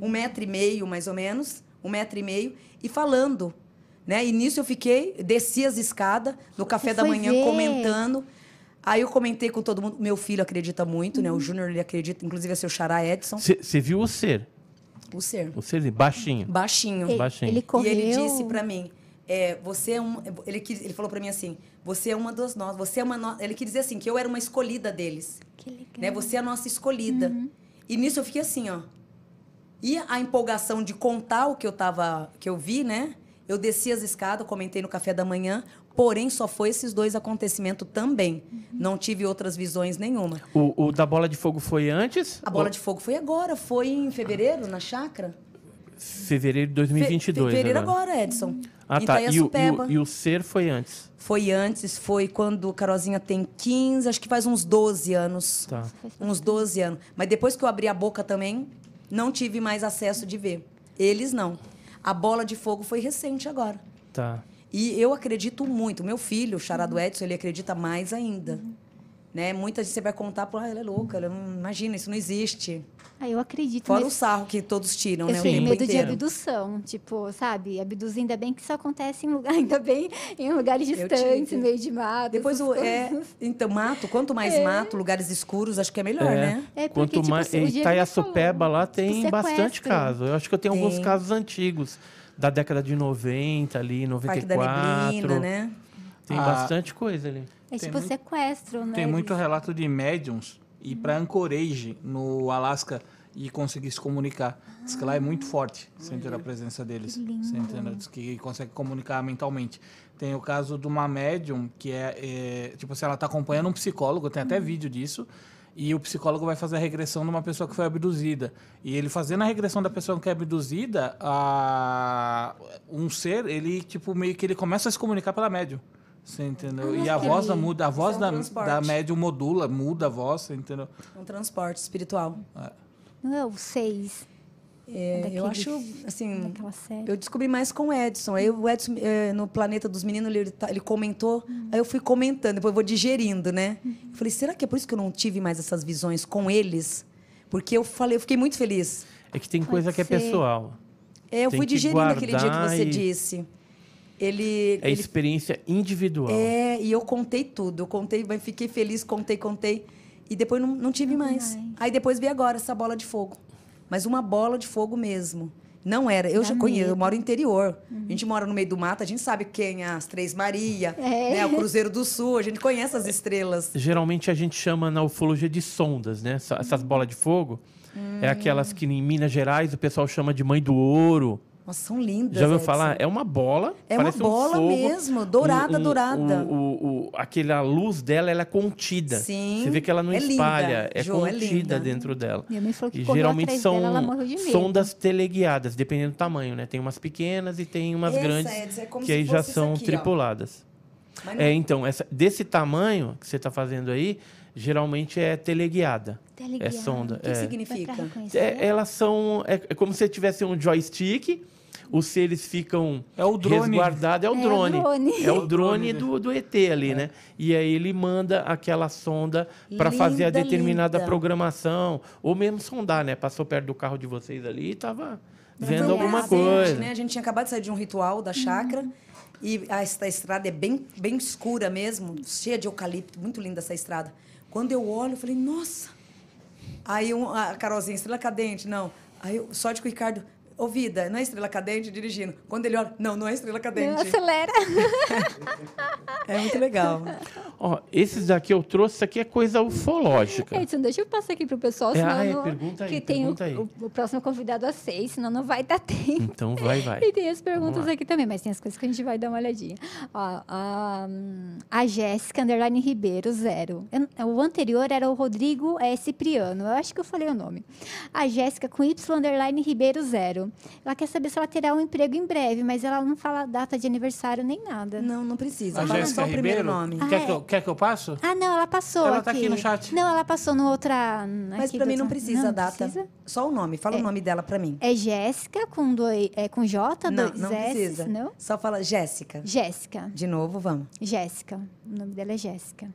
Um metro e meio, mais ou menos. Um metro e meio. E falando. Né? E nisso eu fiquei, desci as escadas, no café da manhã,
ver.
comentando. Aí eu comentei com todo mundo. Meu filho acredita muito, né? O Júnior, ele acredita. Inclusive, é seu xará Edson.
Você viu o ser?
O ser.
O ser baixinho.
Baixinho.
Ele,
Baixinho.
ele correu.
E ele disse pra mim, é, você é um, ele, quis- ele falou pra mim assim, você é uma das nós, você é uma no... ele quis dizer assim que eu era uma escolhida deles,
Que legal.
né? Você é a nossa escolhida.
Uhum.
E nisso eu fiquei assim, ó. E a empolgação de contar o que eu tava, que eu vi, né? Eu desci as escadas, comentei no café da manhã, porém só foi esses dois acontecimentos também.
Uhum.
Não tive outras visões nenhuma.
O, o da bola de fogo foi antes?
A bola
Ou
de fogo foi agora, foi em fevereiro, na chácara.
Fevereiro de
Fe-
2022.
Fevereiro
agora.
agora, Edson.
Ah,
em
tá. E o, e, o, e o ser foi antes.
Foi antes, foi quando Carolzinha tem 15, acho que faz uns 12 anos.
Tá.
Uns 12 anos. Mas depois que eu abri a boca também, não tive mais acesso de ver. Eles não. A bola de fogo foi recente agora.
Tá.
E eu acredito muito. Meu filho, o Charado Edson, ele acredita mais ainda. Né? Muita gente você vai contar, pô, ah, ela é louca, ela não, imagina, isso não existe.
Ah, eu acredito.
Fora o sarro que todos tiram,
eu
né? O
tenho
tempo
medo de
inteiro.
abdução. Tipo, sabe? Abduzir, ainda bem que isso acontece em lugar, ainda bem em lugares
Eu
distantes,
tive.
meio de mato.
Depois o, é, então, mato, quanto mais
É.
mato, lugares escuros, acho que é melhor, né?
É porque,
Quanto
tipo,
mais. Em Itaiaçupeba
falou,
lá
tipo,
tem bastante caso. Eu acho que eu tenho alguns
Tem.
casos antigos. Da década de 90 ali,
Parque da
94.
Neblina, né?
Tem
Ah.
bastante coisa ali.
É tipo
muito-
sequestro, né?
Tem muito relato de médiums ir para Anchorage, no Alasca, e conseguir se comunicar. Diz que lá é muito forte sentir a presença deles.
Que lindo.
Você entendeu? Diz que consegue comunicar mentalmente. Tem o caso de uma médium que é, é, tipo assim, ela está acompanhando um psicólogo, tem até vídeo disso. E o psicólogo vai fazer a regressão de uma pessoa que foi abduzida. E ele fazendo a regressão da pessoa que é abduzida, a... um ser, ele tipo meio que ele começa a se comunicar pela médium. Você entendeu?
Ah,
e a voz da muda, a voz
é um
da,
transporte.
da médium modula, muda a voz, você entendeu?
Um transporte espiritual.
Não é o seis
É, eu
Daquele-
acho, assim, eu descobri mais com o Edson. Aí o Edson, é, no Planeta dos Meninos, ele, tá- ele comentou, aí eu fui comentando, depois eu vou digerindo, né? Eu falei, será que é por isso que eu não tive mais essas visões com eles? Porque eu falei, eu fiquei muito feliz.
É que tem coisa que é
ser.
pessoal.
É, eu
Tem
fui digerindo aquele dia que você
e-
disse. Ele,
É
ele
experiência individual.
É, e eu contei tudo. Eu contei, mas fiquei feliz, contei, contei. E depois não, não tive mais.
mais.
Aí depois veio agora essa bola de fogo. Mas uma bola de fogo mesmo. Não era. Eu
Dá
já conheço, eu moro no interior. A gente mora no meio do mato, a gente sabe quem é as Três Maria,
É.
né, o Cruzeiro do Sul, a gente conhece as estrelas.
Geralmente a gente chama na ufologia de sondas, né? Essa- Essas bolas de fogo. É aquelas que em Minas Gerais o pessoal chama de mãe do ouro.
Nossa, são lindas.
Já ouviu
Edson.
falar? É uma bola.
É uma
parece um
bola
fogo.
mesmo, dourada, dourada.
O, o, o, aquela luz dela ela é contida.
Sim,
Você vê que ela não
é linda,
espalha, é
Jo, é
contida
linda.
dentro dela.
Minha mãe falou que
E geralmente
atrás
são
dela,
sondas teleguiadas, dependendo do tamanho, né? Tem umas pequenas e tem umas
Essa,
grandes
Edson, é como
que
se
aí já são
aqui,
tripuladas. É, então, essa, desse tamanho que você está fazendo aí, geralmente é teleguiada.
Teleguiada.
É sonda.
O que
é.
significa?
É, elas são. É, é como se tivesse um joystick, os seres ficam
É o drone.
resguardados. É o
É o
drone.
drone.
É o
É o
drone
drone
do, do ET ali, né? E aí ele manda aquela sonda para fazer a determinada
linda.
programação. Ou mesmo sondar, né? Passou perto do carro de vocês ali e tava vendo
Foi um
alguma
presente,
coisa.
Né? A gente tinha acabado de sair de um ritual da chácara. E a, esta estrada é bem, bem escura mesmo, cheia de eucalipto, muito linda essa estrada. Quando eu olho, eu falei, nossa. Aí um, a Carolzinha, estrela cadente, não. Aí eu, sorte que o Ricardo Ô, vida, não é estrela cadente dirigindo. Quando ele olha, não, não é estrela cadente.
Acelera.
É muito legal.
Ó, esses daqui eu trouxe, isso aqui é coisa ufológica.
Edson, deixa eu passar aqui pro pessoal,
É,
senão
ah, é,
não-
pergunta aí,
que tem o,
aí.
o- o próximo convidado às seis, senão não vai dar tempo.
Então vai, vai.
E tem as perguntas aqui também, mas tem as coisas que a gente vai dar uma olhadinha. Ó, a, a Jéssica Underline Ribeiro, zero. Eu- O anterior era o Rodrigo eh, Cipriano. Eu acho que eu falei o nome. A Jéssica com Y Underline Ribeiro, zero. Ela quer saber se ela terá um emprego em breve, mas ela não fala data de aniversário nem nada.
Não, não precisa.
A
Fala
Jéssica
só o primeiro nome.
Ah,
Quer,
é.
que eu, quer que eu passo?
Ah, não, ela passou
Ela
aqui.
tá aqui no chat.
Não, ela passou no outra...
Mas
do
mim não
outra-
precisa
não
a data.
precisa?
Só o nome. Fala o nome dela pra mim.
É Jéssica com, dois, é, com J,
Não,
dois
não
S,
precisa.
não?
Só fala Jéssica.
Jéssica.
De novo, vamos.
Jéssica. O nome dela é Jéssica.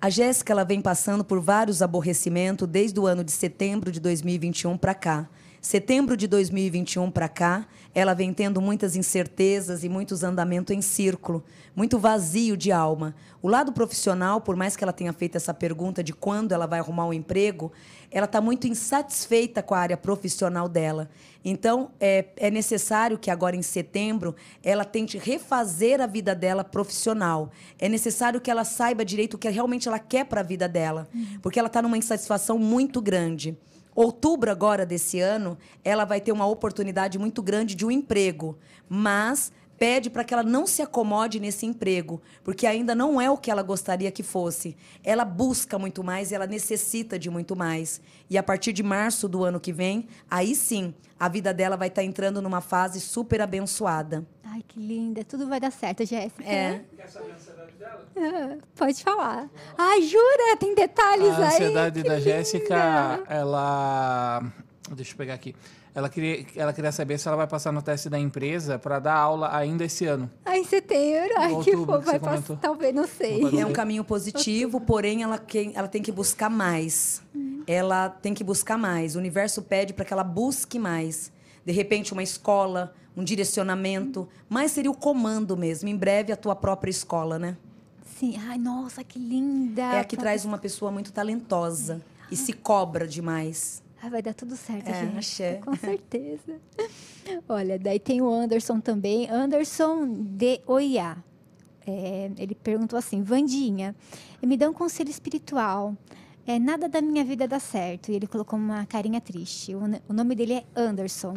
A Jéssica ela vem passando por vários aborrecimentos desde o ano de setembro de 2021 para cá. Setembro de 2021 para cá, ela vem tendo muitas incertezas e muitos andamentos em círculo, muito vazio de alma. O lado profissional, por mais que ela tenha feito essa pergunta de quando ela vai arrumar um emprego, ela está muito insatisfeita com a área profissional dela. Então, é, é necessário que agora em setembro ela tente refazer a vida dela profissional. É necessário que ela saiba direito o que realmente ela quer para a vida dela, porque ela está numa insatisfação muito grande. Outubro agora desse ano, ela vai ter uma oportunidade muito grande de um emprego, mas pede para que ela não se acomode nesse emprego, porque ainda não é o que ela gostaria que fosse. Ela busca muito mais, ela necessita de muito mais. E a partir de março do ano que vem, aí sim, a vida dela vai estar entrando numa fase super abençoada.
Ai, que linda. Tudo vai dar certo, Jéssica.
É.
Ah, Pode falar. Ai, jura? Tem detalhes
A
aí?
ansiedade
Que
da
linda.
Jéssica, ela. Deixa eu pegar aqui. Ela queria, ela queria saber se ela vai passar no teste da empresa para dar aula ainda esse ano.
Ai, em setembro. Ai, que fofo. Vai passar. Talvez, não sei.
É um caminho positivo, porém ela, que- ela tem que buscar mais. Ela tem que buscar mais. O universo pede para que ela busque mais. De repente, uma escola, um direcionamento. Mas seria o comando mesmo. Em breve, a tua própria escola, né?
Sim. Ai, nossa, que linda.
É a que traz uma pessoa muito talentosa e se cobra demais.
Ai, vai dar tudo certo,
É,
gente.
axé.
Com certeza. Olha, daí tem o Anderson também. Anderson de Oiá. É, ele perguntou assim, Vandinha, me dá um conselho espiritual. É, nada da minha vida dá certo. E ele colocou uma carinha triste. O, o nome dele é Anderson.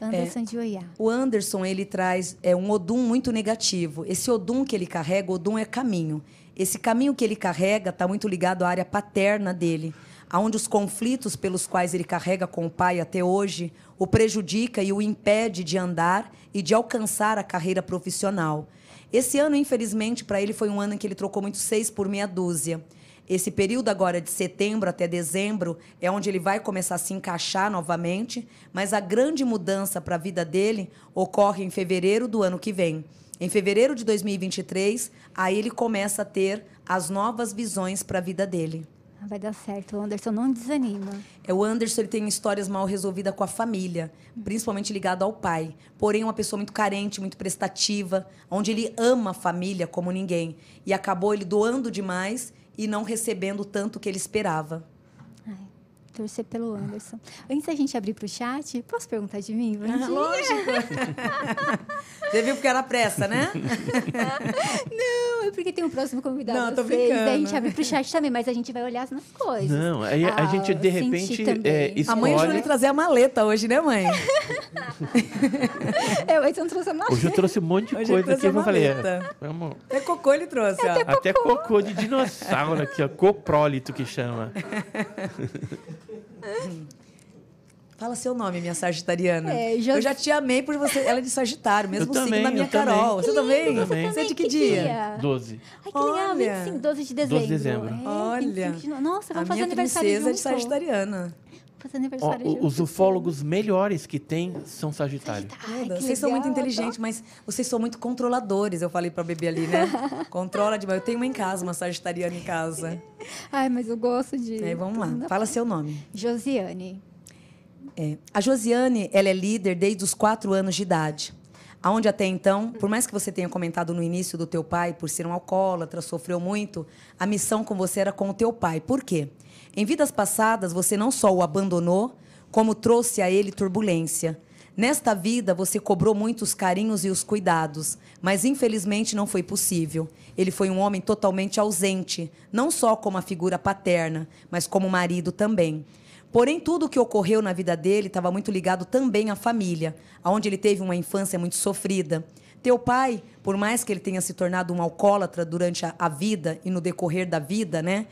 Anderson de Oiá.
O Anderson, ele traz é, um Odum muito negativo. Esse Odum que ele carrega, Odum é caminho. Esse caminho que ele carrega está muito ligado à área paterna dele, aonde os conflitos pelos quais ele carrega com o pai até hoje o prejudica e o impede de andar e de alcançar a carreira profissional. Esse ano, infelizmente, para ele foi um ano em que ele trocou muito seis por meia dúzia. Esse período agora de setembro até dezembro é onde ele vai começar a se encaixar novamente, mas a grande mudança para a vida dele ocorre em fevereiro do ano que vem. Em fevereiro de 2023, aí ele começa a ter as novas visões para a vida dele.
Vai dar certo. O Anderson não desanima.
É, o Anderson ele tem histórias mal resolvidas com a família, principalmente ligado ao pai. Porém, é uma pessoa muito carente, muito prestativa, onde ele ama a família como ninguém. E acabou ele doando demais e não recebendo tanto que ele esperava.
Torcer pelo Anderson. Antes da gente abrir para o chat, posso perguntar de mim, Vandinha?
lógico. Você viu porque era pressa, né?
Não, é porque tem um próximo convidado.
Não, tô
às seis, Daí a gente
brincando.
abre pro chat também, mas a gente vai olhar nas coisas.
Não, aí a
Ah,
gente de repente é,
A mãe ajudou
escolhe.
trazer a maleta hoje, né, mãe?
É, mas eu não trouxe a maleta.
Hoje eu trouxe um monte de
Hoje
coisa aqui. Eu falei, é,
maleta.
vamos.
Até cocô ele trouxe, ó.
Até cocô de dinossauro aqui, ó. Coprólito que chama.
Fala seu nome, minha sagitariana.
É, já-
Eu já te amei por você. Ela é de Sagitário, mesmo
Eu
signo
também,
da minha
eu também.
Carol. Você também?
Eu também.
Você é de que,
Que
dia?
dia?
12.
Ai, que legal,
Olha.
25, 12 de dezembro.
12 de dezembro.
É,
Olha.
25 de no- Nossa, vamos fazer
minha
aniversário
princesa é de
junto.
Sagitariana.
Fazer
Ó,
aniversário
o- os ufólogos melhores que tem são Sagitário.
Ai, que
vocês são muito
legal,
inteligentes, mas vocês são muito controladores, eu falei pra bebê ali, né? Controla demais. Eu tenho uma em casa, uma sagitariana em casa.
Ai, mas eu gosto de...
Aí vamos lá, fala seu nome.
Josiane.
É, A Josiane, ela é líder desde os quatro anos de idade. Aonde até então, por mais que você tenha comentado no início do teu pai, por ser um alcoólatra, sofreu muito, a missão com você era com o teu pai. Por quê? Em vidas passadas, você não só o abandonou, como trouxe a ele turbulência. Nesta vida, você cobrou muitos carinhos e os cuidados, mas infelizmente não foi possível. Ele foi um homem totalmente ausente, não só como a figura paterna, mas como marido também. Porém, tudo o que ocorreu na vida dele estava muito ligado também à família, onde ele teve uma infância muito sofrida. Teu pai, por mais que ele tenha se tornado um alcoólatra durante a, vida e no decorrer da vida, né?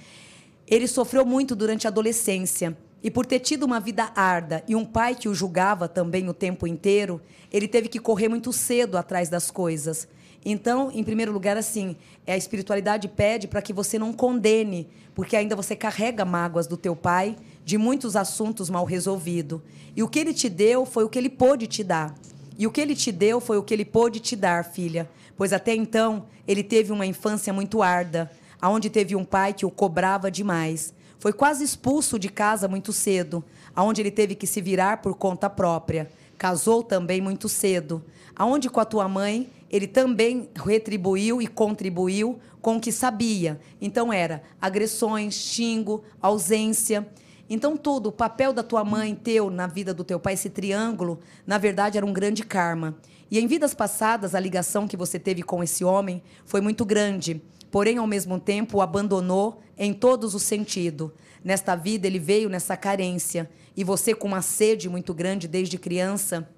Ele sofreu muito durante a adolescência. E por ter tido uma vida arda e um pai que o julgava também o tempo inteiro, ele teve que correr muito cedo atrás das coisas. Então, em primeiro lugar, assim, a espiritualidade pede para que você não condene, porque ainda você carrega mágoas do teu pai, de muitos assuntos mal resolvidos. E o que ele te deu foi o que ele pôde te dar. E o que ele te deu foi o que ele pôde te dar, filha. Pois até então, ele teve uma infância muito arda, aonde teve um pai que o cobrava demais. Foi quase expulso de casa muito cedo, aonde ele teve que se virar por conta própria. Casou também muito cedo, aonde com a tua mãe ele também retribuiu e contribuiu com o que sabia. Então era agressões, xingo, ausência. Então, tudo, o papel da tua mãe, teu, na vida do teu pai, esse triângulo, na verdade, era um grande karma. E em vidas passadas, a ligação que você teve com esse homem foi muito grande, porém, ao mesmo tempo, o abandonou em todos os sentidos. Nesta vida, ele veio nessa carência, e você, com uma sede muito grande desde criança,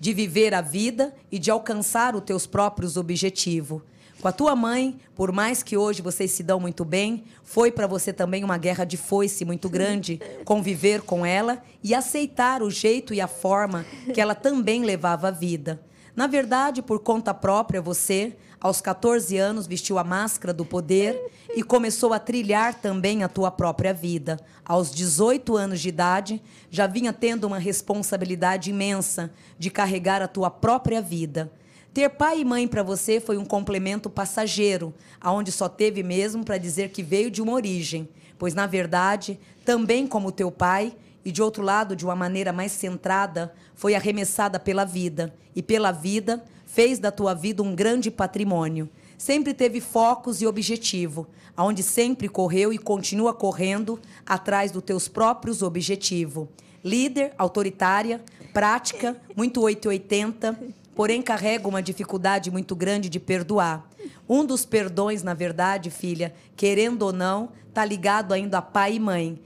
de viver a vida e de alcançar os teus próprios objetivos. Com a tua mãe, por mais que hoje vocês se dão muito bem, foi para você também uma guerra de foice muito grande conviver com ela e aceitar o jeito e a forma que ela também levava a vida. Na verdade, por conta própria, você, aos 14 anos, vestiu a máscara do poder e começou a trilhar também a tua própria vida. Aos 18 anos de idade, já vinha tendo uma responsabilidade imensa de carregar a tua própria vida. Ter pai e mãe para você foi um complemento passageiro, aonde só teve mesmo para dizer que veio de uma origem, pois na verdade, também como teu pai, e de outro lado, de uma maneira mais centrada, foi arremessada pela vida, e pela vida fez da tua vida um grande patrimônio. Sempre teve focos e objetivo, aonde sempre correu e continua correndo atrás dos teus próprios objetivos. Líder, autoritária, prática, muito 880, porém carrega uma dificuldade muito grande de perdoar. Um dos perdões, na verdade, filha, querendo ou não, está ligado ainda a pai e mãe.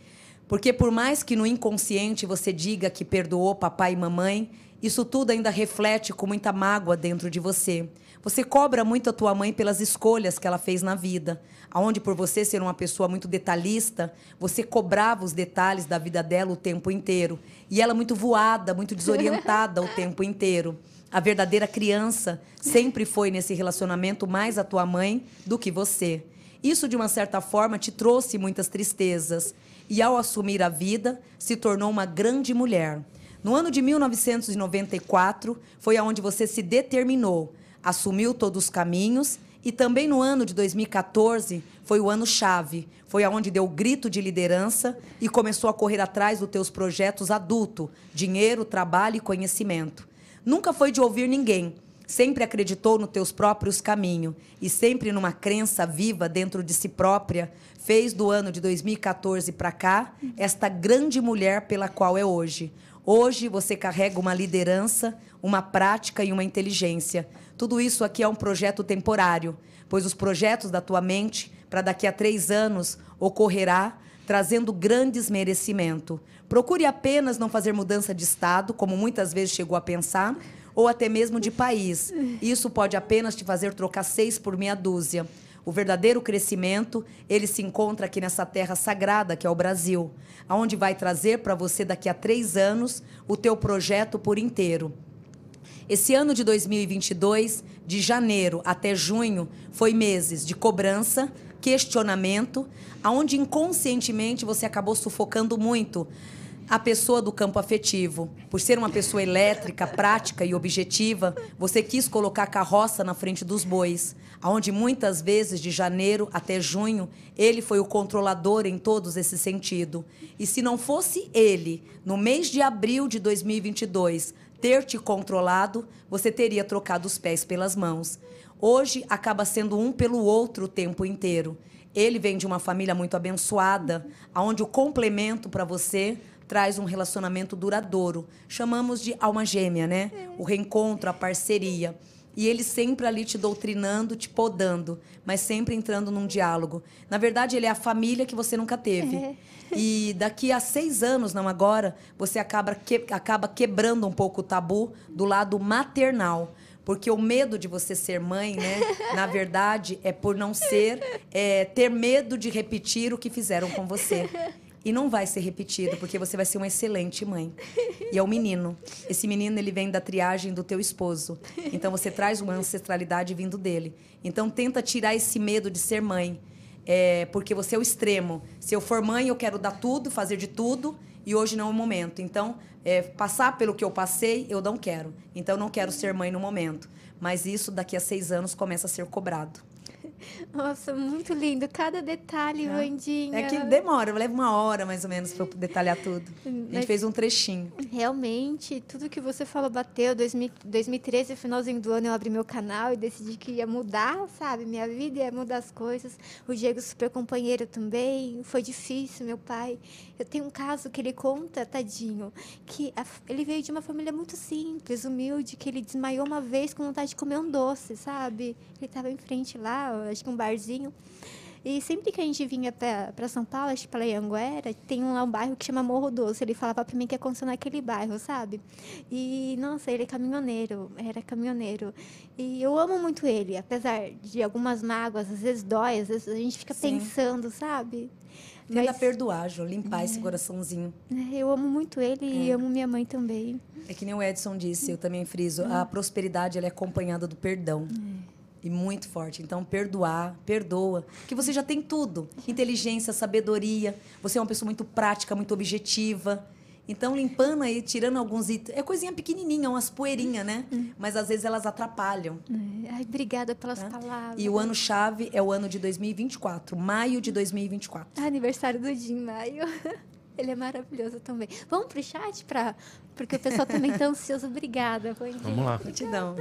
Porque por mais que no inconsciente você diga que perdoou papai e mamãe, isso tudo ainda reflete com muita mágoa dentro de você. Você cobra muito a tua mãe pelas escolhas que ela fez na vida, aonde por você ser uma pessoa muito detalhista, você cobrava os detalhes da vida dela o tempo inteiro, e ela muito voada, muito desorientada o tempo inteiro. A verdadeira criança sempre foi nesse relacionamento mais a tua mãe do que você. Isso, de uma certa forma, te trouxe muitas tristezas. E, ao assumir a vida, se tornou uma grande mulher. No ano de 1994, foi aonde você se determinou, assumiu todos os caminhos. E também no ano de 2014 foi o ano chave, foi aonde deu o grito de liderança e começou a correr atrás dos teus projetos adulto, dinheiro, trabalho e conhecimento. Nunca foi de ouvir ninguém. Sempre acreditou nos teus próprios caminhos e sempre numa crença viva dentro de si própria, fez do ano de 2014 para cá esta grande mulher pela qual é hoje. Hoje você carrega uma liderança, uma prática e uma inteligência. Tudo isso aqui é um projeto temporário, pois os projetos da tua mente para daqui a três anos ocorrerá trazendo grandes merecimentos. Procure apenas não fazer mudança de estado, como muitas vezes chegou a pensar, ou até mesmo de país. Isso pode apenas te fazer trocar seis por meia dúzia. O verdadeiro crescimento, ele se encontra aqui nessa terra sagrada que é o Brasil, aonde vai trazer para você daqui a três anos o teu projeto por inteiro. Esse ano de 2022, de janeiro até junho, foi meses de cobrança, questionamento, aonde inconscientemente você acabou sufocando muito a pessoa do campo afetivo. Por ser uma pessoa elétrica, prática e objetiva, você quis colocar carroça na frente dos bois, aonde muitas vezes de janeiro até junho, ele foi o controlador em todos esse sentido. E se não fosse ele, no mês de abril de 2022, ter te controlado, você teria trocado os pés pelas mãos. Hoje acaba sendo um pelo outro o tempo inteiro. Ele vem de uma família muito abençoada, onde o complemento para você traz um relacionamento duradouro. Chamamos de alma gêmea, né? O reencontro, a parceria. E ele sempre ali te doutrinando, te podando, mas sempre entrando num diálogo. Na verdade, ele é a família que você nunca teve.
É.
E daqui a seis anos, não agora, você acaba, que, acaba quebrando um pouco o tabu do lado maternal. Porque o medo de você ser mãe, né? Na verdade, é por não ser, é, ter medo de repetir o que fizeram com você. E não vai ser repetido, porque você vai ser uma excelente mãe. E é o menino. Esse menino, ele vem da triagem do teu esposo. Então, você traz uma ancestralidade vindo dele. Então, tenta tirar esse medo de ser mãe. É, porque você é o extremo. Se eu for mãe, eu quero dar tudo, fazer de tudo, e hoje não é o momento. Então, é, passar pelo que eu passei, eu não quero. Então, eu não quero ser mãe no momento. Mas isso, daqui a seis anos, começa a ser cobrado.
Nossa, muito lindo. Cada detalhe, Vandinha.
É que demora, leva uma hora mais ou menos para detalhar tudo. A gente
Mas-
fez um trechinho.
Realmente, tudo que você falou bateu. 2000 2013, finalzinho do ano, eu abri meu canal e decidi que ia mudar, sabe? Minha vida ia mudar as coisas. O Diego, super companheiro também. Foi difícil, meu pai. Eu tenho um caso que ele conta, tadinho, que a ele veio de uma família muito simples, humilde, que ele desmaiou uma vez com vontade de comer um doce, sabe? Ele estava em frente lá, acho que um barzinho. E sempre que a gente vinha para São Paulo, acho que para Anguera, tem um, lá um bairro que chama Morro Doce. Ele falava para mim que aconteceu naquele bairro, sabe? E, nossa, ele é caminhoneiro, era caminhoneiro. E eu amo muito ele, apesar de algumas mágoas, às vezes dói, às vezes a gente fica
Sim.
pensando, sabe?
Tenta perdoar, Jô, limpar
É.
esse coraçãozinho.
né, eu amo muito ele e amo minha mãe também.
É que nem o Edson disse, eu também friso, a prosperidade ela é acompanhada do perdão. E muito forte. Então, perdoar, perdoa. Que você já tem tudo. Inteligência, sabedoria. Você é uma pessoa muito prática, muito objetiva. Então, limpando aí, tirando alguns itens. É coisinha pequenininha, umas poeirinhas, né? Mas às vezes elas atrapalham.
né. Ai, obrigada pelas
Tá?
palavras.
E o ano-chave é o ano de 2024, maio de 2024.
Ah, Aniversário do Jim Maio. Ele é maravilhoso também. Vamos pro chat pra... porque o pessoal também tá ansioso. Obrigada.
Vamos lá.
Gratidão.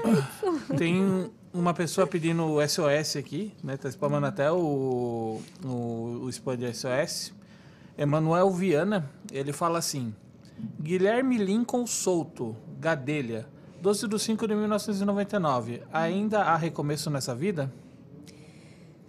Tem uma pessoa pedindo o SOS aqui, né? Tá spamando até o, o, o spam de SOS. Emanuel Viana, ele fala assim: Guilherme Lincoln Souto, Gadelha, 12 de 5 de 1999. Ainda há recomeço nessa vida?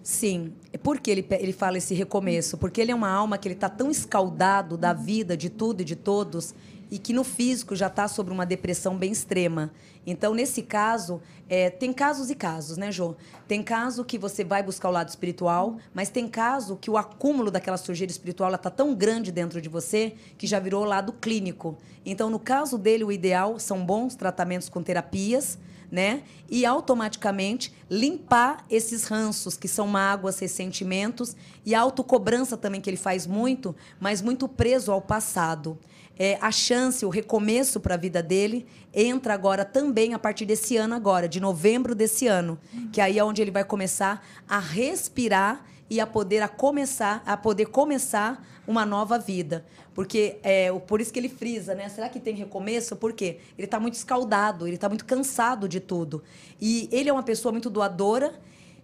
Sim. Por que ele, ele fala esse recomeço? Porque ele é uma alma que ele está tão escaldado da vida, de tudo e de todos, e que no físico já está sobre uma depressão bem extrema. Então, nesse caso, é, tem casos e casos, né, Jô? Tem caso que você vai buscar o lado espiritual, mas tem caso que o acúmulo daquela sujeira espiritual está tão grande dentro de você que já virou o lado clínico. Então, no caso dele, o ideal são bons tratamentos com terapias, né? E automaticamente limpar esses ranços que são mágoas, ressentimentos e autocobrança também que ele faz muito, mas muito preso ao passado. É, a chance, o recomeço para a vida dele entra agora também a partir desse ano agora, de novembro desse ano, que aí é onde ele vai começar a respirar e a poder a começar a poder começar uma nova vida. Porque é por isso que ele frisa né? Será que tem recomeço? Porque ele está muito escaldado ele está muito cansado de tudo. E ele é uma pessoa muito doadora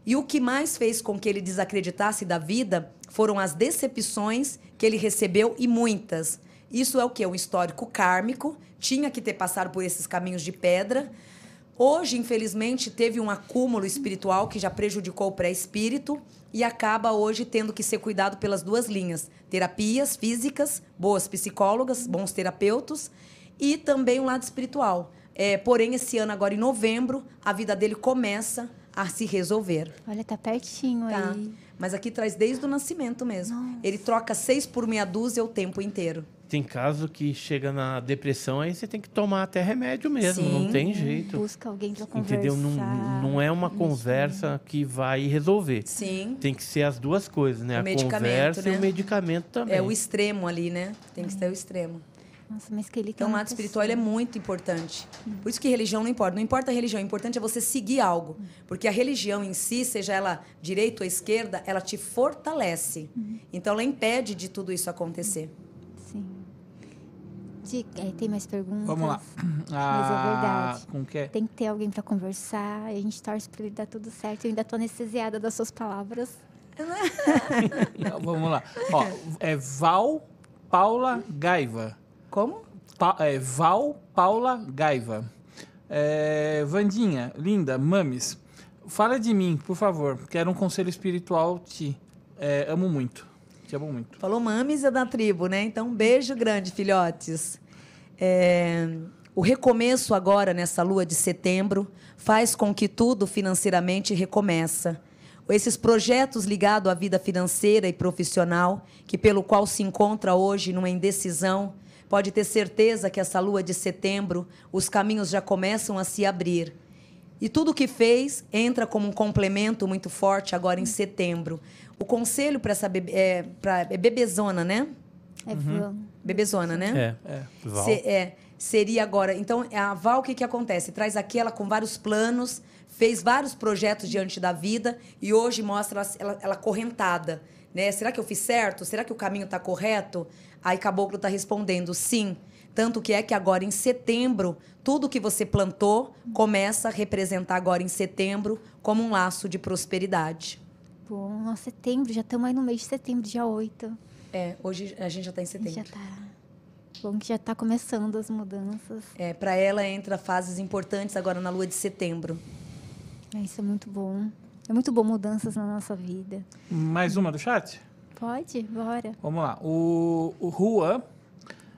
e o que mais fez com que ele desacreditasse da vida foram as decepções que ele recebeu e muitas isso é o que um histórico kármico tinha que ter passado por esses caminhos de pedra Hoje, infelizmente, teve um acúmulo espiritual que já prejudicou o pré-espírito e acaba hoje tendo que ser cuidado pelas duas linhas: terapias físicas, boas psicólogas, bons terapeutas e também o lado espiritual. É, porém, esse ano, agora em novembro, a vida dele começa a se resolver.
Olha, tá pertinho
Tá?
aí.
Mas aqui traz desde o nascimento mesmo. Ele troca seis por meia dúzia o tempo inteiro.
Tem caso que chega na depressão, aí você tem que tomar até remédio mesmo, não
Sim.
tem jeito.
Busca alguém pra conversar.
Entendeu? Não, não é uma conversa que vai resolver.
Sim.
Tem que ser as duas coisas, né?
O
a conversa e
né?
o medicamento também.
É o extremo ali, né? Tem que ser o extremo.
Nossa, mas que ele tem
Então, o lado espiritual é muito importante. Por isso que religião não importa. Não importa a religião, o importante é você seguir algo. Porque a religião em si, seja ela direita ou esquerda, ela te fortalece. Então, ela impede de tudo isso acontecer.
De- é, tem mais perguntas?
Vamos lá.
Mas é
Ah,
verdade.
Como que é?
Tem que ter alguém pra conversar. E a gente torce pra ele dar tudo certo. Eu ainda tô anestesiada das suas palavras.
Vamos lá. Ó, é Val Paula Gaiva.
Como?
Pa- é, Val Paula Gaiva. É, Vandinha, linda, mames. Fala de mim, por favor. Quero um conselho espiritual, Ti. É, amo muito. Muito.
Falou mames é da tribo, né? Então, um beijo grande, filhotes. É, o recomeço agora, nessa lua de setembro, faz com que tudo financeiramente recomeça. Esses projetos ligados à vida financeira e profissional, que pelo qual se encontra hoje numa indecisão, pode ter certeza que essa lua de setembro, os caminhos já começam a se abrir. E tudo que fez entra como um complemento muito forte agora em setembro. O conselho para essa bebê, é, pra, é bebezona, né?
É van.
Bebezona, né?
É. Val.
Se- é, seria agora. Então, a Val, o que, que acontece? Traz aqui ela com vários planos, fez vários projetos diante da vida e hoje mostra ela, ela, ela correntada. Né? Será que eu fiz certo? Será que o caminho está correto? Aí Caboclo está respondendo sim. Tanto que é que agora em setembro, tudo que você plantou começa a representar agora em setembro como um laço de prosperidade.
Bom, nossa, setembro, já estamos aí no mês de setembro, dia 8.
É, hoje a gente já está em setembro.
Já tá. Bom que já tá começando as mudanças.
É, para ela entra fases importantes agora na lua de setembro.
É, Isso é muito bom. É muito bom mudanças na nossa vida.
Mais uma do chat?
Pode? Bora.
Vamos lá. O, o Juan,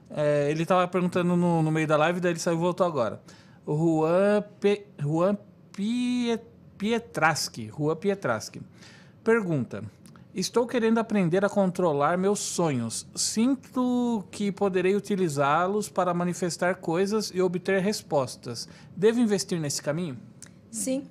é, ele estava perguntando no, no meio da live, daí ele saiu e voltou agora. O Juan, Pe, Juan Pie, Pietraski. Juan Pietraski. Pergunta. Estou querendo aprender a controlar meus sonhos. Sinto que poderei utilizá-los para manifestar coisas e obter respostas. Devo investir nesse caminho?
Sim.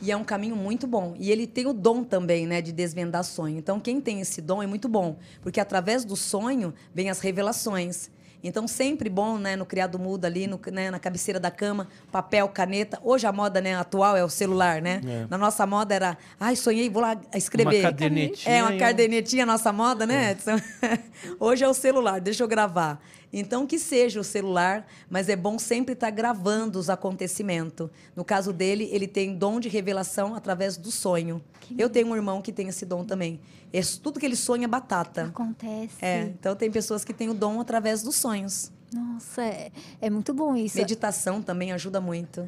E é um caminho muito bom. E ele tem o dom também, né, de desvendar sonho. Então, quem tem esse dom é muito bom, porque através do sonho vem as revelações. Então, sempre bom, né, no criado mudo ali, no, né, na cabeceira da cama, papel, caneta. Hoje a moda, né, atual é o celular, né?
É.
Na nossa moda era, ai, sonhei, vou lá escrever.
Uma cadernetinha
É, uma cadernetinha, a nossa moda, né, Edson? Hoje é o celular, deixa eu gravar. Então, que seja o celular, mas é bom sempre estar gravando os acontecimentos. No caso dele, ele tem dom de revelação através do sonho. Eu tenho um irmão que tem esse dom também. É tudo que ele sonha é batata.
Acontece.
É, então tem pessoas que têm o dom através dos sonhos.
Nossa, é, é muito bom isso.
Meditação também ajuda muito.
É,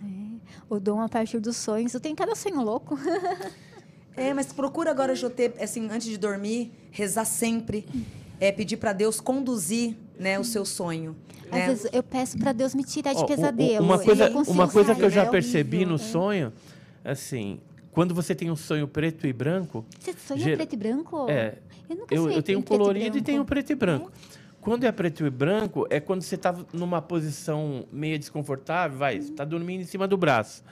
o dom a partir dos sonhos. Eu tenho cada sonho louco.
É, mas procura agora, Jotê, assim, antes de dormir, rezar sempre. É pedir para Deus conduzir, né, o seu sonho.
Às
né?
vezes eu peço pra Deus me tirar de
Ó, o- o-
pesadelo.
Uma
e
coisa, uma coisa que eu já
é
percebi
horrível,
no
é.
sonho, assim, quando você tem um sonho preto e branco,
Você sonha
Ger-
preto e branco?
É.
Eu nunca
eu, eu tenho um
preto
colorido e
branco.
tenho preto e branco. Quando é preto e branco, é quando você está numa posição meio desconfortável, vai, está dormindo em cima do braço.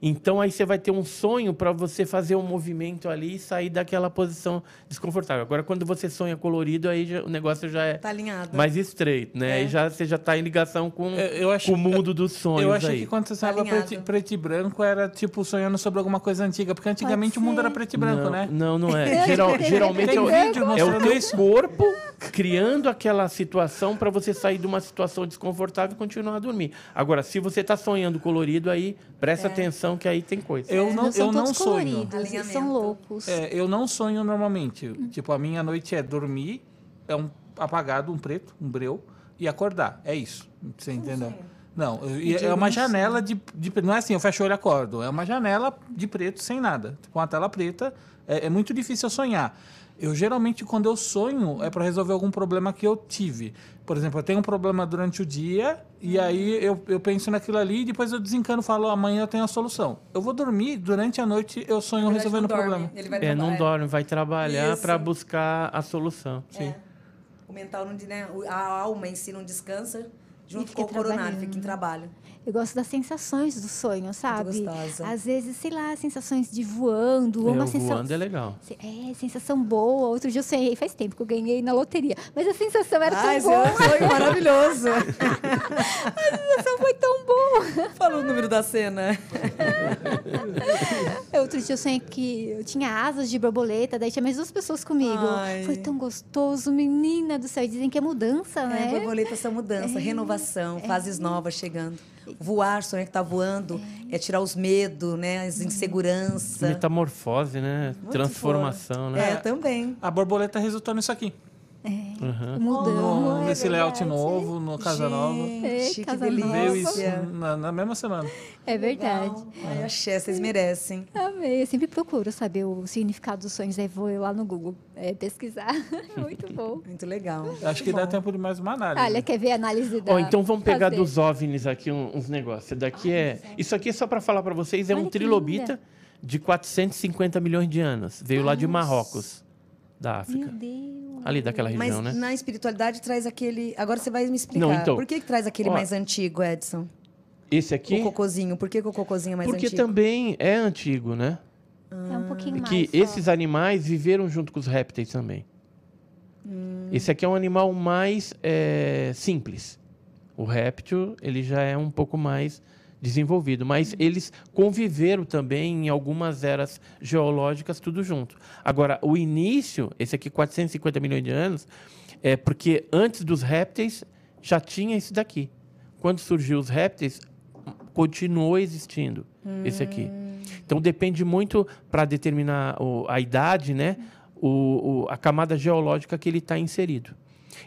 Então aí você vai ter um sonho para você fazer um movimento ali e sair daquela posição desconfortável. Agora, quando você sonha colorido, aí já- o negócio já é
Tá alinhado.
mais estreito, né?
É.
Aí já, você já está em ligação com,
Eu- eu achei-
com o mundo dos sonhos
Eu achei
aí.
que quando você
Tá
estava
alinhado.
preto, preto e branco era tipo sonhando sobre alguma coisa antiga, porque antigamente o mundo era preto e branco,
não,
né?
Não, não é. Geral- geralmente é o,
vídeo
é o teu
isso?
corpo criando aquela situação para você sair de uma situação desconfortável e continuar a dormir. Agora, se você está sonhando colorido, aí presta atenção que aí tem coisa.
Eu não,
Meus são
eu não sonho.
coloridos, são loucos.
É, eu não sonho normalmente. Tipo, a minha noite é dormir, é um apagado, um preto, um breu, e acordar. É isso. Você entendeu? Não, eu- é uma janela de, de. Não é assim, eu fecho o olho e acordo. É uma janela de preto sem nada. Com a tela preta. É, é muito difícil eu sonhar. Eu geralmente, quando eu sonho, é para resolver algum problema que eu tive. Por exemplo, eu tenho um problema durante o dia, e aí eu, eu penso naquilo ali, e depois eu desencano e falo, amanhã eu tenho a solução. Eu vou dormir, durante a noite eu sonho
verdade,
resolvendo o problema.
Ele vai
É, não dorme, vai trabalhar para buscar a solução.
É. O mental, não, né? a alma em si não descansa, junto
fica
com o coronário, fica em trabalho.
Eu gosto das sensações do sonho, sabe?
gostosa.
Às vezes, sei lá, sensações de voando, ou
É,
uma sensação.
voando é legal.
É, sensação boa. Outro dia eu sonhei, faz tempo que eu ganhei na loteria. Mas a sensação era
Ai,
tão boa.
seu sonho maravilhoso.
A sensação foi tão boa.
Fala o número da cena.
Outro dia eu sonhei que eu tinha asas de borboleta, daí tinha mais duas pessoas comigo.
Ai.
Foi tão gostoso, menina do céu. E Dizem que é mudança,
É,
né?
borboleta essa mudança, renovação, fases novas chegando. Voar, sonhar que tá voando, é, tirar os medos, né? As inseguranças.
Metamorfose, né?
Muito
Transformação, né?
É, também.
A borboleta resultou nisso aqui.
Aham.
Mudamos.
No-
é
nesse layout novo, no Casa Nova.
É,
Gente, que
Casa
delícia.
Veio isso na, na mesma semana.
É verdade.
Ai, axé, vocês merecem.
Amei. Eu sempre procuro saber o significado dos sonhos. Aí vou lá no Google é, pesquisar. Muito bom.
Muito legal.
Acho que dá tempo de mais uma análise.
Olha, quer ver a análise da.
Ó, então vamos pegar
fazer.
dos OVNIs aqui uns negócios. Daqui é. Isso aqui é só para falar para vocês, é
Olha
um trilobita de 450 milhões de anos. Veio lá de Marrocos, da
Meu
África.
Deus.
Ali daquela
Mas
região, né?
na espiritualidade traz aquele. Agora você vai me explicar.
Não, então.
Por que, que traz aquele
Ó.
mais antigo, Edson?
Esse aqui,
O cocôzinho. Por que, que o cocôzinho é mais
porque
antigo?
também é antigo, né?
É um pouquinho mais.
que
só.
esses animais viveram junto com os répteis também.
Hum.
Esse aqui é um animal mais é, simples. O réptil, ele já é um pouco mais desenvolvido, mas
Hum.
eles conviveram também em algumas eras geológicas tudo junto. Agora, o início, esse aqui 450 milhões de anos, é porque antes dos répteis já tinha esse daqui. Quando surgiu os répteis, continuou existindo esse aqui. Então depende muito para determinar o- a idade, né? O, o- a camada geológica que ele está inserido.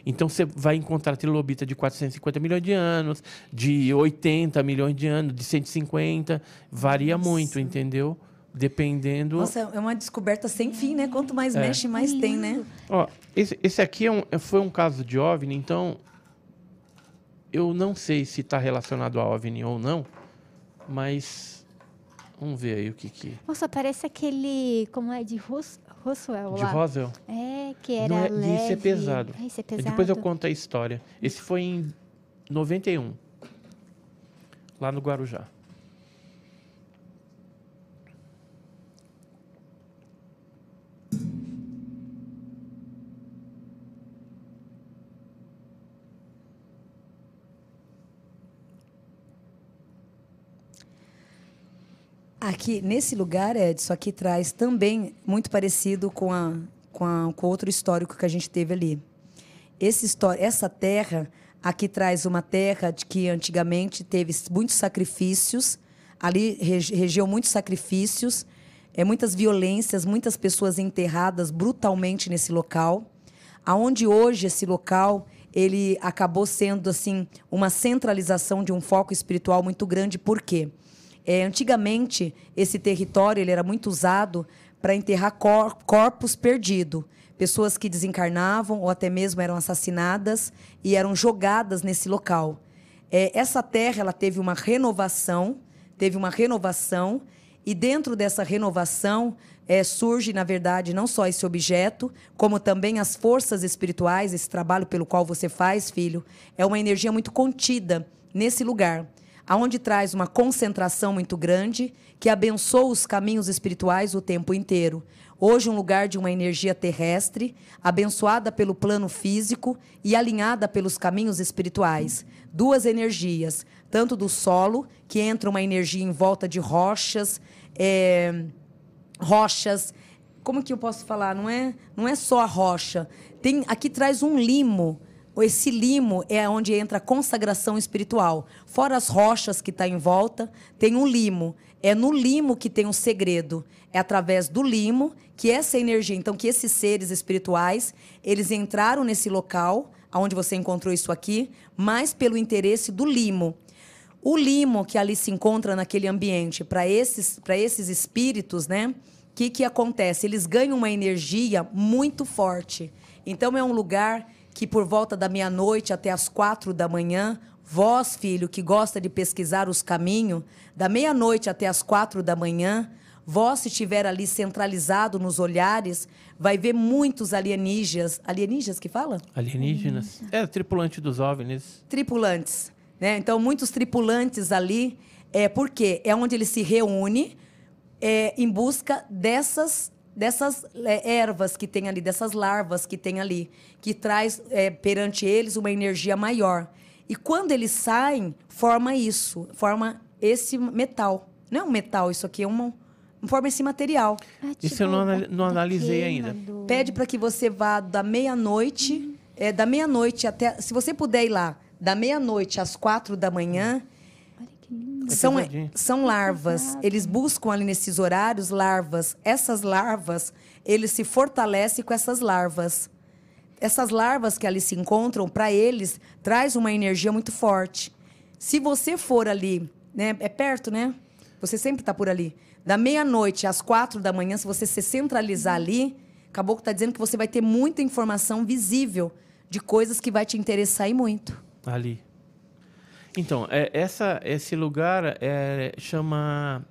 Então você vai encontrar trilobita de 450 milhões de anos, de 80 milhões de anos, de 150, varia muito, entendeu? Dependendo.
Nossa, é uma descoberta sem fim, né? Quanto mais
É.
mexe, mais tem, né?
Ó, esse, esse aqui é um- foi um caso de OVNI, então eu não sei se está relacionado a OVNI ou não, mas vamos ver aí o que que
Nossa, parece aquele. Como é? De Rus, Roswell
de
lá.
Roswell.
É, que era
Não é-
leve.
Esse é pesado.
Ah, esse é pesado.
Depois eu conto a história. Esse foi em 91, lá no Guarujá.
Aqui, nesse lugar, Edson, aqui traz também muito parecido com, a, com, a, com outro histórico que a gente teve ali. Esse essa terra, aqui traz uma terra de que antigamente teve muitos sacrifícios, ali rege- regeu muitos sacrifícios, é, muitas violências, muitas pessoas enterradas brutalmente nesse local, aonde hoje esse local ele acabou sendo assim uma centralização de um foco espiritual muito grande. Por quê? É, antigamente, esse território ele era muito usado para enterrar cor- corpos perdidos. Pessoas que desencarnavam ou até mesmo eram assassinadas e eram jogadas nesse local. É, essa terra ela teve uma renovação, teve uma renovação, e dentro dessa renovação é, surge, na verdade, não só esse objeto, como também as forças espirituais, esse trabalho pelo qual você faz, filho, é uma energia muito contida nesse lugar aonde traz uma concentração muito grande que abençoa os caminhos espirituais o tempo inteiro. Hoje, um lugar de uma energia terrestre, abençoada pelo plano físico e alinhada pelos caminhos espirituais. Duas energias, tanto do solo, que entra uma energia em volta de rochas, é, rochas. Como que eu posso falar? Não é, não é só a rocha. Tem aqui traz um limo. Esse limo é onde entra a consagração espiritual. Fora as rochas que está em volta, tem um limo. É no limo que tem um segredo. É através do limo que essa energia, então que esses seres espirituais, eles entraram nesse local, aonde você encontrou isso aqui, mas pelo interesse do limo. O limo que ali se encontra naquele ambiente, para esses, esses espíritos, né? O que, que acontece? Eles ganham uma energia muito forte. Então, é um lugar que, por volta da meia-noite até as quatro da manhã, vós, filho, que gosta de pesquisar os caminhos, da meia-noite até as quatro da manhã, vós, se estiver ali centralizado nos olhares, vai ver muitos alienígenas. Alienígenas que fala?
Alienígenas. É, tripulante dos OVNIs.
tripulantes. Né? Então, muitos tripulantes ali, é, porque é onde ele se reúne é, em busca dessas, dessas é, ervas que tem ali, dessas larvas que tem ali, que traz é, perante eles uma energia maior. E quando eles saem, forma isso, forma esse metal. Não é um metal, isso aqui é uma, forma esse material.
Ah,
Isso eu não
da-
anali- não analisei ainda.
Pede para que você vá da meia-noite, é, da meia-noite até. Se você puder ir lá, da meia-noite às quatro da manhã.
É
são,
pesadinho.
são larvas.
pesado.
Eles buscam ali nesses horários larvas. Essas larvas, eles se fortalecem com essas larvas. essas larvas que ali se encontram, para eles, traz uma energia muito forte. Se você for ali, né, é perto, né? Você sempre está por ali. Da meia-noite às quatro da manhã, se você se centralizar ali, acabou que está dizendo que você vai ter muita informação visível de coisas que vai te interessar e muito.
Ali. Então, é, essa, esse lugar é, chama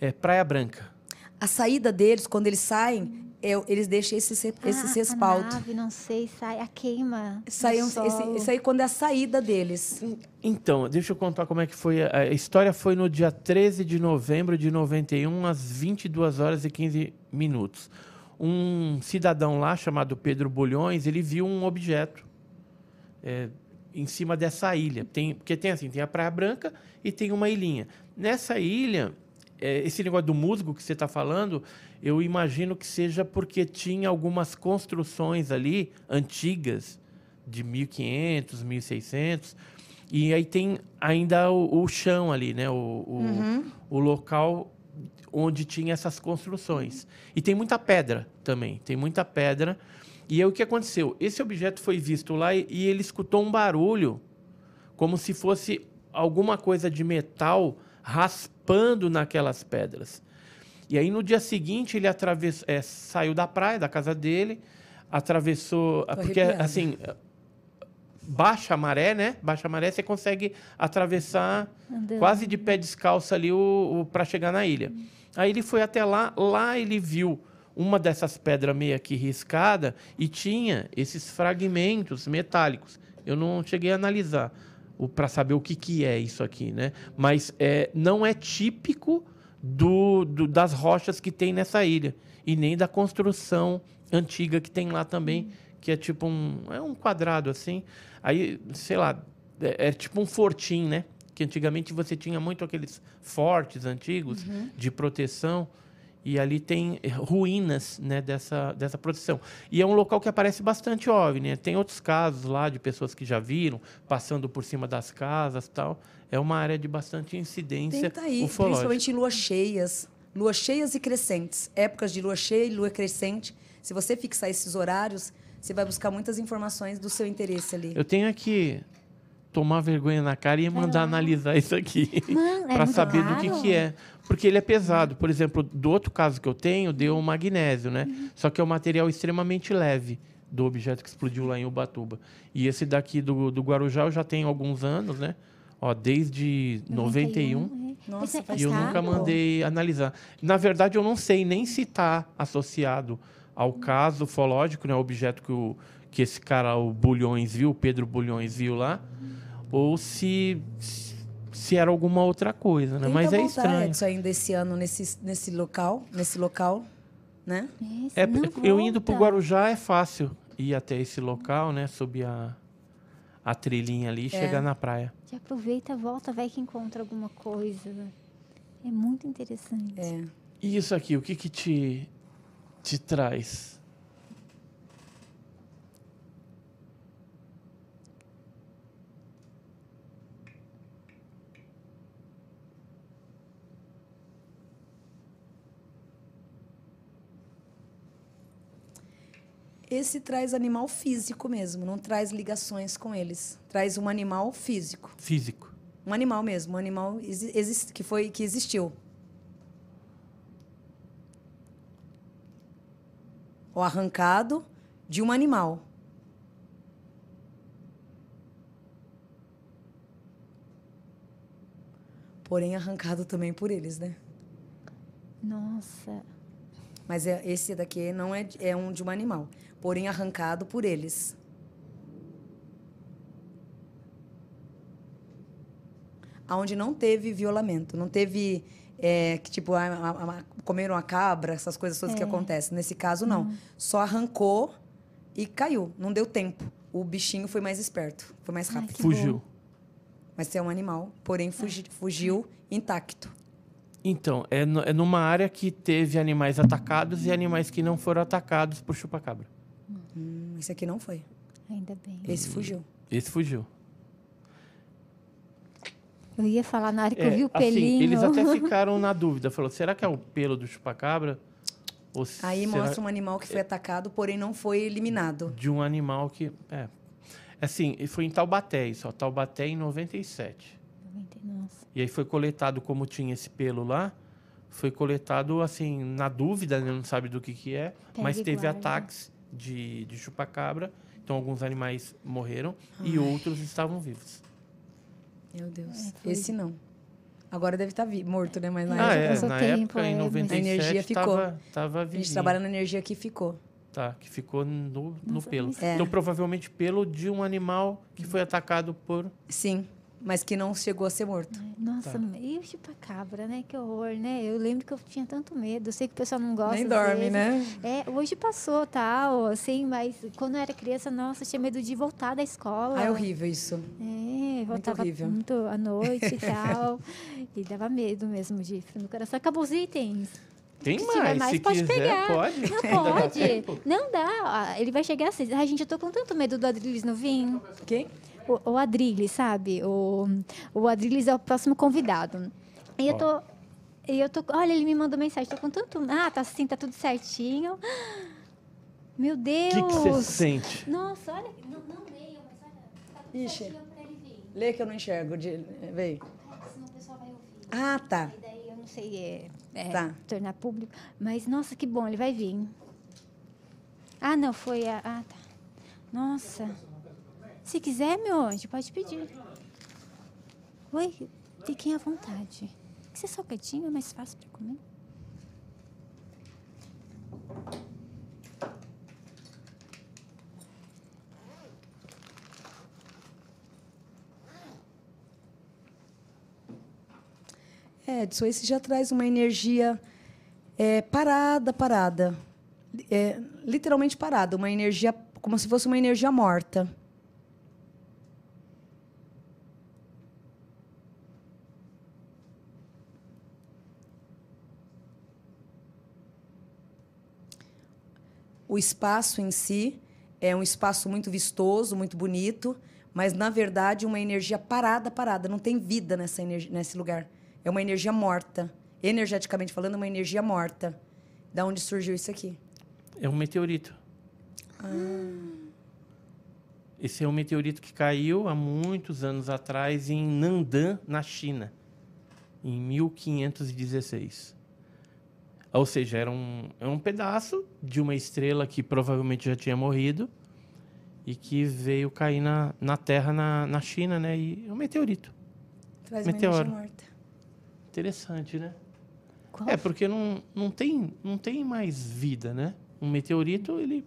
é, Praia Branca.
A saída deles, quando eles saem, é, eles deixam esse, esse
ah,
respaldo.
A nave, não sei, sai a queima.
Sai, esse, isso aí quando é a saída deles.
Então, deixa eu contar como é que foi. A história foi no dia 13 de novembro de 91, às 22 horas e 15 minutos. Um cidadão lá, chamado Pedro Bulhões, ele viu um objeto é, em cima dessa ilha. Tem, porque tem assim, tem a Praia Branca e tem uma ilhinha. Nessa ilha, é, esse negócio do musgo que você está falando, eu imagino que seja porque tinha algumas construções ali antigas, de 1500, 1600, e aí tem ainda o, o chão ali, né? O, o, uhum. o local onde tinha essas construções. E tem muita pedra também, tem muita pedra. E aí o que aconteceu? Esse objeto foi visto lá e, e ele escutou um barulho, como se fosse alguma coisa de metal raspando naquelas pedras. E aí no dia seguinte ele atravessou, é, saiu da praia, da casa dele, atravessou, Tô porque assim baixa a maré, né? Baixa a maré, você consegue atravessar quase de pé descalço ali o, o para chegar na ilha. Aí ele foi até lá, lá ele viu uma dessas pedras meio que riscada e tinha esses fragmentos metálicos. Eu não cheguei a analisar para saber o que, que é isso aqui, né? Mas é, não é típico do, do, das rochas que tem nessa ilha e nem da construção antiga que tem lá também, que é tipo um é um quadrado assim. Aí, sei lá, é, é tipo um fortim, né? Que antigamente você tinha muito aqueles fortes antigos uhum. de proteção e ali tem ruínas né, dessa, dessa proteção. E é um local que aparece bastante OVNI. Né? Tem outros casos lá de pessoas que já viram, passando por cima das casas tal. É uma área de bastante incidência
Tenta ir, ufológica. principalmente em luas cheias. Luas cheias e crescentes. Épocas de lua cheia e lua crescente. Se você fixar esses horários, você vai buscar muitas informações do seu interesse ali.
Eu tenho aqui tomar vergonha na cara e mandar analisar isso aqui para é saber do que, que é. Porque ele é pesado. Por exemplo, do outro caso que eu tenho, deu um magnésio, né? Uhum. Só que é um material extremamente leve do objeto que explodiu lá em Ubatuba. E esse daqui do, do Guarujá eu já tenho alguns anos, né? Ó, desde 91. 91 é. Nossa, e eu nunca mandei analisar. Na verdade, eu não sei nem se está associado ao caso ufológico, né? O objeto que, o, que esse cara, o Bulhões, viu, o Pedro Bulhões, viu lá ou se, se era alguma outra coisa, né? Mas é estranho.
Edson, ainda esse ano nesse, nesse local, nesse local, né?
É, eu indo para o Guarujá é fácil ir até esse local, né? Subir a, a trilhinha ali e é. chegar na praia.
Já aproveita, volta, vai que encontra alguma coisa. É muito interessante.
É.
E isso aqui, o que que te, te traz?
Esse traz animal físico mesmo, não traz ligações com eles. Traz um animal físico.
Físico.
Um animal mesmo, um animal que foi que existiu. O arrancado de um animal. Porém arrancado também por eles, né?
Nossa.
Mas é, esse daqui não é, é um de um animal porém arrancado por eles. Onde não teve violamento, não teve é, que tipo a, a, a, comeram a cabra, essas coisas todas é. que acontecem. Nesse caso não, uhum. só arrancou e caiu, não deu tempo. O bichinho foi mais esperto, foi mais rápido.
Ai, fugiu. Bom.
Mas é um animal, porém fugi, fugiu intacto.
Então, é, no, é numa área que teve animais atacados e animais que não foram atacados por chupacabra.
Hum, esse aqui não foi.
Ainda bem.
Esse fugiu.
Esse fugiu.
Eu ia falar na hora que é, eu vi o assim, pelinho.
Assim, eles até ficaram na dúvida. Falou, será que é o pelo do chupacabra? Ou
Aí
será
mostra um animal que foi atacado, porém não foi eliminado.
de um animal que. É. Assim, e foi em Taubaté isso, ó, Taubaté em 97.
Nossa.
E aí foi coletado, como tinha esse pelo lá, foi coletado, assim, na dúvida, né? não sabe do que que é,
Pega
mas teve
guarda.
ataques de, de chupacabra, então alguns animais morreram e outros estavam vivos.
Meu Deus.
É, foi-
Esse não. Agora deve estar vi- morto, né? Mas na
Ah, é, na
tempo,
época,
é,
em
mas-
97,
A energia ficou.
tava, tava
a gente trabalha na energia que ficou.
Tá, que ficou no, no
Nossa,
pelo.
É.
Então, provavelmente, pelo de um animal que foi atacado por...
Sim, mas que não chegou a ser morto.
Nossa,
Tá.
e o chupacabra, né? Que horror, né? Eu lembro que eu tinha tanto medo. Eu sei que o pessoal não gosta.
Nem dorme,
vezes.
né?
É, hoje passou, tal, assim, mas quando eu era criança, nossa, eu tinha medo de voltar da escola.
Ah, é horrível isso.
É, voltava
horrível.
muito à noite e tal. e dava medo mesmo de no coração. Acabou os itens.
Tem
Se
mais,
mais,
se
pode
quiser,
pegar.
pode.
Não
dá
pode.
tempo.
Não dá. Ele vai chegar assim. Ai, gente, eu tô com tanto medo do Adriles não vir.
Quem?
O, o Adriles, sabe? O, o Adriles é o próximo convidado. E eu tô. E eu tô. Olha, ele me mandou mensagem. Tô com tanto. Ah, tá assim, tá tudo certinho. Meu
O
Deus!
que que você sente?
Nossa, olha. Não, não leio, mas olha. Tá tudo
Ixi.
certinho pra ele vir.
Lê que eu não enxergo. De... Vem.
Senão o pessoal vai ouvir.
Ah, tá.
E daí eu não sei é, é,
Tá.
tornar público. Mas, nossa, que bom, ele vai vir. Ah, não, foi a. Ah, tá. Nossa. Se quiser, meu anjo, pode pedir. Oi, fiquem à vontade. Que você só quietinho, é mais fácil para comer.
É, Edson, esse já traz uma energia é, parada, parada. É, literalmente parada, uma energia como se fosse uma energia morta. O espaço em si é um espaço muito vistoso, muito bonito, mas na verdade uma energia parada, parada, não tem vida nessa energia, nesse lugar. É uma energia morta. Energeticamente falando, é uma energia morta. Da onde surgiu isso aqui?
É um meteorito. Esse é um meteorito que caiu há muitos anos atrás em Nandan, na China, em 1516. Ou seja, era um, é um pedaço de uma estrela que provavelmente já tinha morrido e que veio cair na, na Terra, na, na China, né? E é um meteorito.
Traz
Meteoro.
uma energia morta.
Interessante, né?
Qual?
É, porque não, não, tem, não tem mais vida, né? Um meteorito, ele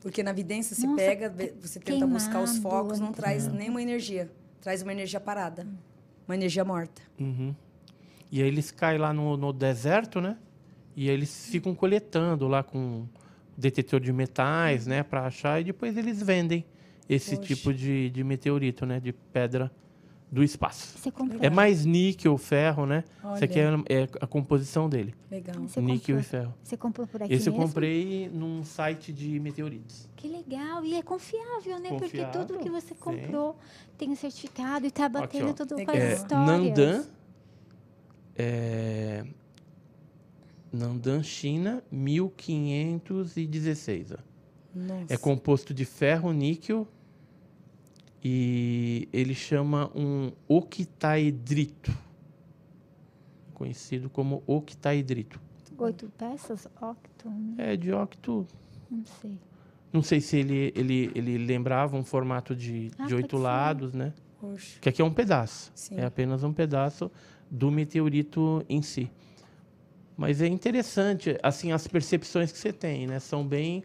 Porque na evidência se
Nossa,
pega, você tenta buscar os
queimado,
focos, não traz nenhuma energia. Traz uma energia parada. Uma energia morta.
Uhum. E aí eles caem lá no, no deserto, né? E aí eles ficam coletando lá com detetor de metais, né? Para achar e depois eles vendem esse
Poxa.
tipo de, de meteorito, né? De pedra do espaço.
Você comprou?
É mais níquel, ferro, né? Isso
Olha.
aqui é, é a composição dele.
Legal.
Você
níquel
comprou,
e ferro.
Você comprou por aqui
Esse eu
mesmo?
comprei num site de meteoritos.
Que legal. E é confiável, né? Porque
Confiável,
tudo que você
sim.
comprou tem o certificado e tá batendo tudo com
Legal.
as
É,
histórias.
Nandan, é, Nandan, China, 1516. ó.
Nossa.
É composto de ferro, níquel e ele chama um octaedrito, conhecido como octaedrito.
Oito peças? Octo? né?
É de octo.
Não sei.
Não sei se ele, ele, ele lembrava um formato de,
Ah,
de oito
ser.
lados, né?
Poxa.
Que aqui é um pedaço.
Sim.
É apenas um pedaço do meteorito em si. Mas é interessante, assim, as percepções que você tem, né? São bem,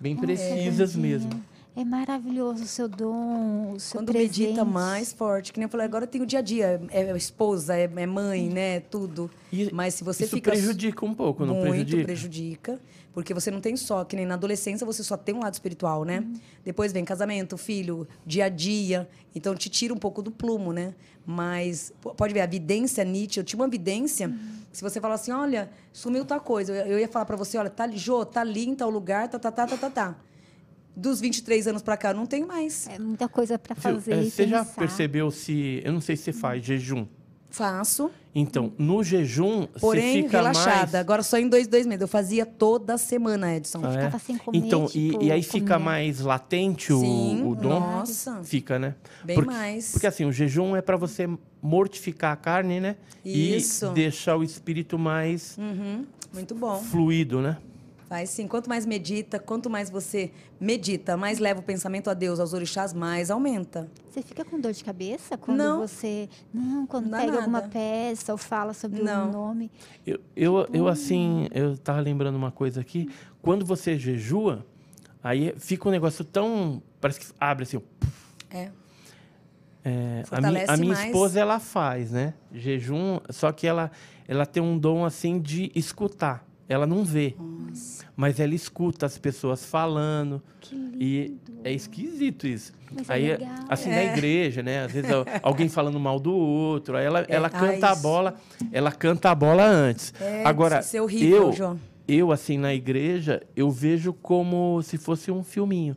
bem
Nossa,
precisas
Vandinha,
mesmo.
É maravilhoso o seu dom, o seu
Quando
presente.
medita mais forte, que nem eu falei, agora tem o dia a dia, é esposa, é, é mãe, né, tudo.
E
Mas se você
Isso
fica
prejudica um pouco, não
muito
prejudica?
prejudica, porque você não tem só, que nem na adolescência você só tem um lado espiritual, né?
Uhum.
Depois vem casamento, filho, dia a dia, então te tira um pouco do plumo, né? Mas pode ver a vidência Nietzsche, eu tinha uma vidência,
Uhum.
se você fala assim, olha, sumiu tal coisa, eu, ia falar para você, olha, tá ali, Jô, tá ali em tal lugar, tá tá tá tá tá. tá. Dos 23 anos para cá eu não tenho mais.
É muita coisa para fazer
É, você já
pensar.
percebeu se... Eu não sei se você faz jejum.
Faço.
Então, no jejum,
Porém,
você fica
relaxada.
mais...
Agora só em dois, dois meses. Eu fazia toda semana, Edson.
Ah, é?
ficava sem comer,
Então, e-
tipo,
e, aí fica
comer.
mais latente o,
Sim,
o dom?
nossa.
Fica, né?
Bem
porque,
mais.
Porque assim, o jejum é para você mortificar a carne, né?
Isso.
E deixar o espírito mais
Uhum, muito bom.
fluido, né?
Faz sim. Quanto mais medita, quanto mais você medita, mais leva o pensamento a Deus, aos orixás, mais aumenta.
Você fica com dor de cabeça quando
Não.
você. Não, quando
Dá
pega alguma
nada.
peça ou fala sobre
Não.
o nome.
Eu, eu,
Tipo
eu assim, eu tava lembrando uma coisa aqui. Quando você jejua, aí fica um negócio tão. Parece que abre assim.
É.
É, a, mi- a minha
mais.
esposa, ela faz, né? Jejum, só que ela, ela tem um dom, assim, de escutar. Ela não vê. Mas ela escuta as pessoas falando. E é esquisito isso.
Mas é
aí,
legal.
assim, na igreja, né? Às vezes al- alguém falando mal do outro. Aí ela, ela
ah,
canta a
isso.
bola. Ela canta a bola antes.
É,
Agora,
isso é horrível,
eu,
João.
eu, assim, na igreja, eu vejo como se fosse um filminho.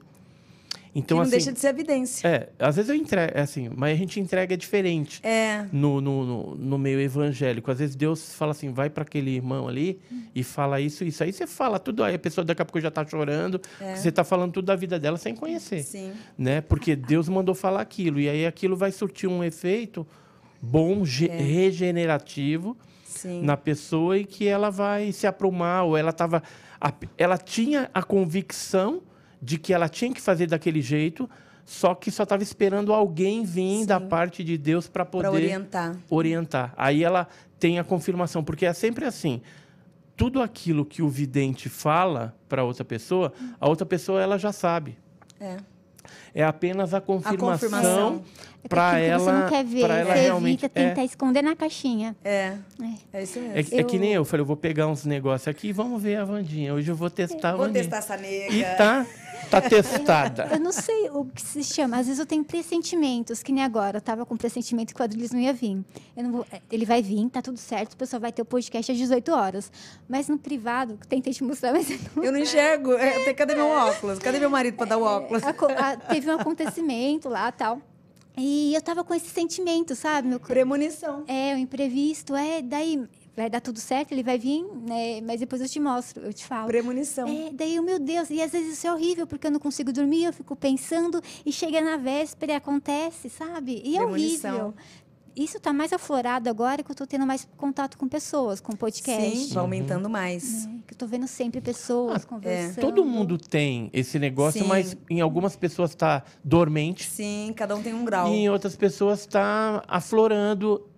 Então,
que não
assim,
deixa de ser evidência.
é, às vezes eu entrego, é assim, mas a gente entrega diferente
É.
no, no, no, no meio evangélico. Às vezes Deus fala assim, vai para aquele irmão ali e fala isso, isso. Aí você fala tudo, aí a pessoa daqui a pouco já está chorando, porque você está falando tudo da vida dela sem conhecer.
É. Sim.
Né? Porque Deus mandou falar aquilo. E aí aquilo vai surtir um efeito bom,
É.
regenerativo
Sim.
na pessoa e que ela vai se aprumar, ou ela tava. Ela tinha a convicção de que ela tinha que fazer daquele jeito, só que só estava esperando alguém vir da parte de Deus para poder
Para orientar.
orientar. Aí ela tem a confirmação, porque é sempre assim. Tudo aquilo que o vidente fala para outra pessoa, a outra pessoa ela já sabe.
É.
É apenas a confirmação,
confirmação.
É
para ela,
você não quer ver,
pra ela
você
realmente
evita tentar esconder na caixinha.
É.
É.
É isso mesmo.
É, é que
Eu-
nem eu, falei, eu vou pegar uns negócios aqui e vamos ver a Vandinha. Hoje eu vou testar a
Vou testar essa nega.
E tá, tá testada.
Eu não sei o que se chama. Às vezes eu tenho pressentimentos, que nem agora. Eu tava com pressentimento que o quadrilhos não ia vir. Eu não vou- é, ele vai vir, tá tudo certo. O pessoal vai ter o podcast às 18 horas. Mas no privado, tentei te mostrar, mas não.
Eu não enxergo. É, cadê meu óculos? Cadê meu marido para dar o óculos?
Aco- a- teve um acontecimento lá tal. E eu tava com esse sentimento, sabe? Meu,
Premonição.
é, o imprevisto, é, daí vai dar tudo certo, ele vai vir, né? Mas depois eu te mostro, eu te falo.
Premonição.
É, daí, eu, meu Deus, e às vezes isso é horrível, porque eu não consigo dormir, eu fico pensando, e chega na véspera e acontece, sabe? E é
Premonição.
horrível. Isso tá mais aflorado agora que eu tô tendo mais contato com pessoas, com podcast.
Sim, vai aumentando mais.
né? Que eu tô vendo sempre pessoas
é.
conversando.
Todo mundo tem esse negócio,
Sim.
mas em algumas pessoas está dormente
Sim, cada um tem um grau.
e em outras pessoas está aflorando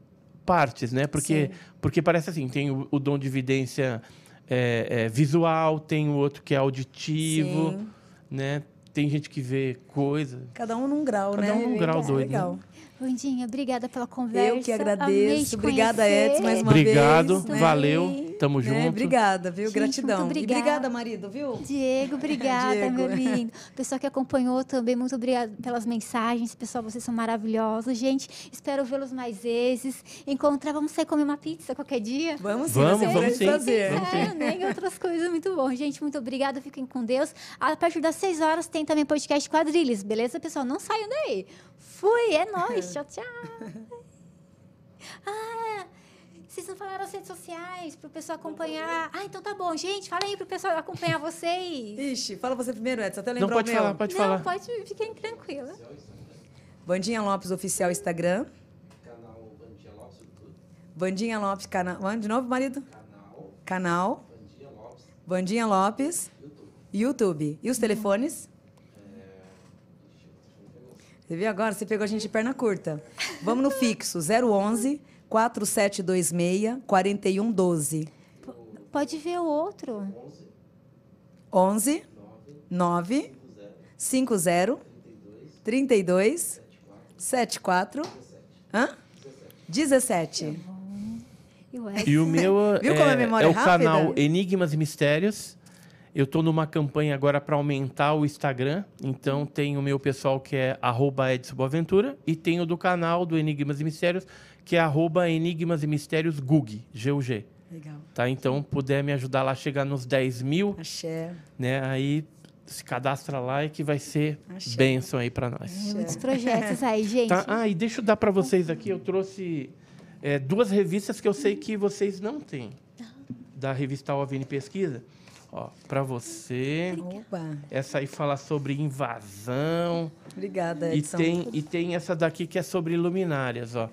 partes, né? Porque,
Sim.
porque parece assim, tem o, o dom de evidência é, é, visual, tem o outro que é auditivo,
Sim.
né? Tem gente que vê coisa.
Cada um num grau,
Cada
né?
um num grau doido, né?
Vandinha, obrigada pela conversa.
Eu que
Amei
agradeço.
te
Obrigada. Edson, mais uma
Obrigado,
vez. né?
valeu, tamo
Né?
junto.
Obrigada, viu?
Gente,
Gratidão.
muito
E
obrigada.
obrigada, marido, viu?
Diego, obrigada,
Diego.
meu lindo. Pessoal que acompanhou também, muito obrigada pelas mensagens. Pessoal, vocês são maravilhosos. Gente, espero vê-los mais vezes. Encontrar, vamos sair comer uma pizza qualquer dia?
Vamos sim,
Vamos,
um
vamos
grande
sim.
prazer.
Vamos sim.
É, né? E outras coisas, muito bom. Gente, muito obrigada. Fiquem com Deus. A partir das 6 horas tem também podcast Quadrilhas, beleza, pessoal? Não saiam daí. Fui, é nóis. Tchau, tchau. Ah, vocês não falaram as redes sociais para o pessoal acompanhar. Ah, então tá bom. Gente, fala aí para o pessoal acompanhar vocês.
Ixi, fala você primeiro, Edson. Até
Não
lembrou
pode
o meu.
falar, pode
não,
falar.
pode, fiquem tranquilos.
Vandinha Lopes Oficial Instagram. Vandinha Lopes, canal. De novo, marido? Canal. Vandinha Lopes. YouTube. E os telefones? Você viu agora? Você pegou a gente de perna curta. Vamos no fixo. 011 4726 4112.
Pode ver o outro.
11 9 50 32 74 Hã? 17.
E o
E o meu
Viu como a
é,
memória
é o
é rápida?
canal Enigmas e Mistérios. Eu estou numa campanha agora para aumentar o Instagram. Então tem o meu pessoal que é arroba Edson Boaventura e tem o do canal do Enigmas e Mistérios, que é arroba Enigmas e Mistérios GUG, G-U-G.
Legal.
Tá? Então, puder me ajudar lá a chegar nos 10 mil,
Axé.
né? Aí se cadastra lá e que vai ser
Axé.
bênção aí para nós.
Muitos projetos aí, gente.
Tá? Ah, e deixa eu dar para vocês aqui, eu trouxe é, duas revistas que eu sei que vocês não têm. Da revista OVNI Pesquisa. Ó, para você.
Opa.
Essa aí fala sobre invasão.
Obrigada,
E
Edson.
tem, e tem essa daqui que é sobre luminárias, ó.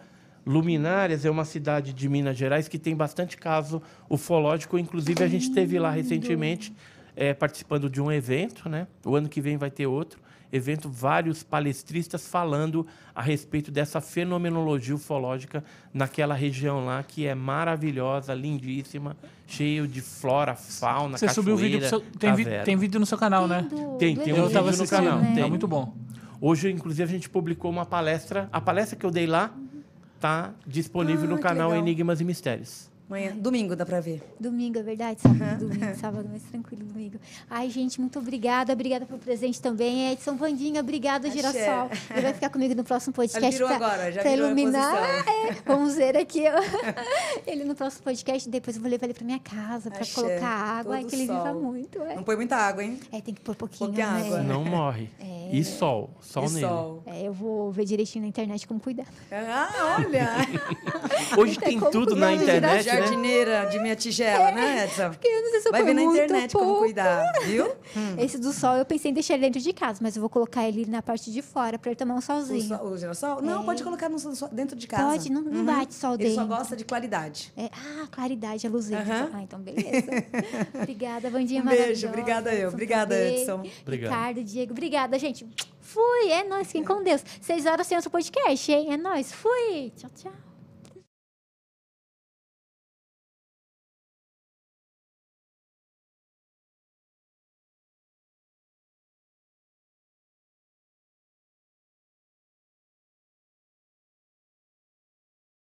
Luminárias é uma cidade de Minas Gerais que tem bastante caso ufológico. Inclusive, a gente esteve lá recentemente eh, participando de um evento, né? O ano que vem vai ter outro evento, vários palestristas falando a respeito dessa fenomenologia ufológica naquela região lá, que é maravilhosa, lindíssima, cheio de flora, fauna,
Você subiu o vídeo seu, tem, vi- tem vídeo no seu canal, né?
Do-
Tem, tem um
Eu tava
vídeo no
assistindo,
canal,
né?
tem.
é muito bom.
Hoje, inclusive, a gente publicou uma palestra. A palestra que eu dei lá está disponível
Ah,
no canal
legal.
Enigmas e Mistérios.
Amanhã, domingo dá pra ver.
Domingo, é verdade? Sábado, domingo, sábado, mais tranquilo, domingo. Ai, gente, muito obrigada. Obrigada pelo presente também. Edson Vandinha, obrigada,
Axé.
Girassol. Ele vai ficar comigo no próximo podcast.
Ele virou
pra,
agora, já
pra
virou
iluminar. É, vamos ver aqui. ó. Ele no próximo podcast. Depois eu vou levar ele pra minha casa pra
Axé,
colocar água. Ai,
todo
que ele viva muito. É.
Não põe muita água, hein?
É, tem que pôr pouquinho,
Pouquinha
né?
água.
Não morre. E sol. Sol
e
nele.
sol.
É, eu vou ver direitinho na internet como cuidar.
Ah, olha!
Hoje
Tem
tudo na
de
né?
Jardineira de minha tigela, né, Edson?
Porque eu não sei se eu
Vai ver na internet como
pouco.
cuidar, viu?
Esse do sol eu pensei em deixar ele dentro de casa, mas eu vou colocar ele na parte de fora pra ele tomar um
O,
solzinho.
sol, o girassol? Não,
É.
pode colocar no, sol- dentro de casa.
Pode, não, não bate sol
Ele
dentro.
só gosta de claridade.
É, ah, claridade, a luz dentro.
Aham.
Ah, então beleza. obrigada, Vandinha
Um beijo, obrigada eu. Obrigada. Edson.
Obrigado.
Ricardo, Diego, obrigada, gente. Fui, é nóis, fiquem com Deus. Seis horas sem o seu podcast, hein? É nóis, fui. Tchau, tchau.